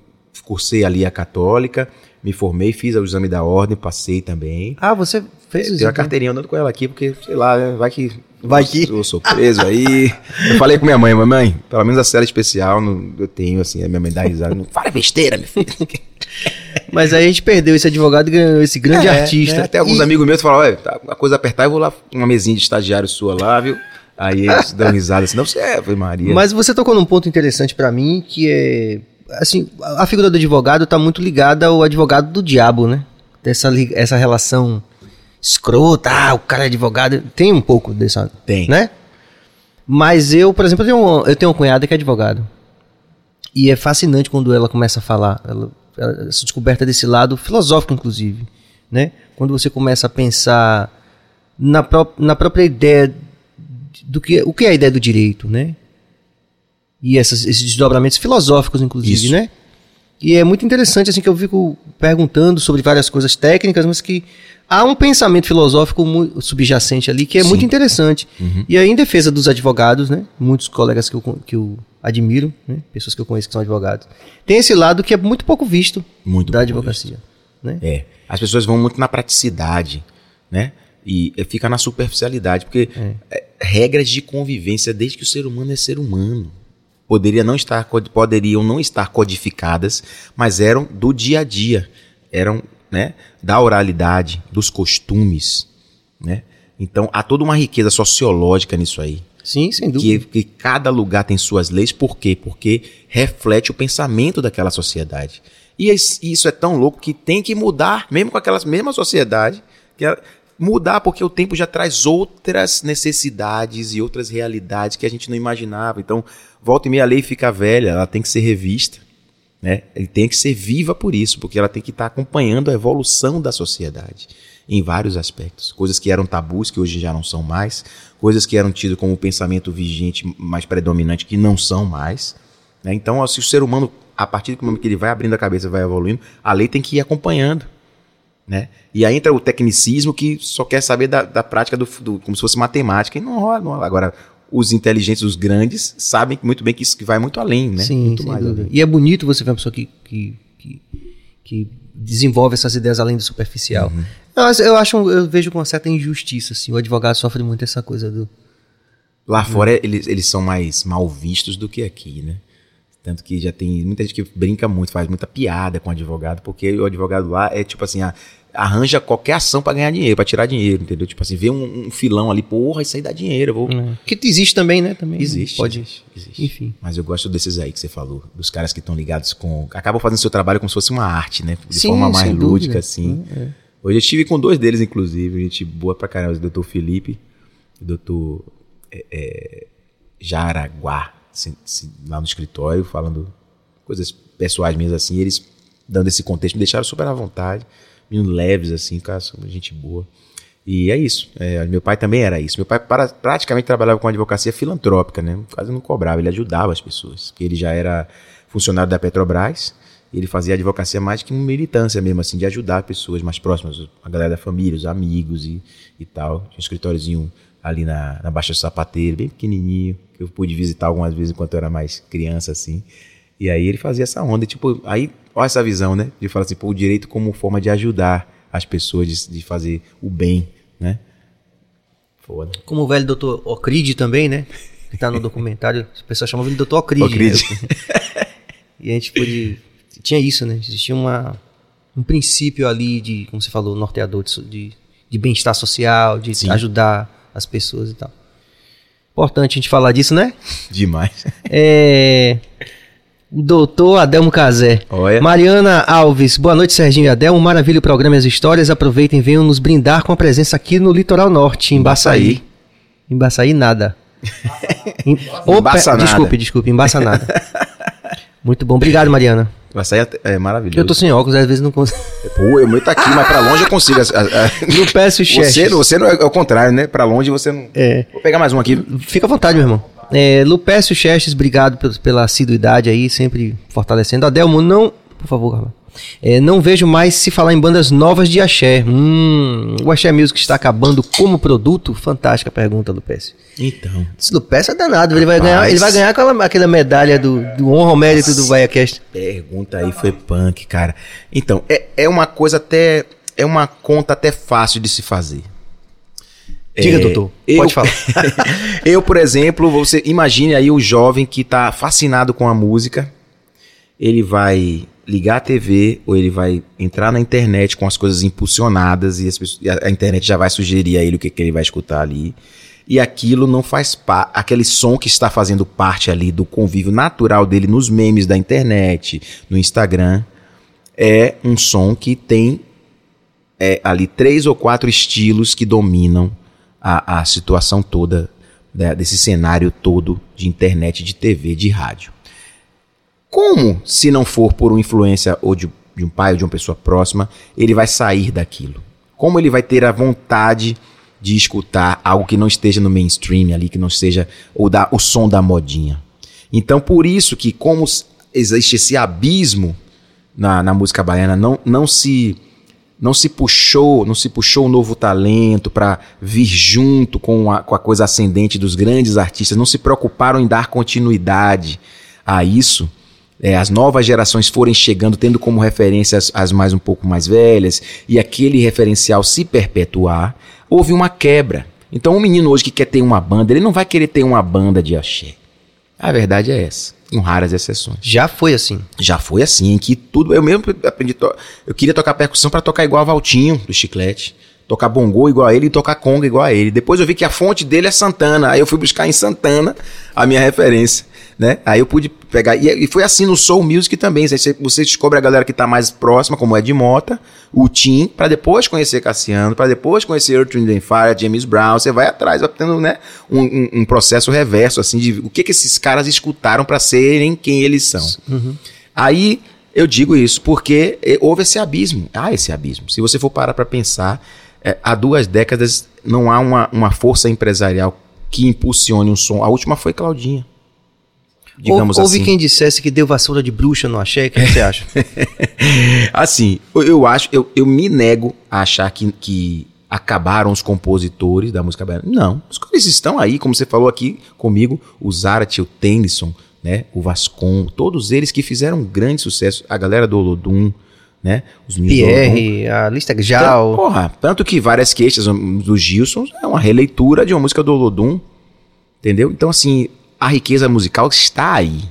cursei ali a católica, me formei, fiz o exame da ordem, passei também. Ah, você fez Tenho isso? a carteirinha andando com ela aqui, porque, sei lá, né, vai que. Vai que- Eu sou preso aí. *laughs* Eu falei com minha mãe, mamãe, pelo menos a cela especial não- eu tenho, assim, a minha mãe dá risada. Não fala besteira, meu filho. *laughs* Mas aí a gente perdeu esse advogado e ganhou esse grande É, artista. né? Até alguns E- amigos meus falaram, olha, tá, a coisa apertar, eu vou lá, uma mesinha de estagiário sua lá, viu? Aí eles dão risada assim, não, você é, foi Maria. Mas você tocou num ponto interessante pra mim, que é assim, a figura do advogado tá muito ligada ao advogado do diabo, né? Dessa essa relação escrota, ah, o cara é advogado, tem um pouco dessa, Tem. né? Mas eu, por exemplo, eu tenho, uma, eu tenho uma cunhada que é advogado. E é fascinante quando ela começa a falar, ela- essa descoberta desse lado filosófico, inclusive, né? Quando você começa a pensar na, pró na própria ideia do que o que é a ideia do direito, né? E essas- esses desdobramentos filosóficos, inclusive, Isso. né? E é muito interessante assim que eu fico perguntando sobre várias coisas técnicas, mas que há um pensamento filosófico subjacente ali que é Sim. muito interessante. Uhum. E aí, em defesa dos advogados, né? Muitos colegas que eu, que eu admiro, né? Pessoas que eu conheço que são advogados. Tem esse lado que é muito pouco visto Muito da advocacia. Né? É. As pessoas vão muito na praticidade, né? E fica na superficialidade, porque eh, regras de convivência desde que o ser humano é ser humano. Poderia não estar, poderiam não estar codificadas, mas eram do dia a dia. Eram né, da oralidade, dos costumes. Né? Então há toda uma riqueza sociológica nisso aí. Sim, sem Que, dúvida. que cada lugar tem suas leis, por quê? Porque reflete o pensamento daquela sociedade. E isso é tão louco que tem que mudar, mesmo com aquela mesma sociedade, que ela- mudar porque o tempo já traz outras necessidades e outras realidades que a gente não imaginava. Então, volta e meia a lei fica velha, ela tem que ser revista. Né? E tem que ser viva por isso, porque ela tem que estar acompanhando a evolução da sociedade em vários aspectos. Coisas que eram tabus, que hoje já não são mais, coisas que eram tidas como pensamento vigente mais predominante, que não são mais. né? Então, se o ser humano, a partir do momento que ele vai abrindo a cabeça, vai evoluindo, a lei tem que ir acompanhando. Né? E aí entra o tecnicismo que só quer saber da, da prática do, do- como se fosse matemática, e não rola, não rola. Agora, os inteligentes, os grandes, sabem muito bem que isso vai muito além, né? Sim, muito mais. E é bonito você ver uma pessoa que, que, que, que desenvolve essas ideias além do superficial. Uhum. Eu, acho- eu acho, eu vejo com uma certa injustiça, assim. O advogado sofre muito essa coisa do. Lá fora eles, eles são mais mal vistos do que aqui, né? Tanto que já tem muita gente que brinca muito, faz muita piada com o advogado, porque o advogado lá é tipo assim, ah, arranja qualquer ação pra ganhar dinheiro, pra tirar dinheiro, entendeu? Tipo assim, vê um, um filão ali, porra, isso aí dá dinheiro, eu vou. Que existe também, né? Também Existe, Pode. existe, existe. Enfim. Mas eu gosto desses aí que você falou, dos caras que estão ligados com. Acabam fazendo seu trabalho como se fosse uma arte, né? De Sim, forma mais lúdica, dúvida. assim. É. Hoje eu estive com dois deles, inclusive, gente boa pra caramba, o doutor Felipe e o doutor é, é, Jaraguá, assim, assim, lá no escritório, falando coisas pessoais minhas assim, eles dando esse contexto, me deixaram super à vontade, menino leves assim, cara, gente boa. E é isso. É, meu pai também era isso. Meu pai praticamente trabalhava com advocacia filantrópica, né? Quase não cobrava, ele ajudava as pessoas. Ele já era funcionário da Petrobras, ele fazia advocacia mais que uma militância mesmo, assim, de ajudar pessoas mais próximas, a galera da família, os amigos e, e tal. Tinha um escritóriozinho ali na, na Baixa do Sapateiro, bem pequenininho, que eu pude visitar algumas vezes enquanto eu era mais criança, assim. E aí ele fazia essa onda, tipo, aí, olha essa visão, né? De falar assim, pô, o direito como forma de ajudar as pessoas, de, de fazer o bem, né? Foda. Como o velho doutor Ocride também, né? Que tá no documentário, as pessoas chamam ele de doutor Ocride. Ocride. né? *laughs* E a gente pôde. Tinha isso, né? Existia uma, um princípio ali de, como você falou, norteador de, de bem-estar social, de Sim. ajudar as pessoas e tal. Importante a gente falar disso, né? Demais. É. Doutor Adelmo Cazé. Olha. Mariana Alves, boa noite, Serginho e Adelmo. Maravilha o programa e as histórias. Aproveitem e venham nos brindar com a presença aqui no Litoral Norte, em Baçaí. Em Baçaí, nada. *laughs* Em... Opa, Embaça nada. Desculpe, desculpe, embaça nada. *laughs* Muito bom, obrigado, Mariana. Sair até- é maravilhoso. Eu tô sem óculos, às vezes não consigo. Pô, o meu tá aqui, mas pra longe eu consigo. *laughs* Não peço o Você, chefe. você não é, é o contrário, né? Pra longe você não. É. Vou pegar mais um aqui. Fica à vontade, meu irmão. É, Lupécio Chestes, obrigado pel- pela assiduidade aí, sempre fortalecendo. Adelmo, não. Por favor, Carla. É, não vejo mais se falar em bandas novas de axé. Hum, o axé music está acabando como produto? Fantástica pergunta, Lupécio. Então. Esse Lupécio é danado, ele vai ganhar, ele vai ganhar aquela, aquela medalha do, do honra ao mérito do VaiaCast. Pergunta aí foi punk, cara. Então, é, é uma coisa até. É uma conta até fácil de se fazer. Diga, É, doutor, eu- pode falar. *laughs* eu, por exemplo, você imagine aí o jovem que tá fascinado com a música. Ele vai ligar a TV ou ele vai entrar na internet com as coisas impulsionadas e, as a internet já vai sugerir a ele o que, que ele vai escutar ali. E aquilo não faz parte, aquele som que está fazendo parte ali do convívio natural dele nos memes da internet, no Instagram, é um som que tem é, ali três ou quatro estilos que dominam a, a situação toda né, desse cenário todo de internet, de TV, de rádio. Como, se não for por uma influência ou de, de um pai ou de uma pessoa próxima, ele vai sair daquilo? Como ele vai ter a vontade de escutar algo que não esteja no mainstream ali, que não seja ou da, o som da modinha? Então, por isso que como existe esse abismo na, na música baiana, não, não se não se puxou, não se puxou um novo talento para vir junto com a, com a coisa ascendente dos grandes artistas, não se preocuparam em dar continuidade a isso. É, as novas gerações forem chegando, tendo como referência as, as mais um pouco mais velhas, e aquele referencial se perpetuar, houve uma quebra. Então, um menino hoje que quer ter uma banda, ele não vai querer ter uma banda de axé. A verdade é essa, com raras exceções. Já foi assim. Já foi assim, em que tudo. Eu mesmo aprendi. Eu queria tocar percussão pra tocar igual a Valtinho do Chiclete. Tocar bongô igual a ele e tocar conga igual a ele. Depois eu vi que a fonte dele é Santana. Aí eu fui buscar em Santana a minha referência. Né? Aí eu pude pegar. E, e foi assim no Soul Music também. Você, você descobre a galera que tá mais próxima, como é de Mota, o Tim, pra depois conhecer Cassiano, pra depois conhecer Earth, Wind Fire, James Brown. Você vai atrás, vai tendo né, um, um- um processo reverso, assim, de o que, que esses caras escutaram pra serem quem eles são. Aí eu digo isso porque eh, houve esse abismo. Há esse abismo. Se você for parar para pensar, eh, há duas décadas não há uma, uma força empresarial que impulsione um som. A última foi Claudinha. Digamos Houve assim. quem dissesse que deu vassoura de bruxa no axé, o que você acha? *laughs* assim, eu- eu acho, eu, eu me nego a achar que, que acabaram os compositores da música baiana. Não, caras estão aí, como você falou aqui comigo, o Zarat, o Tennyson, né, o Vascon, todos eles que fizeram um grande sucesso, a galera do Olodum, né, os. Pierre, a lista Então, Jal. porra, tanto que várias queixas do Gilson é uma releitura de uma música do Olodum, entendeu? Então, assim, a riqueza musical está aí.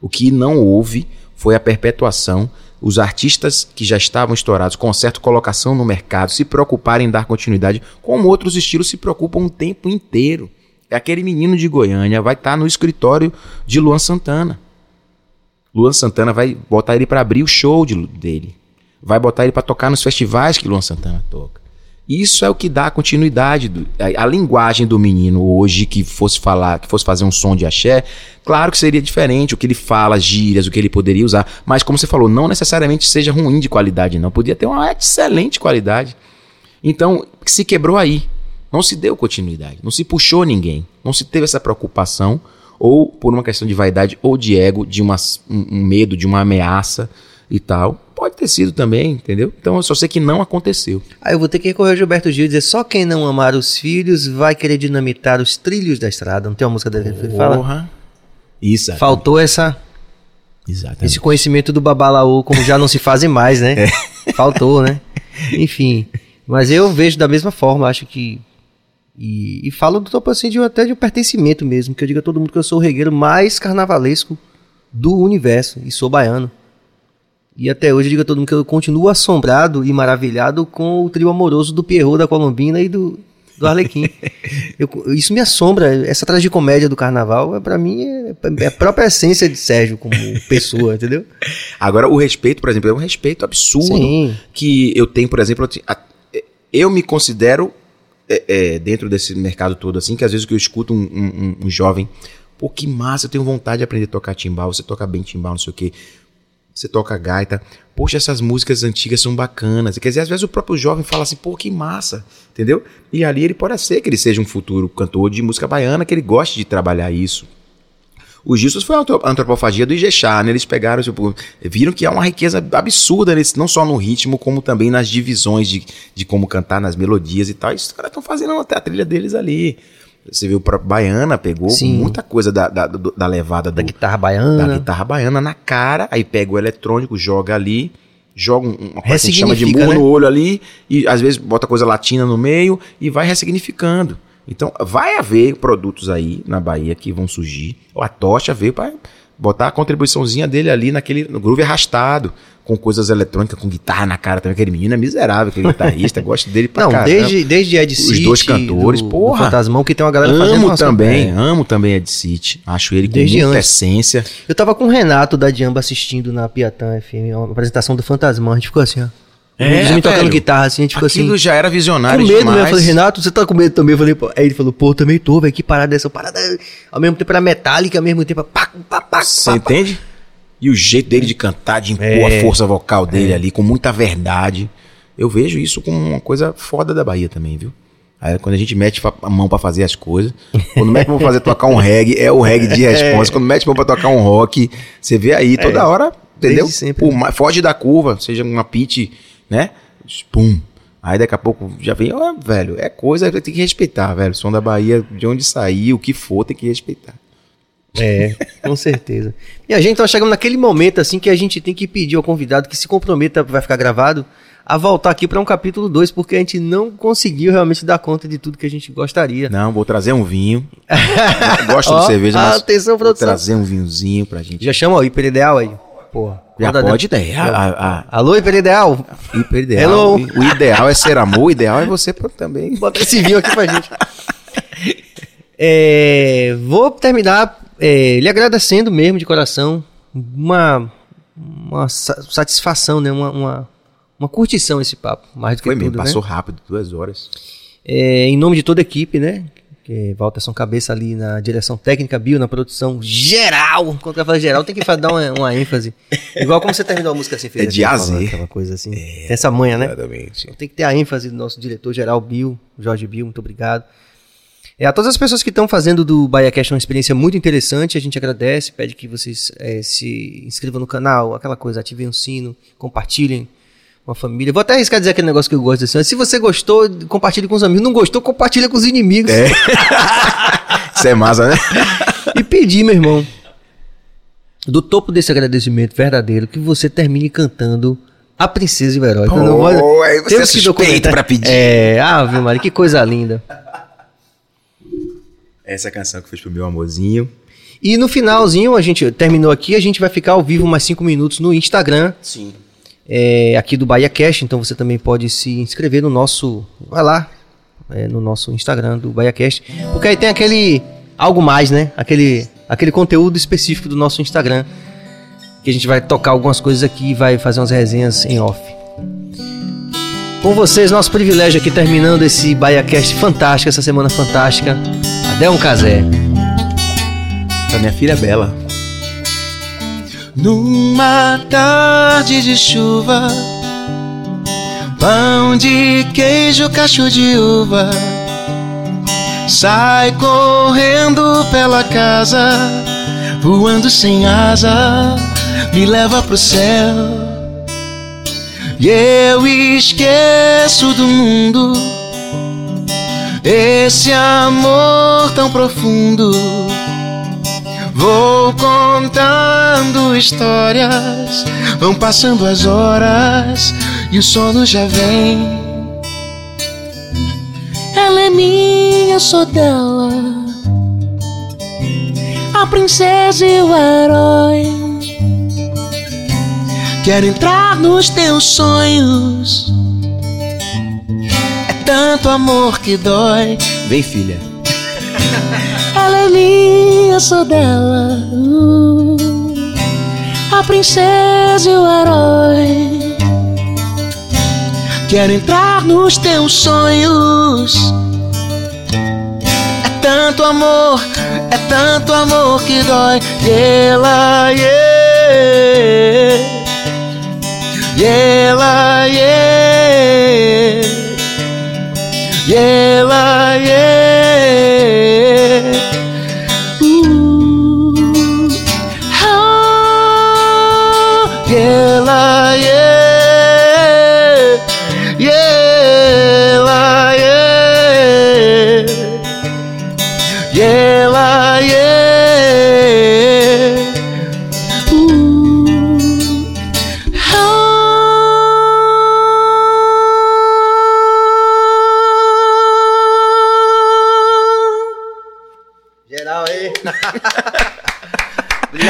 O que não houve foi a perpetuação, os artistas que já estavam estourados com certa colocação no mercado se preocuparem em dar continuidade, como outros estilos se preocupam o tempo inteiro. É aquele menino de Goiânia, vai estar no escritório de Luan Santana. Luan Santana vai botar ele para abrir o show de- dele. Vai botar ele para tocar nos festivais que Luan Santana toca. Isso é o que dá continuidade. do- a, a linguagem do menino hoje que fosse falar, que fosse fazer um som de axé, claro que seria diferente o que ele fala, as gírias, o que ele poderia usar. Mas como você falou, não necessariamente seja ruim de qualidade, não. Podia ter uma excelente qualidade. Então, se quebrou aí. Não se deu continuidade, não se puxou ninguém, não se teve essa preocupação, ou por uma questão de vaidade ou de ego, de uma, um, um medo, de uma ameaça e tal. Pode ter sido também, entendeu? Então eu só sei que não aconteceu. Aí eu vou ter que recorrer ao Gilberto Gil e dizer: só quem não amar os filhos vai querer dinamitar os trilhos da estrada. Não tem uma música dele que ele fala? Isso. Faltou essa, Exatamente. esse conhecimento do babalaô, como já não se fazem mais, né? *laughs* Faltou, né? Enfim. Mas eu vejo da mesma forma, acho que E, e falo do topo assim de até de um pertencimento mesmo, que eu digo a todo mundo que eu sou o regueiro mais carnavalesco do universo e sou baiano. E até hoje eu digo a todo mundo que eu continuo assombrado e maravilhado com o trio amoroso do Pierrot, da Colombina e do, do Arlequim. *laughs* Eu- isso me assombra, essa tragicomédia do carnaval, é, para mim, é, é a própria essência de Sérgio como *laughs* pessoa, entendeu? Agora, o respeito, por exemplo, é um respeito absurdo Sim. que eu tenho, por exemplo, eu te- a- eu me considero é, é, dentro desse mercado todo assim, que às vezes que eu escuto um, um- um- um jovem, pô, que massa, eu tenho vontade de aprender a tocar timbal, você toca bem timbal, não sei o quê, você toca gaita, poxa, essas músicas antigas são bacanas, quer dizer, às vezes o próprio jovem fala assim, pô, que massa, entendeu? E ali ele pode ser que ele seja um futuro cantor de música baiana, que ele goste de trabalhar isso. Os Gistos foi a antro- antropofagia do Ijexá, né? Eles pegaram, tipo, viram que há uma riqueza absurda nesse, não só no ritmo, como também nas divisões de, de como cantar, nas melodias e tal. E os caras estão fazendo até a trilha deles ali. Você viu próprio Baiana, pegou Sim. muita coisa da, da, da levada Da do, guitarra da baiana. guitarra baiana na cara, aí pega o eletrônico, joga ali, joga um- uma coisa que chama de murro né? no olho ali, e às vezes bota coisa latina no meio e vai ressignificando. Então, vai haver produtos aí na Bahia que vão surgir. A Tocha veio para botar a contribuiçãozinha dele ali naquele no groove arrastado, com coisas eletrônicas, com guitarra na cara também. Aquele menino é miserável, aquele guitarrista, *laughs* gosto dele pra Não, caramba. desde, desde Ed Os City, dois cantores, do, porra. do Fantasmão, que tem uma galera fazendo Amo também, É. amo também Ed City. Acho ele com Desde muita antes. essência. Eu tava com o Renato da Diamba assistindo na Piatã FM, uma apresentação do Fantasmão, a gente ficou assim, ó. É, me tocando velho. guitarra assim, a gente ficou Aquilo assim. já era Com visionário medo demais. mesmo. Eu falei, Renato, você tá com medo também? Eu falei, pô. Aí ele falou, pô, também tô, velho. Que parada é essa? Parada. Ao mesmo tempo era metálica, ao mesmo tempo. Pá, pá, pá, Você pá, entende? E o jeito dele de cantar, de impor É. a força vocal dele ali, com muita verdade. Eu vejo isso como uma coisa foda da Bahia também, viu? Aí quando a gente mete a mão pra fazer as coisas, quando mete a mão pra fazer tocar um *laughs* reggae, é o reggae de resposta. Quando mete a mão pra tocar um rock, você vê aí toda hora, entendeu? Desde sempre. Por ma- foge da curva, seja uma pitch, né? Pum. Aí daqui a pouco já vem, ó, velho, é coisa que tem que respeitar, velho. Som da Bahia, de onde sair, o que for, tem que respeitar. É, com certeza. E a gente tá chegando naquele momento assim que a gente tem que pedir ao convidado que se comprometa, vai ficar gravado, a voltar aqui para um capítulo 2, porque a gente não conseguiu realmente dar conta de tudo que a gente gostaria. Não, vou trazer um vinho. *laughs* Gosto Ó, de cerveja, mas atenção, vou trazer um vinhozinho pra gente. Já chama o hiper ideal aí. Porra. Já Manda pode ter. A, a, Alô, a, hiper ideal. Hello. O ideal é ser amor, o ideal é você também. Bota *laughs* esse vinho aqui pra gente. É, vou terminar é, lhe agradecendo mesmo de coração. Uma, uma sa- satisfação, né? Uma, uma, uma curtição esse papo. Mais do que Foi tudo, mesmo, né? passou rápido, duas horas. É, em nome de toda a equipe, né? Que Walter São Cabeça ali na direção técnica, Bill na produção geral. Quando eu falo geral, tem que dar uma, uma ênfase. Igual como você terminou a música assim, fez É de aquela- A a Z. Aquela coisa assim. Tem essa manha, né? Exatamente. Então tem que ter a ênfase do nosso diretor geral, Bill, Jorge Bill, muito obrigado. É, a todas as pessoas que estão fazendo do BahiaCast uma experiência muito interessante, a gente agradece, pede que vocês é, se inscrevam no canal, aquela coisa, ativem o sino, compartilhem com a família. Vou até arriscar dizer aquele negócio que eu gosto assim, se você gostou, compartilhe com os amigos, não gostou, compartilha com os inimigos. *laughs* Isso é massa, né? E pedir, meu irmão, do topo desse agradecimento verdadeiro, que você termine cantando A Princesa e o Herói. Pô, vou- aí você Temos é suspeito pra pedir. É, Ave Maria, que coisa linda. Essa é canção que fiz pro meu amorzinho. E no finalzinho, a gente terminou aqui, a gente vai ficar ao vivo mais cinco minutos no Instagram, Sim. É, aqui do Bahia Cash, então você também pode se inscrever no nosso, vai lá, é, no nosso Instagram do Bahia Cash, porque aí tem aquele algo mais, né? Aquele, aquele conteúdo específico do nosso Instagram, que a gente vai tocar algumas coisas aqui vai fazer umas resenhas em off. Com vocês, nosso privilégio aqui terminando esse Bahia Cast fantástico, essa semana fantástica. Adé um casé. Pra minha filha Bela. Numa tarde de chuva, pão de queijo, cacho de uva, sai correndo pela casa, voando sem asa, me leva pro céu. E eu esqueço do mundo, esse amor tão profundo. Vou contando histórias, vão passando as horas e o sono já vem. Ela é minha sou dela, a princesa e o herói. Quero entrar nos teus sonhos. É tanto amor que dói. Vem, filha. *laughs* É minha, sou dela. Uh, a princesa e o herói. Quero entrar nos teus sonhos. É tanto amor, é tanto amor que dói. Ela, yeah. Ela, yeah. Ela, yeah.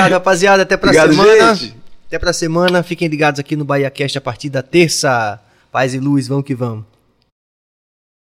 Obrigado, rapaziada. Até pra Obrigado, semana. gente. Até pra semana. Fiquem ligados aqui no Bahia Cast a partir da terça. Paz e luz, vamos que vamos.